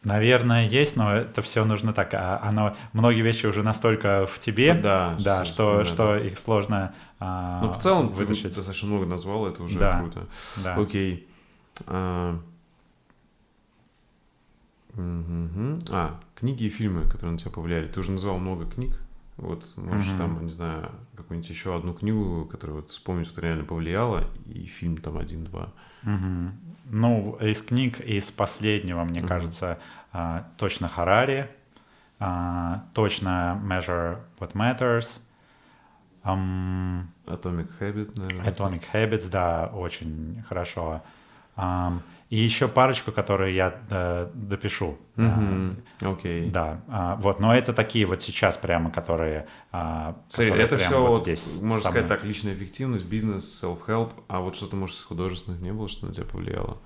Наверное, есть, но это все нужно так. А оно, многие вещи уже настолько в тебе, да, да, что, да, что да. их сложно а, Ну, в целом, вытащить. ты достаточно много назвал, это уже да, круто. Да. Окей. А, угу. а, книги и фильмы, которые на тебя повлияли. Ты уже назвал много книг. Вот, можешь угу. там, не знаю, какую-нибудь еще одну книгу, которая вот вспомнить, что реально повлияла, и фильм там один-два. Угу. Ну, из книг, из последнего, мне угу. кажется, а, точно Харари, а, точно Measure What Matters. Um, Atomic Habit, наверное. Atomic Habits, да, очень хорошо. И еще парочку, которые я э, допишу. Окей. Mm-hmm. Okay. Да, э, вот, но это такие вот сейчас прямо, которые... Э, Смотри, которые это все, вот здесь можно сказать так, личная эффективность, бизнес, self-help, а вот что-то, может, из художественных не было, что на тебя повлияло?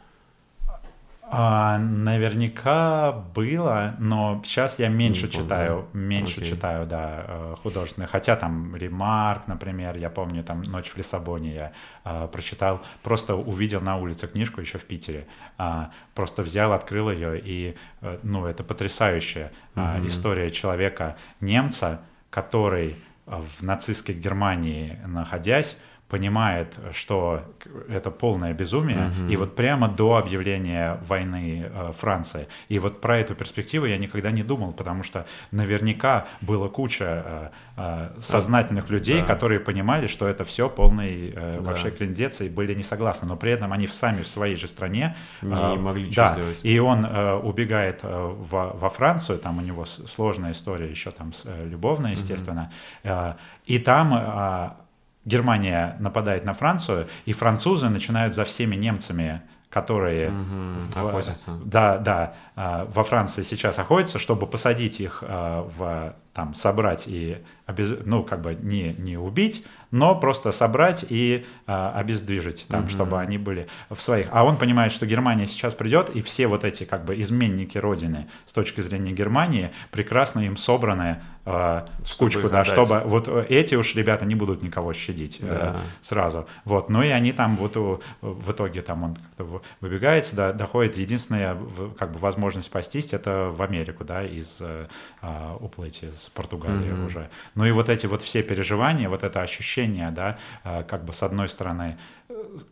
А, наверняка было, но сейчас я меньше не читаю, меньше okay. читаю, да, э, художественные. Хотя там Ремарк, например, я помню, там «Ночь в Лиссабоне» я а, прочитал, просто увидел на улице книжку еще в Питере, а, просто взял, открыл ее, и, э, ну, это потрясающая mm-hmm. история человека, немца, который в нацистской Германии находясь, понимает, что это полное безумие, угу. и вот прямо до объявления войны э, Франции. И вот про эту перспективу я никогда не думал, потому что наверняка было куча э, э, сознательных людей, да. которые понимали, что это все полный э, да. вообще клиндец, и были не согласны, но при этом они сами в своей же стране не э, могли ничего да, сделать. И он э, убегает э, во, во Францию, там у него сложная история еще там э, любовная, естественно, угу. э, и там э, Германия нападает на Францию, и французы начинают за всеми немцами которые угу, в, да, да, а, во Франции сейчас охотятся, чтобы посадить их а, в там собрать и ну как бы не не убить, но просто собрать и а, обездвижить, там, угу. чтобы они были в своих. А он понимает, что Германия сейчас придет, и все вот эти как бы изменники Родины с точки зрения Германии прекрасно им собраны в кучку, да, чтобы вот эти уж ребята не будут никого щадить э, да. э, сразу. Вот, ну и они там вот в итоге там он как-то выбегает, да, доходит. Единственная как бы возможность спастись это в Америку, да, из э, уплыть из Португалии mm уже. Ну и вот эти вот все переживания, вот это ощущение, да, э, как бы с одной стороны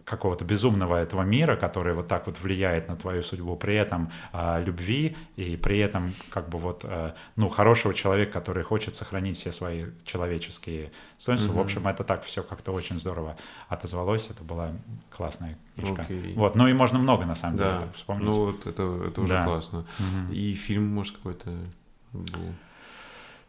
какого-то безумного этого мира, который вот так вот влияет на твою судьбу, при этом э, любви и при этом как бы вот, э, ну, хорошего человека, который хочет сохранить все свои человеческие достоинства. Mm-hmm. В общем, это так все как-то очень здорово отозвалось, это была классная книжка. Okay. Вот, ну и можно много на самом да. деле вспомнить. Ну вот это, это уже да. классно. Mm-hmm. И фильм, может, какой-то был?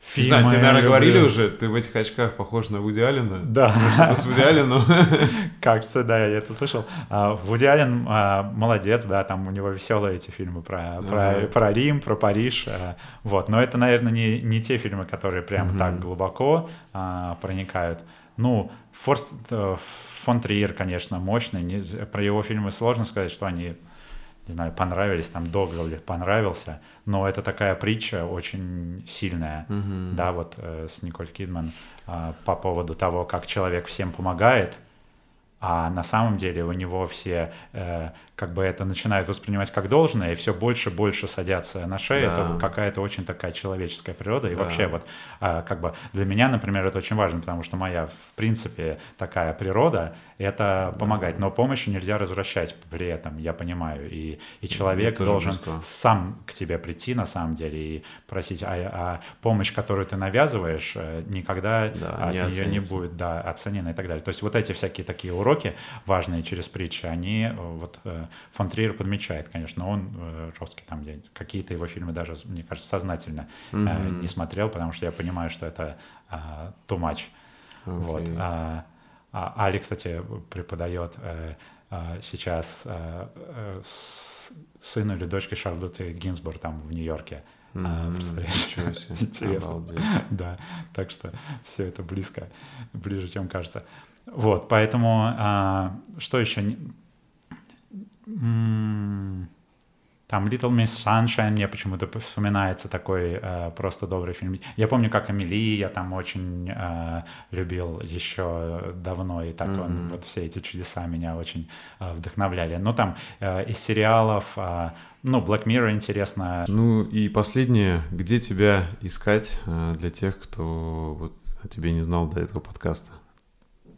Фильмы Не знаю, тебе, наверное, люблю. говорили уже, ты в этих очках похож на Вуди Аллена. Да. С Вуди Алленом. [LAUGHS] Кажется, да, я это слышал. А, Вуди Аллен а, молодец, да, там у него веселые эти фильмы про, про, про Рим, про Париж. А, вот, но это, наверное, не, не те фильмы, которые прям так глубоко проникают. Ну, Форст, э, фон Триер, конечно, мощный. Про его фильмы сложно сказать, что они не знаю, понравились, там Догвилли понравился, но это такая притча очень сильная, mm-hmm. да, вот э, с Николь Кидман э, по поводу того, как человек всем помогает, а на самом деле у него все э, как бы это начинают воспринимать как должное, и все больше и больше садятся на шею. Да. Это какая-то очень такая человеческая природа. И да. вообще вот а, как бы для меня, например, это очень важно, потому что моя, в принципе, такая природа — это помогать. Но помощь нельзя возвращать при этом, я понимаю. И, и человек должен близко. сам к тебе прийти, на самом деле, и просить. А, а помощь, которую ты навязываешь, э, никогда да, от не нее не будет да, оценена и так далее. То есть вот эти всякие такие уроки важные через притчи, они э, вот э, фон Триер подмечает, конечно, он э, жесткий там, я какие-то его фильмы даже, мне кажется, сознательно mm-hmm. не смотрел, потому что я понимаю, что это э, too much. Okay. Вот. А, а Али, кстати, преподает э, э, сейчас э, э, сыну или дочке Шарлотты Гинзбург там в Нью-Йорке. Mm-hmm. Представляешь? [LAUGHS] Интересно. Обалдеть. Да, так что все это близко, ближе, чем кажется. Вот, поэтому а, что еще? Там Little Miss Sunshine мне почему-то вспоминается такой э, просто добрый фильм. Я помню, как Амели я там очень э, любил еще давно, и так mm-hmm. он, вот все эти чудеса меня очень э, вдохновляли. Но там э, из сериалов, э, ну, Black Mirror интересно. Ну и последнее, где тебя искать э, для тех, кто вот о тебе не знал до этого подкаста?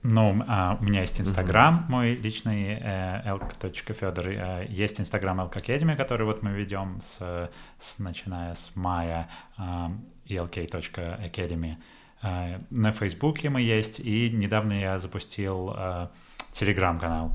Ну, а, у меня есть Инстаграм, uh-huh. мой личный, э. Э, есть Инстаграм Elk Academy, который вот мы ведем, с, с, начиная с мая, э. Э, на Фейсбуке мы есть, и недавно я запустил э, Телеграм-канал.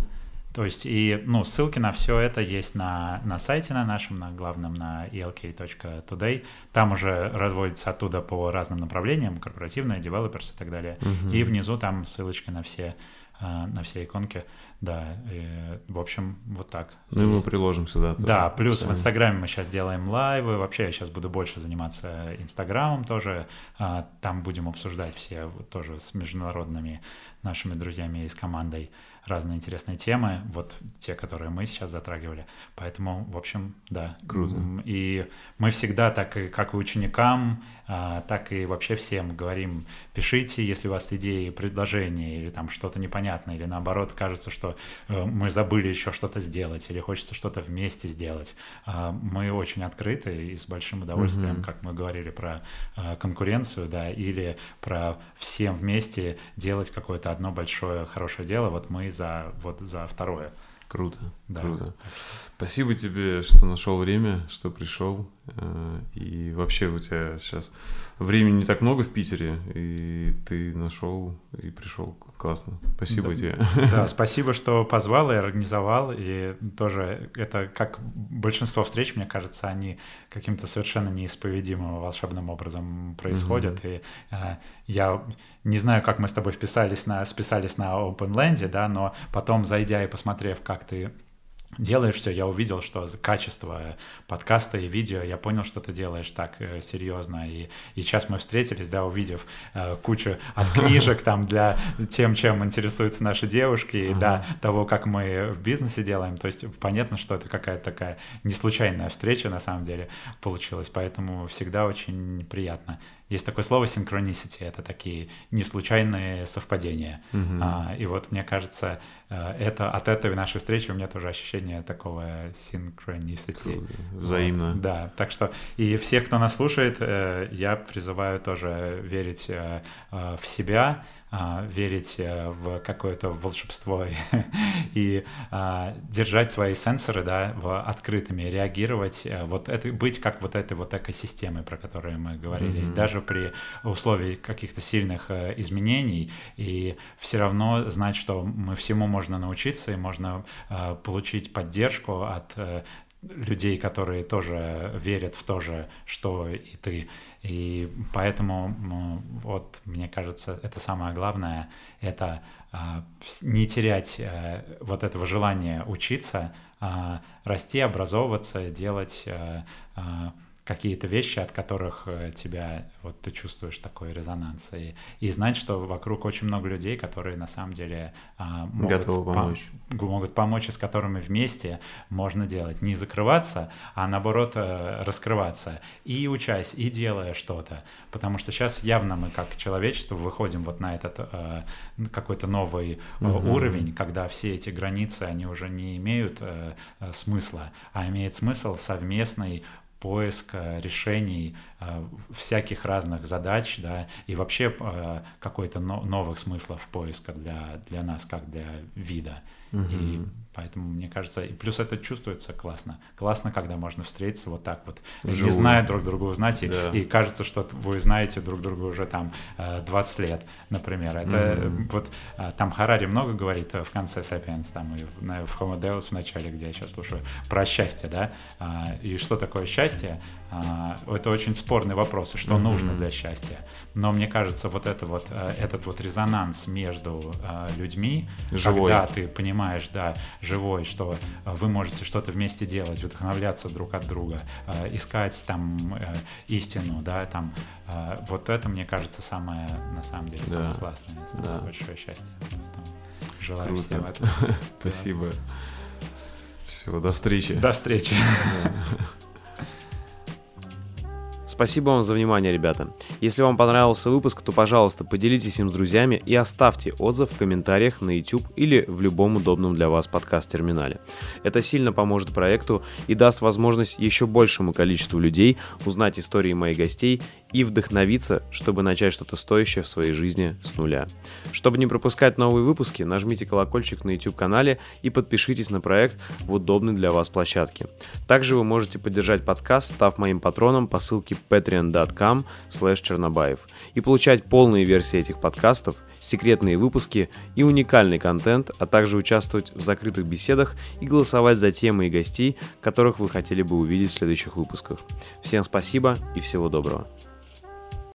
То есть и ну, ссылки на все это есть на, на сайте на нашем, на главном, на elk.today. Там уже разводится оттуда по разным направлениям, корпоративные, developers и так далее. Угу. И внизу там ссылочки на все, а, на все иконки. Да, и, в общем, вот так. Ну и мы приложим сюда. Да, плюс в Инстаграме мы сейчас делаем лайвы. Вообще я сейчас буду больше заниматься Инстаграмом тоже. А, там будем обсуждать все тоже с международными нашими друзьями и с командой разные интересные темы, вот те, которые мы сейчас затрагивали. Поэтому, в общем, да. Круто. И мы всегда, так и как и ученикам, так и вообще всем говорим, пишите, если у вас идеи, предложения или там что-то непонятное, или наоборот кажется, что э, мы забыли еще что-то сделать, или хочется что-то вместе сделать. А, мы очень открыты и с большим удовольствием, mm-hmm. как мы говорили про а, конкуренцию, да, или про всем вместе делать какое-то одно большое хорошее дело. Вот мы за, вот, за второе. Круто, да. круто. Спасибо тебе, что нашел время, что пришел. Э, и вообще у тебя сейчас времени не так много в Питере, и ты нашел и пришел. Классно. Спасибо да, тебе. Да, [LAUGHS] спасибо, что позвал и организовал. И тоже это как большинство встреч, мне кажется, они каким-то совершенно неисповедимым волшебным образом происходят. Угу. И э, я не знаю, как мы с тобой вписались на, списались на OpenLand, да, но потом, зайдя и посмотрев, как ты делаешь все, я увидел, что качество подкаста и видео, я понял, что ты делаешь так э, серьезно, и, и сейчас мы встретились, да, увидев э, кучу [LAUGHS] от книжек там для тем, чем интересуются наши девушки, и да, того, как мы в бизнесе делаем, то есть понятно, что это какая-то такая не случайная встреча на самом деле получилась, поэтому всегда очень приятно. Есть такое слово synchronicity, это такие неслучайные совпадения. Mm-hmm. А, и вот мне кажется, э, это от этой нашей встречи у меня тоже ощущение такого synchronicity. Взаимно. Вот, да, так что и всех, кто нас слушает, э, я призываю тоже верить э, в себя, верить э, в какое-то волшебство [LAUGHS] и а, держать свои сенсоры да, в открытыми, реагировать, э, вот это, быть как вот этой вот экосистемой, про которую мы говорили, mm-hmm. даже при условии каких-то сильных э, изменений, и все равно знать, что мы всему можно научиться, и можно получить поддержку от людей, которые тоже верят в то же, что и ты. И поэтому, вот, мне кажется, это самое главное, это а, не терять а, вот этого желания учиться, а, расти, образовываться, делать а, а, какие-то вещи, от которых э, тебя, вот ты чувствуешь такой резонанс. И, и знать, что вокруг очень много людей, которые на самом деле а, могут, Готовы помочь. Пом- могут помочь, и с которыми вместе можно делать. Не закрываться, а наоборот э, раскрываться. И учась, и делая что-то. Потому что сейчас явно мы как человечество выходим вот на этот э, какой-то новый угу. уровень, когда все эти границы, они уже не имеют э, смысла, а имеет смысл совместный поиска решений э, всяких разных задач, да, и вообще э, какой-то но, новых смыслов поиска для, для нас, как для вида. Угу. И Поэтому, мне кажется, и плюс это чувствуется классно. Классно, когда можно встретиться вот так вот, Живую. не зная друг друга, узнать, и, да. и кажется, что вы знаете друг друга уже там 20 э, лет, например. Это mm-hmm. вот э, там Харари много говорит в конце Sapiens, там и в, Homo Deus в начале, где я сейчас слушаю, про счастье, да, а, и что такое счастье, а, это очень спорный вопрос, и что mm-hmm. нужно для счастья. Но мне кажется, вот, это вот э, этот вот резонанс между людьми, Живой. когда ты понимаешь, да, живой, что э, вы можете что-то вместе делать, вдохновляться друг от друга, э, искать там э, истину, да, там вот это, мне кажется, самое, на самом деле, самое да. классное, самое да. большое счастье. желаю Круто. всем этого. [LAUGHS] Спасибо. Все, до встречи. До встречи. [LAUGHS] Спасибо вам за внимание, ребята. Если вам понравился выпуск, то, пожалуйста, поделитесь им с друзьями и оставьте отзыв в комментариях на YouTube или в любом удобном для вас подкаст-терминале. Это сильно поможет проекту и даст возможность еще большему количеству людей узнать истории моих гостей и вдохновиться, чтобы начать что-то стоящее в своей жизни с нуля. Чтобы не пропускать новые выпуски, нажмите колокольчик на YouTube-канале и подпишитесь на проект в удобной для вас площадке. Также вы можете поддержать подкаст, став моим патроном по ссылке patreon.com чернобаев и получать полные версии этих подкастов, секретные выпуски и уникальный контент, а также участвовать в закрытых беседах и голосовать за темы и гостей, которых вы хотели бы увидеть в следующих выпусках. Всем спасибо и всего доброго.